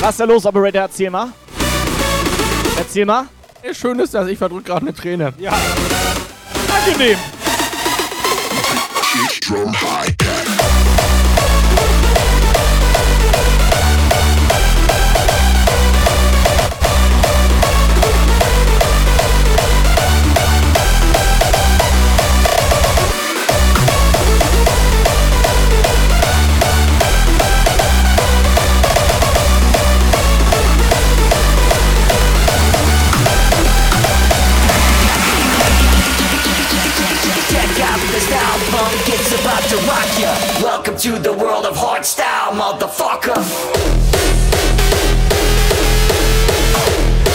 Speaker 5: Was ist da los, Operator? Erzähl mal. Erzähl mal.
Speaker 13: Schön ist das, ich verdrück gerade eine Träne.
Speaker 5: Ja. Angenehm.
Speaker 41: Drum hi-hat.
Speaker 24: Welcome to the world of hardstyle, motherfucker.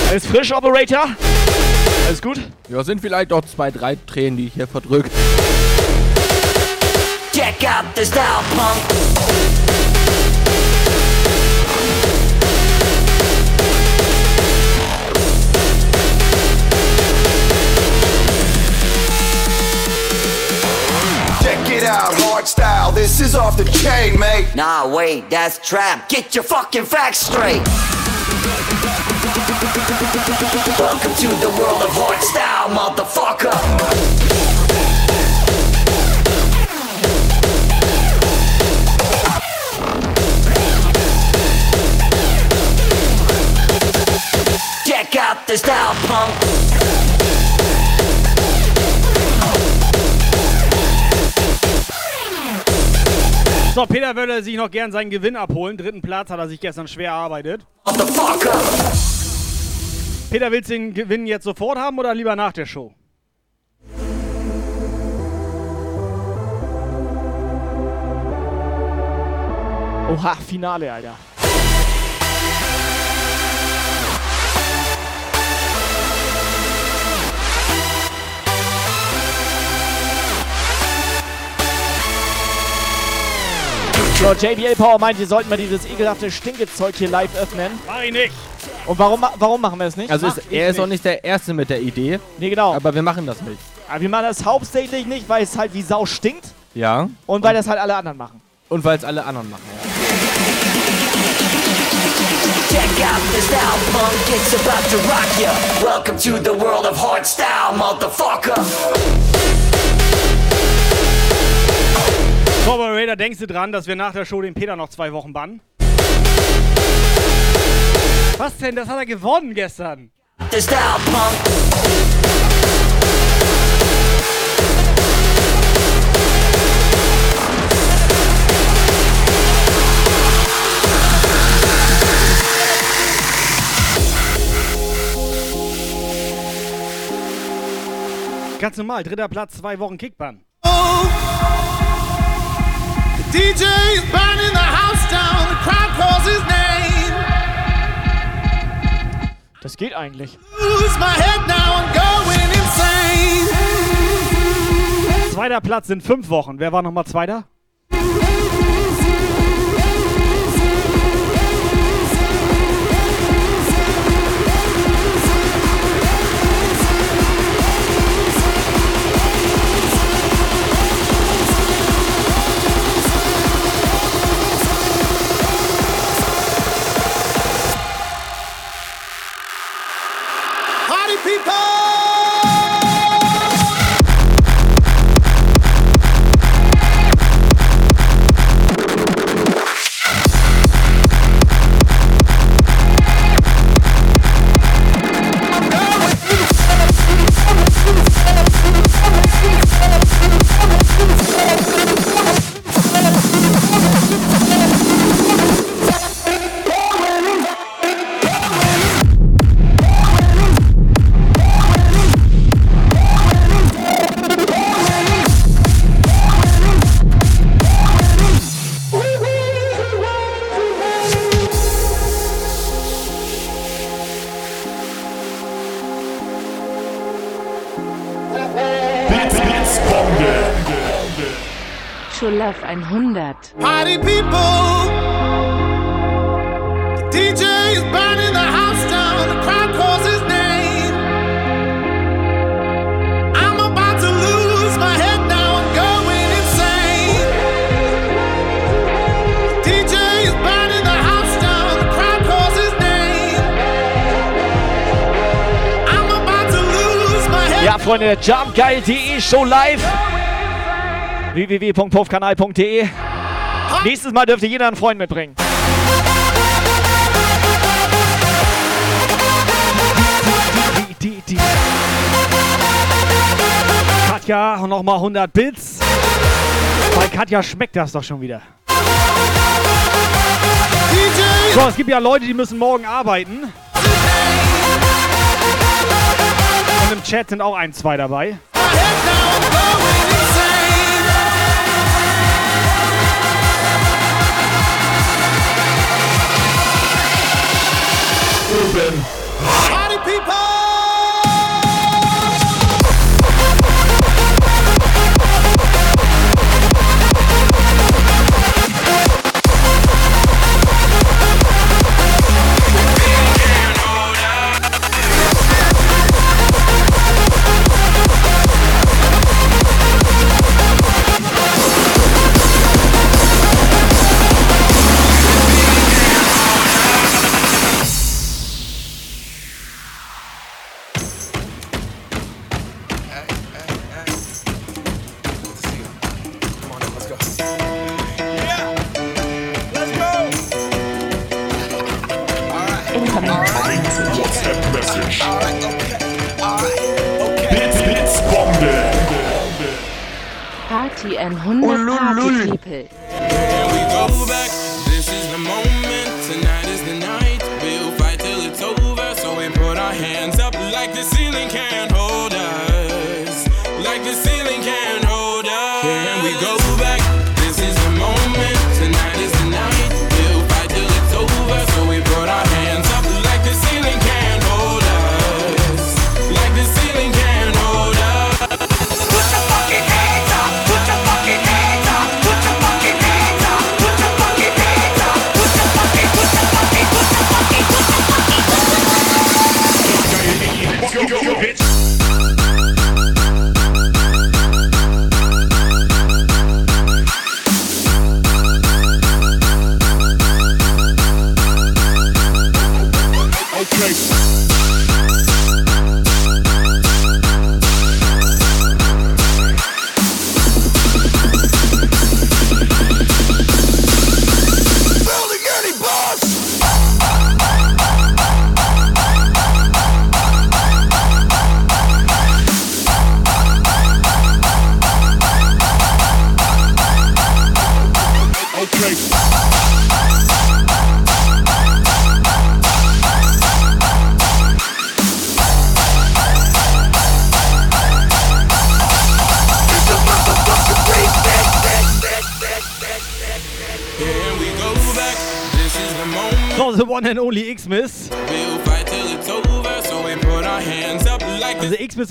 Speaker 5: Alles frisch, Operator? Alles gut?
Speaker 13: Ja, sind vielleicht doch zwei, drei Tränen, die ich hier verdrück.
Speaker 24: Check out the style punk.
Speaker 42: This is off the chain, mate.
Speaker 24: Nah, wait, that's trap. Get your fucking facts straight. Welcome to the world of hardstyle, motherfucker.
Speaker 4: So, Peter würde sich noch gern seinen Gewinn abholen. Dritten Platz hat er sich gestern schwer erarbeitet. Peter, willst du den Gewinn jetzt sofort haben oder lieber nach der Show?
Speaker 5: Oha, Finale, Alter. So, JBL Power meint, wir sollten mal dieses ekelhafte Stinkezeug hier live öffnen.
Speaker 4: Mach ich nicht.
Speaker 5: Und warum, warum machen wir es nicht?
Speaker 13: Also ist, er ist auch nicht der Erste mit der Idee.
Speaker 5: Nee, genau.
Speaker 13: Aber wir machen das nicht.
Speaker 5: Aber wir machen das hauptsächlich nicht, weil es halt wie Sau stinkt
Speaker 13: Ja.
Speaker 5: und weil das halt alle anderen machen.
Speaker 13: Und weil es alle anderen machen.
Speaker 24: Check out the style punk, it's about to rock ya. Welcome to the world of hardstyle, motherfucker.
Speaker 4: So, Operator, denkst du dran, dass wir nach der Show den Peter noch zwei Wochen bannen? Was denn? Das hat er gewonnen gestern. Ganz normal, dritter Platz, zwei Wochen Kickbann.
Speaker 43: DJ
Speaker 5: Das geht eigentlich.
Speaker 43: Lose my head now. I'm going insane.
Speaker 4: Zweiter Platz sind fünf Wochen. Wer war nochmal Zweiter?
Speaker 5: der jumpgeil.de Show live. www.puffkanal.de. Nächstes Mal dürft ihr jeder einen Freund mitbringen.
Speaker 43: Die, die, die. Katja, nochmal 100 Bits. Bei Katja schmeckt das doch schon wieder. So, es gibt ja Leute, die müssen morgen arbeiten. im Chat sind auch ein, zwei dabei. Open.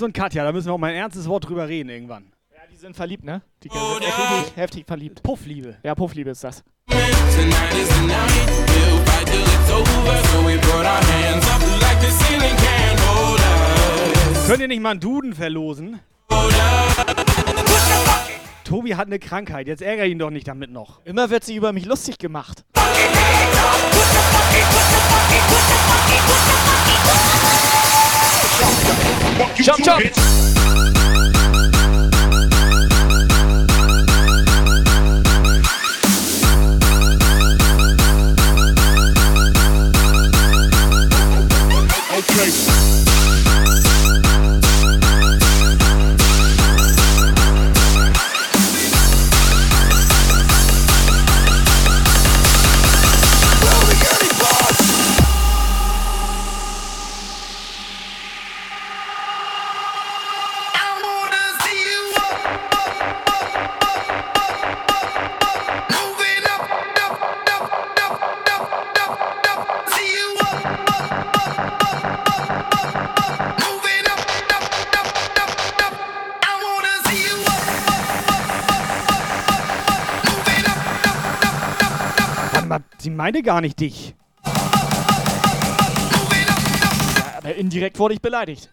Speaker 43: Und Katja, da müssen wir auch mal ein ernstes Wort drüber reden irgendwann.
Speaker 5: Ja, die sind verliebt, ne? Die sind oh, heftig, heftig verliebt.
Speaker 43: Puffliebe.
Speaker 5: Ja, Puffliebe ist das.
Speaker 43: Könnt ihr nicht mal einen Duden verlosen? Tobi hat eine Krankheit, jetzt ärgere ihn doch nicht damit noch.
Speaker 5: Immer wird sie über mich lustig gemacht. jump, jump, jump.
Speaker 44: Okay.
Speaker 4: Meine gar nicht dich.
Speaker 5: Aber indirekt wurde ich beleidigt.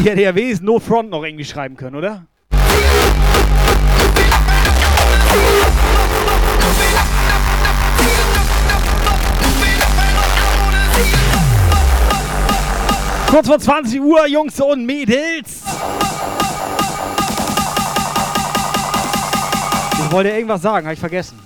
Speaker 4: Ich hätte ja wenigstens No Front noch irgendwie schreiben können, oder? Kurz vor 20 Uhr, Jungs und Mädels. Ich wollte irgendwas sagen, habe ich vergessen.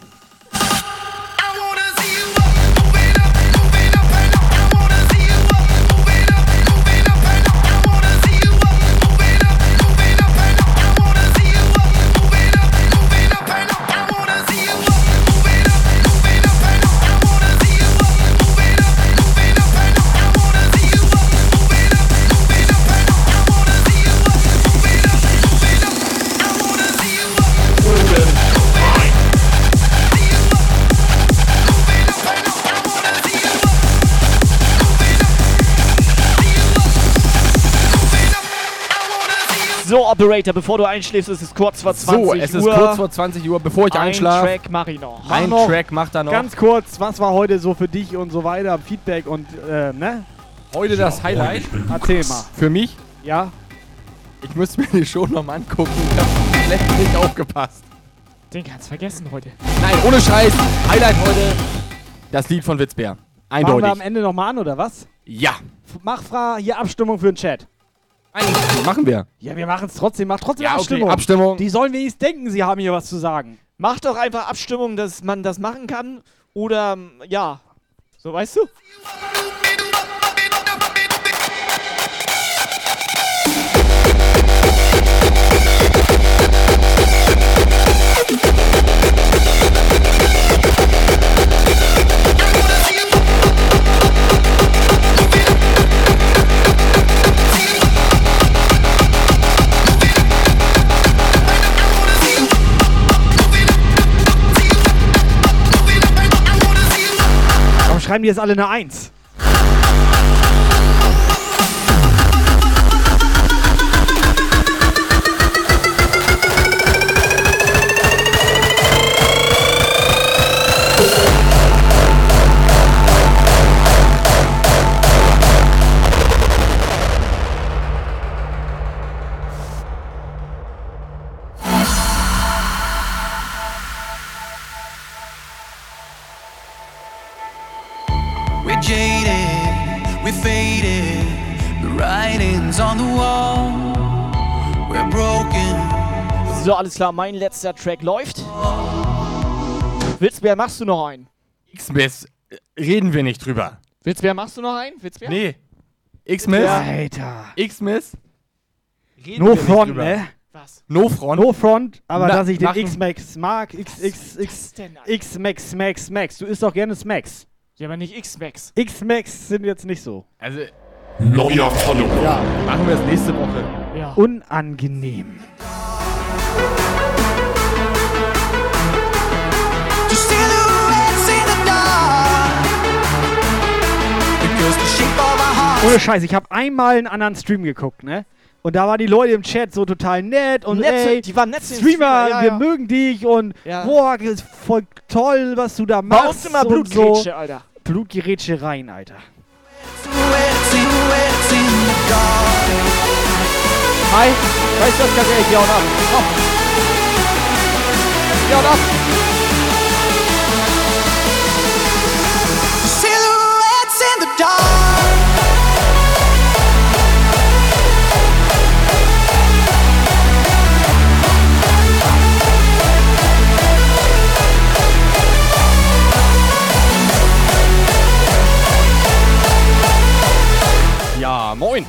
Speaker 5: So, Operator, bevor du einschläfst, ist es kurz vor 20
Speaker 13: So,
Speaker 5: Uhr.
Speaker 13: es ist kurz vor 20 Uhr, bevor ich
Speaker 5: Ein
Speaker 13: einschlafe.
Speaker 5: Track mach ich noch.
Speaker 13: Ein
Speaker 4: noch
Speaker 13: Track macht er noch.
Speaker 4: Ganz kurz, was war heute so für dich und so weiter? Feedback und, äh, ne?
Speaker 13: Heute das Highlight.
Speaker 4: Erzähl mal.
Speaker 13: Für mich?
Speaker 4: Ja.
Speaker 13: Ich müsste mir die Show nochmal angucken. Ich habe schlecht nicht aufgepasst.
Speaker 5: Den kannst vergessen heute.
Speaker 13: Nein, ohne Scheiß. Highlight heute. Das Lied von Witzbär.
Speaker 4: Machen wir am
Speaker 13: Eindeutig.
Speaker 4: Ende nochmal an, oder was?
Speaker 13: Ja.
Speaker 4: F- Mach Fra hier Abstimmung für den Chat.
Speaker 13: Machen wir.
Speaker 4: Ja, wir machen es trotzdem. Mach trotzdem
Speaker 13: Ja, okay,
Speaker 4: Abstimmung.
Speaker 13: Abstimmung.
Speaker 4: Die sollen wenigstens denken, sie haben hier was zu sagen.
Speaker 5: Mach doch einfach Abstimmung, dass man das machen kann. Oder, ja. So, weißt du?
Speaker 4: Die jetzt alle eine Eins?
Speaker 21: We're faded. The writing's on the wall. We're broken.
Speaker 5: So, alles klar, mein letzter Track läuft. Witzbär, machst du noch einen?
Speaker 13: X-Miss. Reden wir nicht drüber.
Speaker 5: Witzbär, machst du noch einen? Witzbär?
Speaker 13: Nee. X-Miss.
Speaker 4: Alter.
Speaker 13: X-Miss. Reden
Speaker 4: No
Speaker 13: wir nicht
Speaker 4: Front,
Speaker 13: drüber.
Speaker 4: ne?
Speaker 5: Was?
Speaker 13: No Front.
Speaker 4: No Front, aber
Speaker 13: Na,
Speaker 4: dass ich den X-Max mag, X, X, X, X, Max, Max, Max. Du isst doch gerne Smacks.
Speaker 5: Ja, aber nicht X-Max.
Speaker 4: X-Max sind jetzt nicht so.
Speaker 13: Also,
Speaker 20: Neuer Follower.
Speaker 13: ja, machen wir es nächste Woche.
Speaker 5: Ja.
Speaker 4: Unangenehm. Ohne Scheiß, ich habe einmal einen anderen Stream geguckt, ne? Und da waren die Leute im Chat so total nett und
Speaker 5: Nett sind-
Speaker 4: ey,
Speaker 5: die waren nett
Speaker 4: Streamer,
Speaker 5: Streamer, ja,
Speaker 4: wir
Speaker 5: ja.
Speaker 4: mögen dich und
Speaker 5: Ja.
Speaker 4: boah, ist voll toll, was du da
Speaker 5: Bei
Speaker 4: machst.
Speaker 5: uns immer
Speaker 4: und
Speaker 5: Blutgrätsche,
Speaker 4: so.
Speaker 5: Alter.
Speaker 4: Blutgerätschereien, Alter.
Speaker 21: Silhouettes, silhouettes in the dark.
Speaker 5: Hi, weißt du was, ganz ehrlich, geh hauen ab. Komm. Geh hauen ab.
Speaker 13: Moin.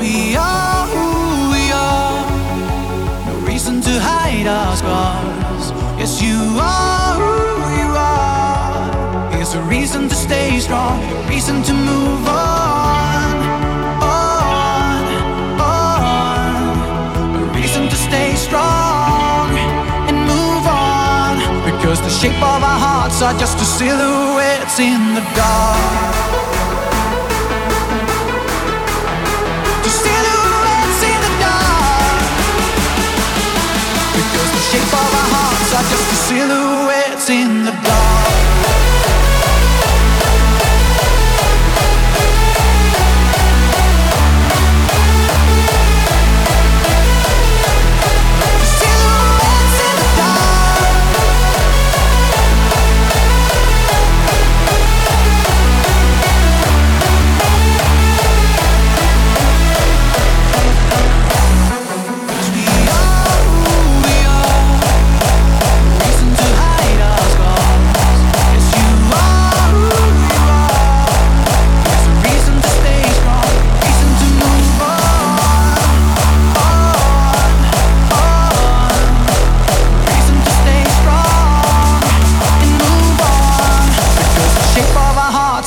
Speaker 21: We are who we are. No reason to hide our scars. Yes, you are who you are. Here's a reason to stay strong, a reason to move on. Shape of our hearts are just a silhouettes in the silhouettes in the dark. Because the shape of our hearts are just the silhouettes in the dark.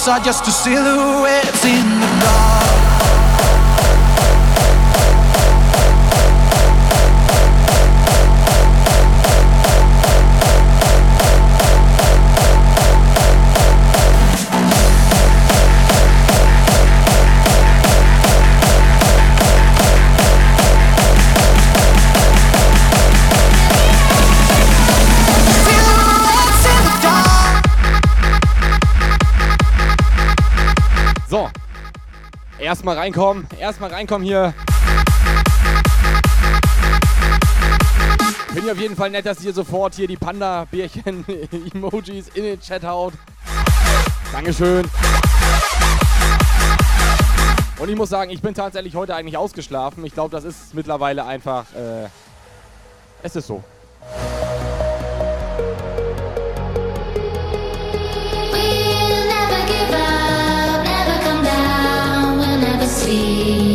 Speaker 21: Are just a silhouettes in
Speaker 13: Erstmal reinkommen. Erstmal reinkommen hier. Finde ich auf jeden Fall nett, dass ihr sofort hier die Panda-Bärchen-Emojis <laughs> in den Chat haut. Dankeschön. Und ich muss sagen, ich bin tatsächlich heute eigentlich ausgeschlafen. Ich glaube, das ist mittlerweile einfach. Äh, es ist so.
Speaker 21: I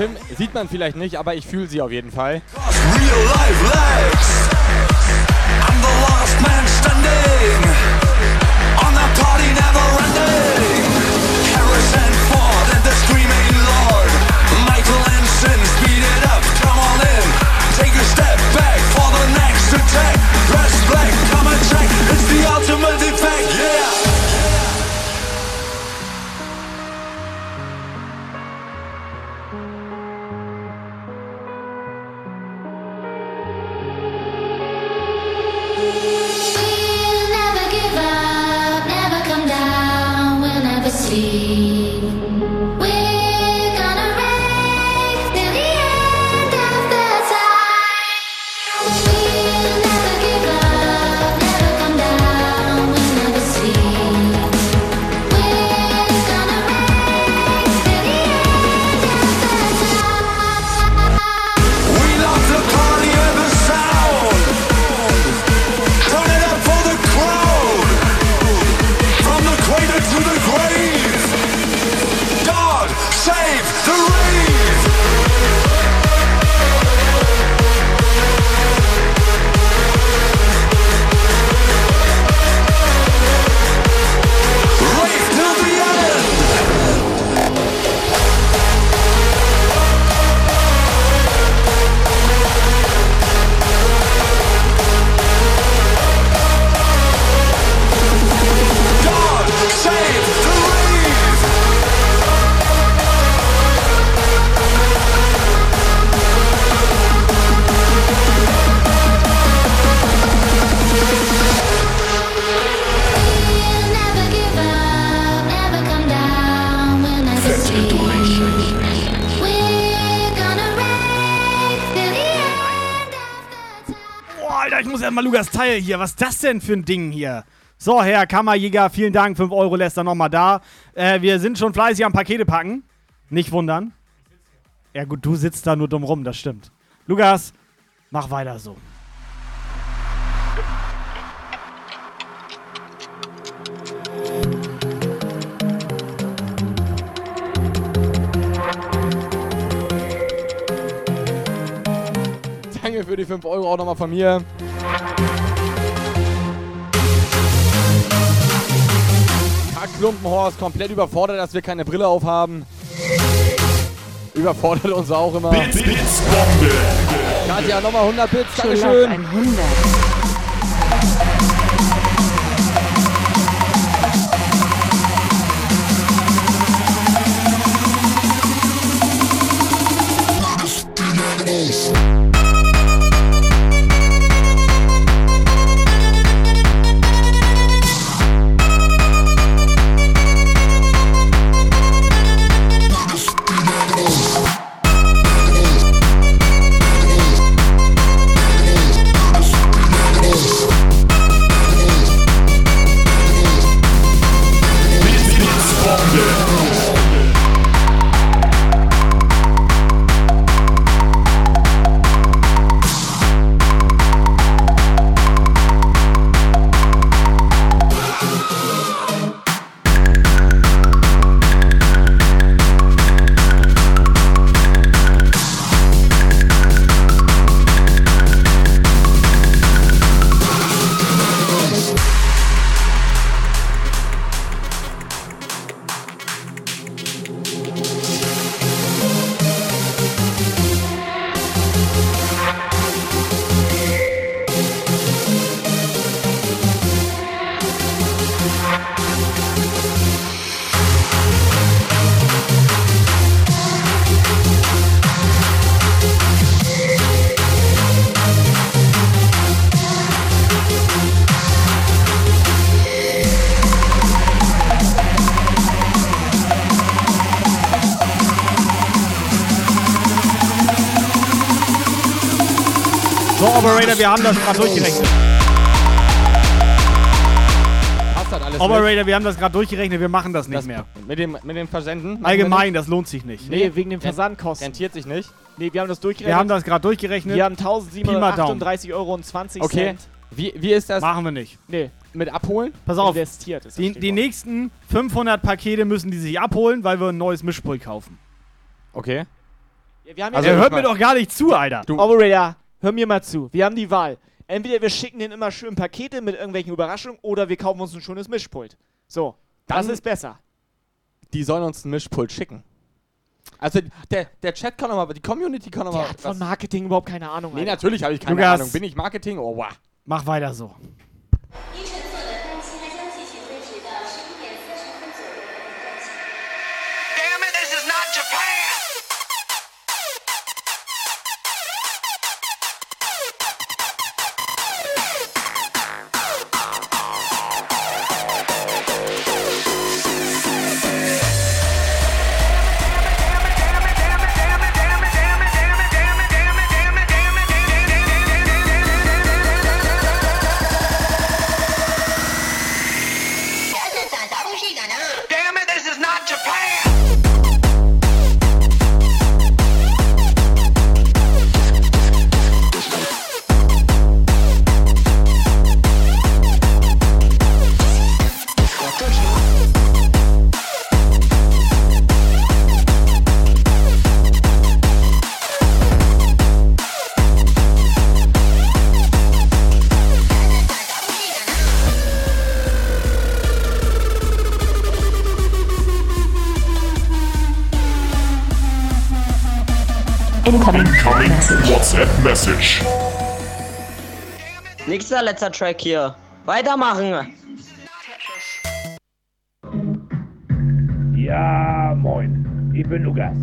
Speaker 13: Pim sieht man vielleicht nicht, aber ich fühle sie auf jeden Fall.
Speaker 21: Real life legs.
Speaker 4: Malugas Teil hier. Was ist das denn für ein Ding hier? So, Herr Kammerjäger, vielen Dank. 5 Euro lässt er nochmal da. Äh, wir sind schon fleißig am Pakete packen. Nicht wundern. Ja, gut, du sitzt da nur dumm rum, das stimmt. Lukas, mach weiter so.
Speaker 13: Danke für die 5 Euro auch nochmal von mir. Klumpenhorst komplett überfordert, dass wir keine Brille aufhaben. Überfordert uns auch immer.
Speaker 20: Bits, Bits, Bombe.
Speaker 13: Katja, nochmal 100 Bits, Dankeschön.
Speaker 19: 100.
Speaker 4: wir haben das gerade durchgerechnet.
Speaker 13: Passt das alles
Speaker 4: Operator, wir haben das gerade durchgerechnet, wir machen das nicht
Speaker 13: Das
Speaker 4: mehr.
Speaker 13: Mit dem, mit dem Versenden?
Speaker 4: Allgemein, das lohnt sich nicht.
Speaker 5: Nee, wegen den Versandkosten.
Speaker 13: Rentiert sich nicht.
Speaker 5: Nee, wir haben das durchgerechnet.
Speaker 4: Wir haben das gerade durchgerechnet.
Speaker 5: Wir haben
Speaker 4: Pi mal Daumen.
Speaker 5: 1738,20 Euro und 20
Speaker 13: Okay.
Speaker 5: Cent.
Speaker 13: Wie, wie ist das
Speaker 4: Machen wir nicht.
Speaker 5: Nee,
Speaker 13: mit Abholen?
Speaker 4: Pass auf,
Speaker 5: investiert.
Speaker 4: Die, die nächsten 500 Pakete müssen die sich abholen, weil wir ein neues Mischpult kaufen.
Speaker 13: Okay.
Speaker 5: Ja, wir haben
Speaker 4: Also, hört mir doch gar nicht zu, Alter.
Speaker 5: Operator, hör mir mal zu. Wir haben die Wahl. Entweder wir schicken den immer schön Pakete mit irgendwelchen Überraschungen oder wir kaufen uns ein schönes Mischpult. So, das
Speaker 13: Dann-
Speaker 5: ist besser.
Speaker 13: Die sollen uns ein Mischpult schicken. Also der, der Chat kann nochmal, die Community kann nochmal.
Speaker 5: Der hat von Marketing überhaupt keine Ahnung.
Speaker 13: Nee,
Speaker 5: Alter.
Speaker 13: natürlich habe ich keine
Speaker 4: Lukas.
Speaker 13: Ahnung. Bin ich Marketing? Oh, wow.
Speaker 4: Mach weiter so.
Speaker 20: WhatsApp Message.
Speaker 45: Nächster letzter Track hier. Weitermachen.
Speaker 46: Ja, moin. Ich bin Lukas.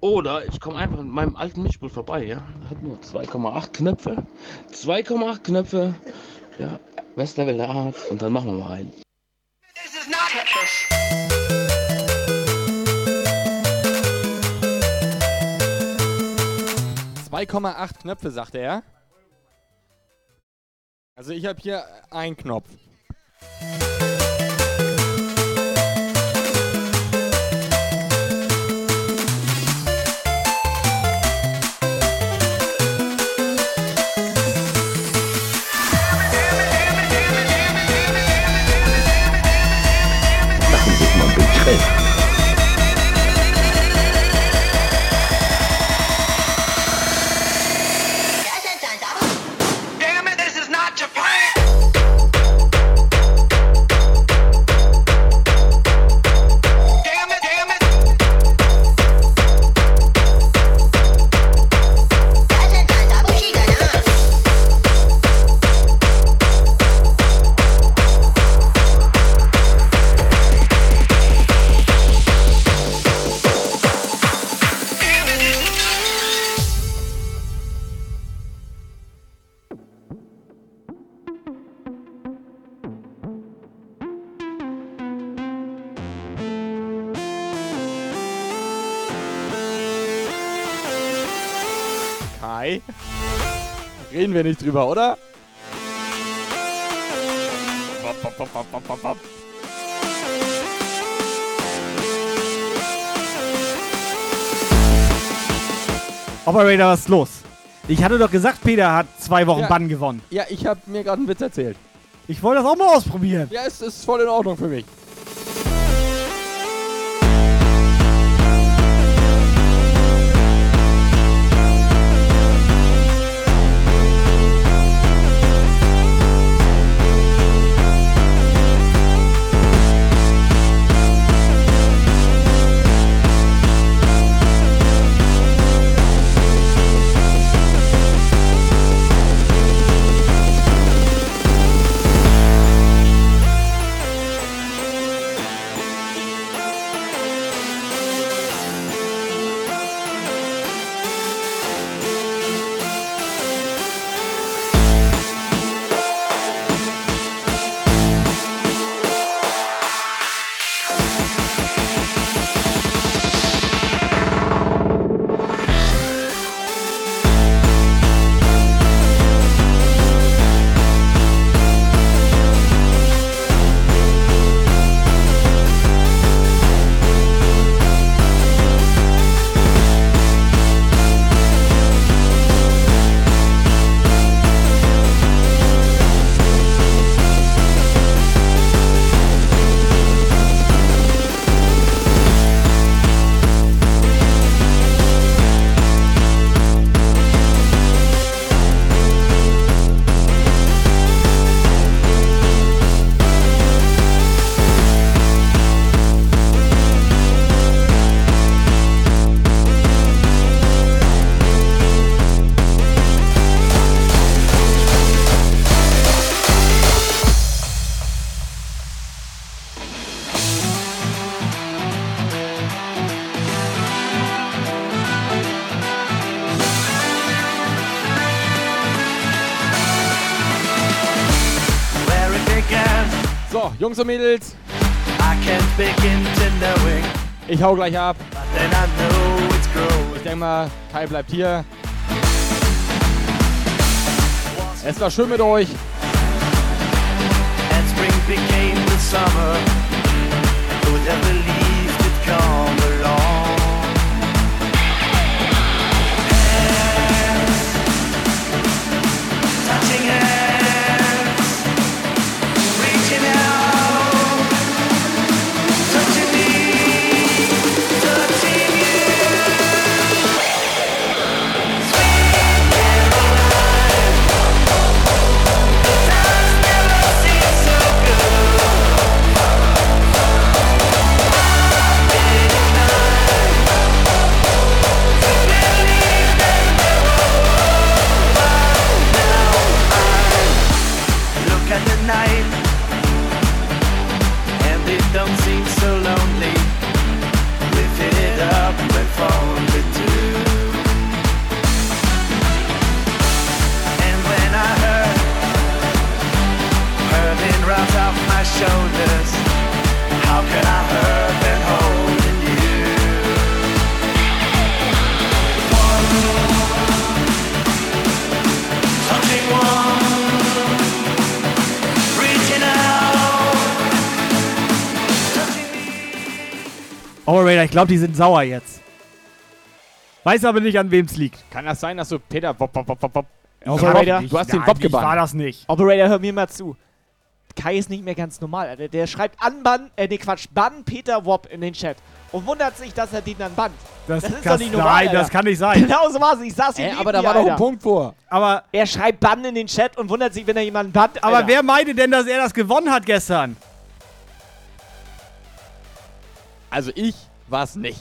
Speaker 46: Oder ich komme einfach mit meinem alten Mischpult vorbei, ja. Hat nur 2,8 Knöpfe. 2,8 Knöpfe. Ja, Westlevel der Art. Und dann machen wir mal rein.
Speaker 13: 2,8 Knöpfe, sagte er. Also ich habe hier einen Knopf.
Speaker 47: Bitte.
Speaker 13: Reden wir nicht drüber, oder?
Speaker 4: Operator, was ist los? Ich hatte doch gesagt, Peter hat zwei Wochen
Speaker 13: Ja.
Speaker 4: Bann gewonnen.
Speaker 13: Ja, ich habe mir gerade einen Witz erzählt.
Speaker 4: Ich wollte das auch mal ausprobieren.
Speaker 13: Ja, es ist voll in Ordnung für mich. Jungs und Mädels, ich hau gleich ab. Ich denke mal, Kai bleibt hier. Es war schön mit euch.
Speaker 35: And spring became the summer.
Speaker 4: Glaube, die sind sauer jetzt. Weiß aber nicht, an wem es liegt.
Speaker 13: Kann das sein, dass du Peter wop, wop, wop, wop.
Speaker 5: Operator,
Speaker 13: Du hast den Wop gebannt.
Speaker 4: war das nicht.
Speaker 5: Operator, hör mir mal zu. Kai ist nicht mehr ganz normal. Alter. Der schreibt anbann, äh, nee, Quatsch, bann Peter Wop in den Chat. Und wundert sich, dass er den dann bannt.
Speaker 4: Das,
Speaker 5: ist
Speaker 4: kann-
Speaker 5: doch nicht normal.
Speaker 4: Nein,
Speaker 5: Alter.
Speaker 4: das kann nicht sein.
Speaker 5: Genau so war es. Ich saß hier neben
Speaker 13: aber da
Speaker 5: dir,
Speaker 13: war doch ein. Punkt vor.
Speaker 4: Aber,
Speaker 5: Er schreibt bann in den Chat und wundert sich, wenn er jemanden bannt.
Speaker 4: aber
Speaker 5: Alter.
Speaker 4: wer meinte denn, dass er das gewonnen hat gestern?
Speaker 13: Also ich war's nicht.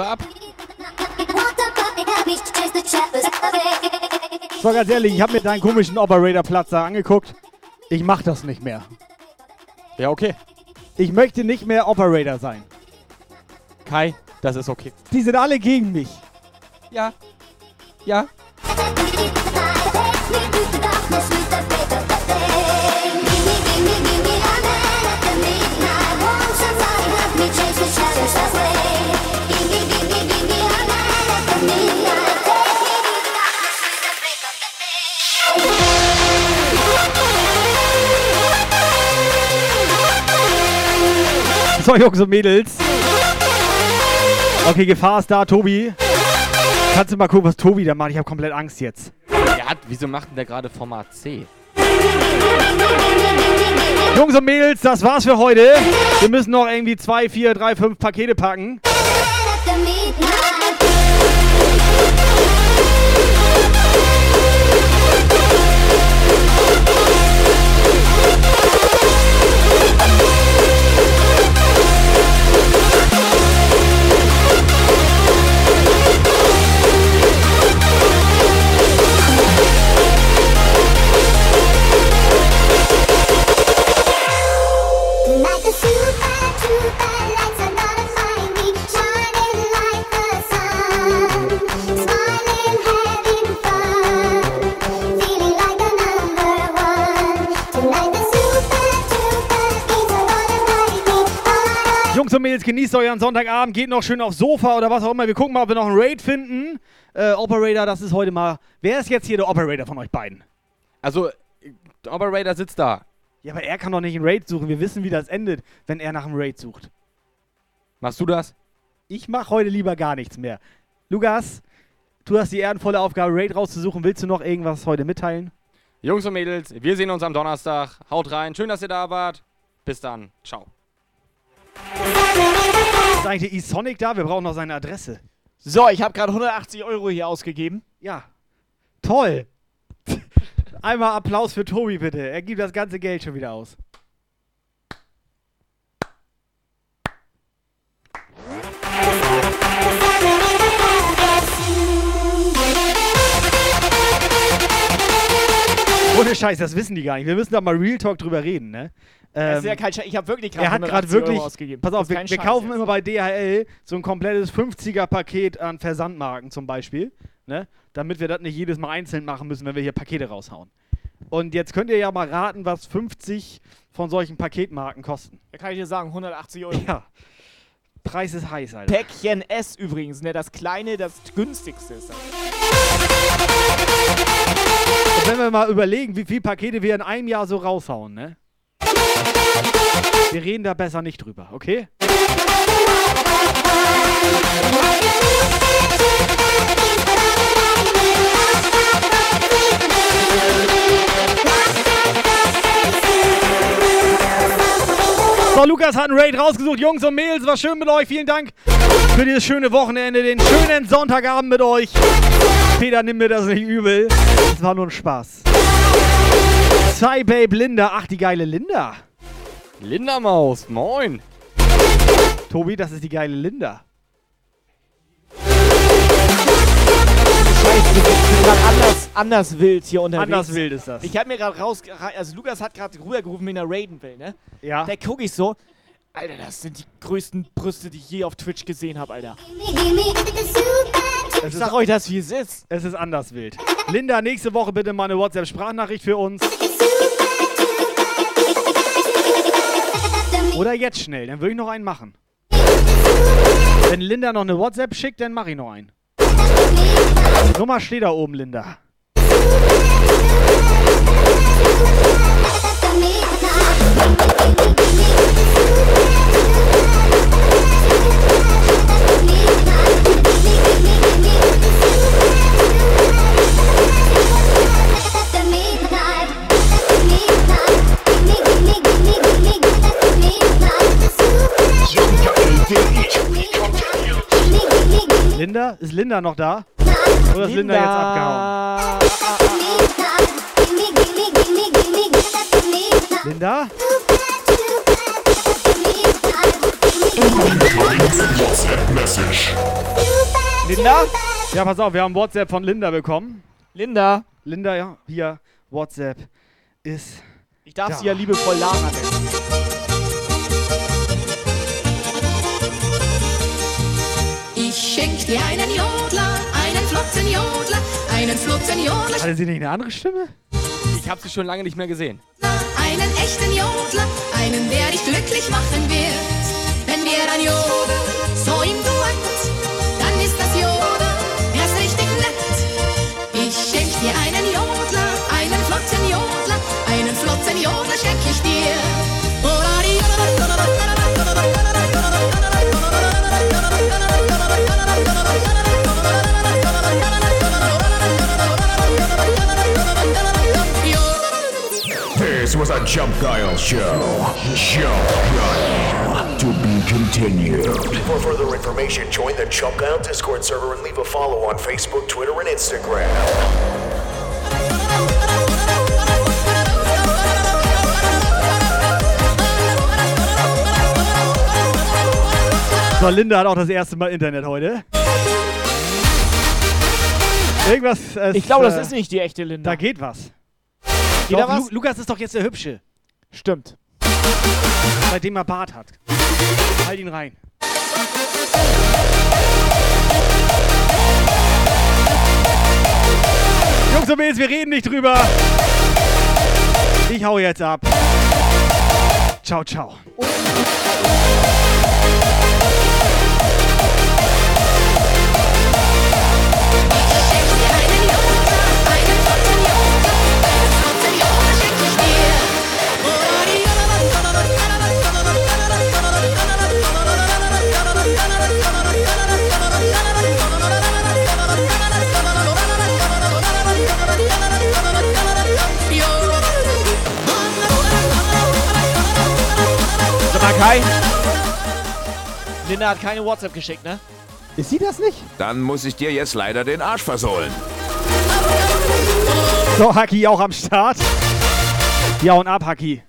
Speaker 13: Wir ab.
Speaker 4: So, ganz ehrlich, ich habe mir deinen komischen Operator-Platz da angeguckt. Ich mach das nicht mehr.
Speaker 13: Ja, okay.
Speaker 4: Ich möchte nicht mehr Operator sein.
Speaker 13: Kai, das ist okay.
Speaker 4: Die sind alle gegen mich.
Speaker 13: Ja. Ja. <laughs>
Speaker 4: So, Jungs und Mädels. Okay, Gefahr ist da, Tobi. Kannst du mal gucken, was Tobi da macht? Ich habe komplett Angst jetzt.
Speaker 13: Der hat, wieso macht denn der gerade Format C?
Speaker 4: Jungs und Mädels, das war's für heute. Wir müssen noch irgendwie zwei, vier, drei, fünf Pakete packen. Jungs und Mädels, genießt euren Sonntagabend, geht noch schön aufs Sofa oder was auch immer. Wir gucken mal, ob wir noch einen Raid finden. Äh, Operator, das ist heute mal. Wer ist jetzt hier der Operator von euch beiden?
Speaker 13: Also, der Operator sitzt da.
Speaker 4: Ja, aber er kann doch nicht einen Raid suchen. Wir wissen, wie das endet, wenn er nach einem Raid sucht.
Speaker 13: Machst du das?
Speaker 4: Ich mache heute lieber gar nichts mehr. Lukas, du hast die ehrenvolle Aufgabe, Raid rauszusuchen. Willst du noch irgendwas heute mitteilen?
Speaker 13: Jungs und Mädels, wir sehen uns am Donnerstag. Haut rein. Schön, dass ihr da wart. Bis dann. Ciao.
Speaker 4: Ist eigentlich der E-Sonic da? Wir brauchen noch seine Adresse.
Speaker 5: So, ich habe gerade 180 Euro hier ausgegeben.
Speaker 4: Ja. Toll. <laughs> Einmal Applaus für Tobi, bitte. Er gibt das ganze Geld schon wieder aus. Ohne Scheiß, das wissen die gar nicht. Wir müssen da mal Real Talk drüber reden, ne?
Speaker 5: Das ist
Speaker 4: Ähm,
Speaker 5: ja kein. Ich habe wirklich gerade
Speaker 4: er hat gerade
Speaker 5: 180
Speaker 4: wirklich,
Speaker 5: ausgegeben.
Speaker 4: pass auf, wir, wir kaufen
Speaker 5: jetzt.
Speaker 4: immer bei DHL so ein komplettes 50er-Paket an Versandmarken zum Beispiel, ne? damit wir das nicht jedes Mal einzeln machen müssen, wenn wir hier Pakete raushauen. Und jetzt könnt ihr ja mal raten, was 50 von solchen Paketmarken kosten.
Speaker 5: Da kann ich dir sagen, 180 Euro.
Speaker 4: Ja. Preis ist heiß, Alter.
Speaker 5: Päckchen S übrigens, ne? Das kleine, das günstigste ist das.
Speaker 4: Und wenn wir mal überlegen, wie viele Pakete wir in einem Jahr so raushauen, ne? Wir reden da besser nicht drüber, okay? So, Lukas hat einen Raid rausgesucht. Jungs und Mädels, war schön mit euch. Vielen Dank für dieses schöne Wochenende, den schönen Sonntagabend mit euch. Peter, nimm mir das nicht übel. Das war nur ein Spaß. Cybabe Linda. Ach, die geile Linda.
Speaker 13: Linda Maus, moin.
Speaker 4: Tobi, das ist die geile Linda.
Speaker 5: Scheiße, wir sind grad anders, anders wild hier unterwegs.
Speaker 4: Anders wild ist das.
Speaker 5: Ich hab mir gerade raus, also Lukas hat gerade rübergerufen, wen er raiden will, ne?
Speaker 4: Ja.
Speaker 5: Da guck ich so, Alter, das sind die größten Brüste, die ich je auf Twitch gesehen habe, Alter.
Speaker 4: Es
Speaker 5: Ich sag euch das, wie es ist.
Speaker 4: Es ist anders wild. Linda, nächste Woche bitte mal eine WhatsApp-Sprachnachricht für uns. Oder jetzt schnell, dann würde ich noch einen machen. Wenn Linda noch eine WhatsApp schickt, dann mache ich noch einen. Die Nummer steht da oben, Linda. Linda? Ist Linda noch da? Oder ist Linda, jetzt abgehauen? Linda?
Speaker 5: Linda?
Speaker 4: Ja, pass auf, wir haben WhatsApp von Linda bekommen.
Speaker 5: Linda?
Speaker 4: Linda, ja, hier, WhatsApp ist.
Speaker 5: Ich darf
Speaker 4: da.
Speaker 5: sie ja liebevoll Lara nennen.
Speaker 48: Schenk dir einen Jodler, einen flotten Jodler, einen flotten Jodler,
Speaker 4: Hatte sie nicht eine andere Stimme?
Speaker 13: Ich habe sie schon lange nicht mehr gesehen.
Speaker 48: einen echten Jodler, einen, der dich glücklich machen wird. Wenn wir ein Jodel
Speaker 1: This was Jump Guile show. Jump Guile. To be continued.
Speaker 49: For further information, join the Jump Guile Discord server and leave a follow on Facebook, Twitter, and Instagram.
Speaker 4: So, Linda hat auch das erste Mal Internet heute. Irgendwas. es,
Speaker 5: Ich glaube, das
Speaker 4: äh,
Speaker 5: ist nicht die echte Linda.
Speaker 4: Da geht was. Doch,
Speaker 5: da was?
Speaker 4: Lu Lukas ist doch jetzt der Hübsche.
Speaker 5: Stimmt.
Speaker 4: Seitdem er Bart hat. Halt ihn rein. Jungs und Mädels, wir reden nicht drüber. Ich hau jetzt ab. Ciao, ciao.
Speaker 5: Kai. Linda hat keine WhatsApp geschickt, ne?
Speaker 4: Ist sie das nicht?
Speaker 1: Dann muss ich dir jetzt leider den Arsch versohlen.
Speaker 4: So, Haki auch am Start. Ja und ab, Haki.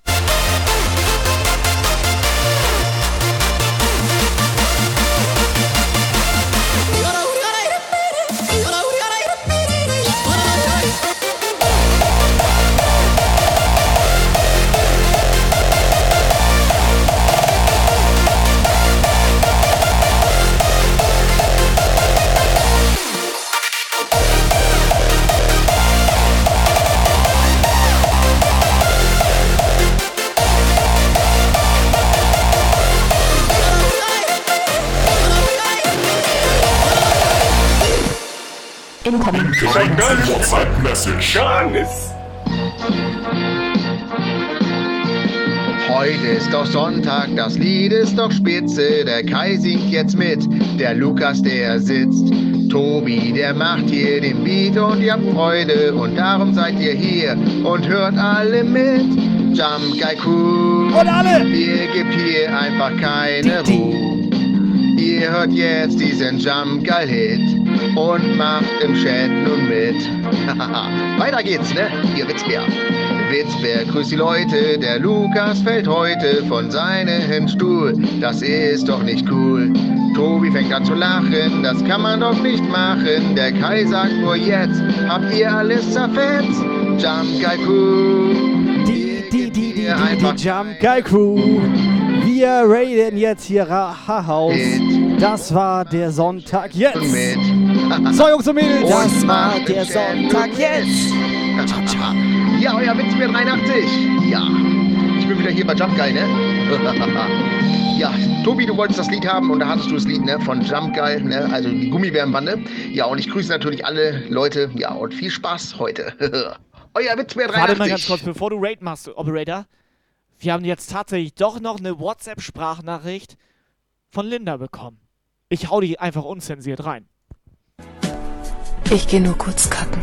Speaker 7: Incoming WhatsApp-Message.
Speaker 29: Heute ist doch Sonntag, das Lied ist doch spitze. Der Kai singt jetzt mit, der Lukas, der sitzt. Tobi, der macht hier den Beat und ihr habt Freude. Und darum seid ihr hier und hört alle mit. Jump Guy Crew.
Speaker 4: Und alle!
Speaker 29: Ihr gebt hier einfach keine Ruhe. Ihr hört jetzt diesen Jump Guy Hit und macht im Chat nun mit. <laughs> Weiter geht's, ne? Ihr wisst wer. Witzberg grüßt die Leute, der Lukas fällt heute von seinem Stuhl. Das ist doch nicht cool. Tobi fängt an zu lachen, das kann man doch nicht machen. Der Kai sagt nur jetzt, habt ihr alles zerfetzt? Jump Guy Crew.
Speaker 4: Die, die, die, die, die, die Jump Guy Crew. Wir raiden jetzt hier Raha-Haus. Das war der Sonntag jetzt. So, Jungs und Mädels, das war der Sonntag jetzt.
Speaker 29: Ja, euer Witz mir 83. Ja. Ich bin wieder hier bei Jump Guy, ne? <laughs> ja, Tobi, du wolltest das Lied haben und da hattest du das Lied, ne? Von Jump Guy, ne? Also die Gummibärenbande. Ja, und ich grüße natürlich alle Leute. Ja, und viel Spaß heute. <laughs> euer Witz mir 83.
Speaker 5: Warte mal ganz kurz, bevor du Raid machst, Operator. Wir haben jetzt tatsächlich doch noch eine WhatsApp-Sprachnachricht von Linda bekommen. Ich hau die einfach unzensiert rein.
Speaker 50: Ich gehe nur kurz kacken.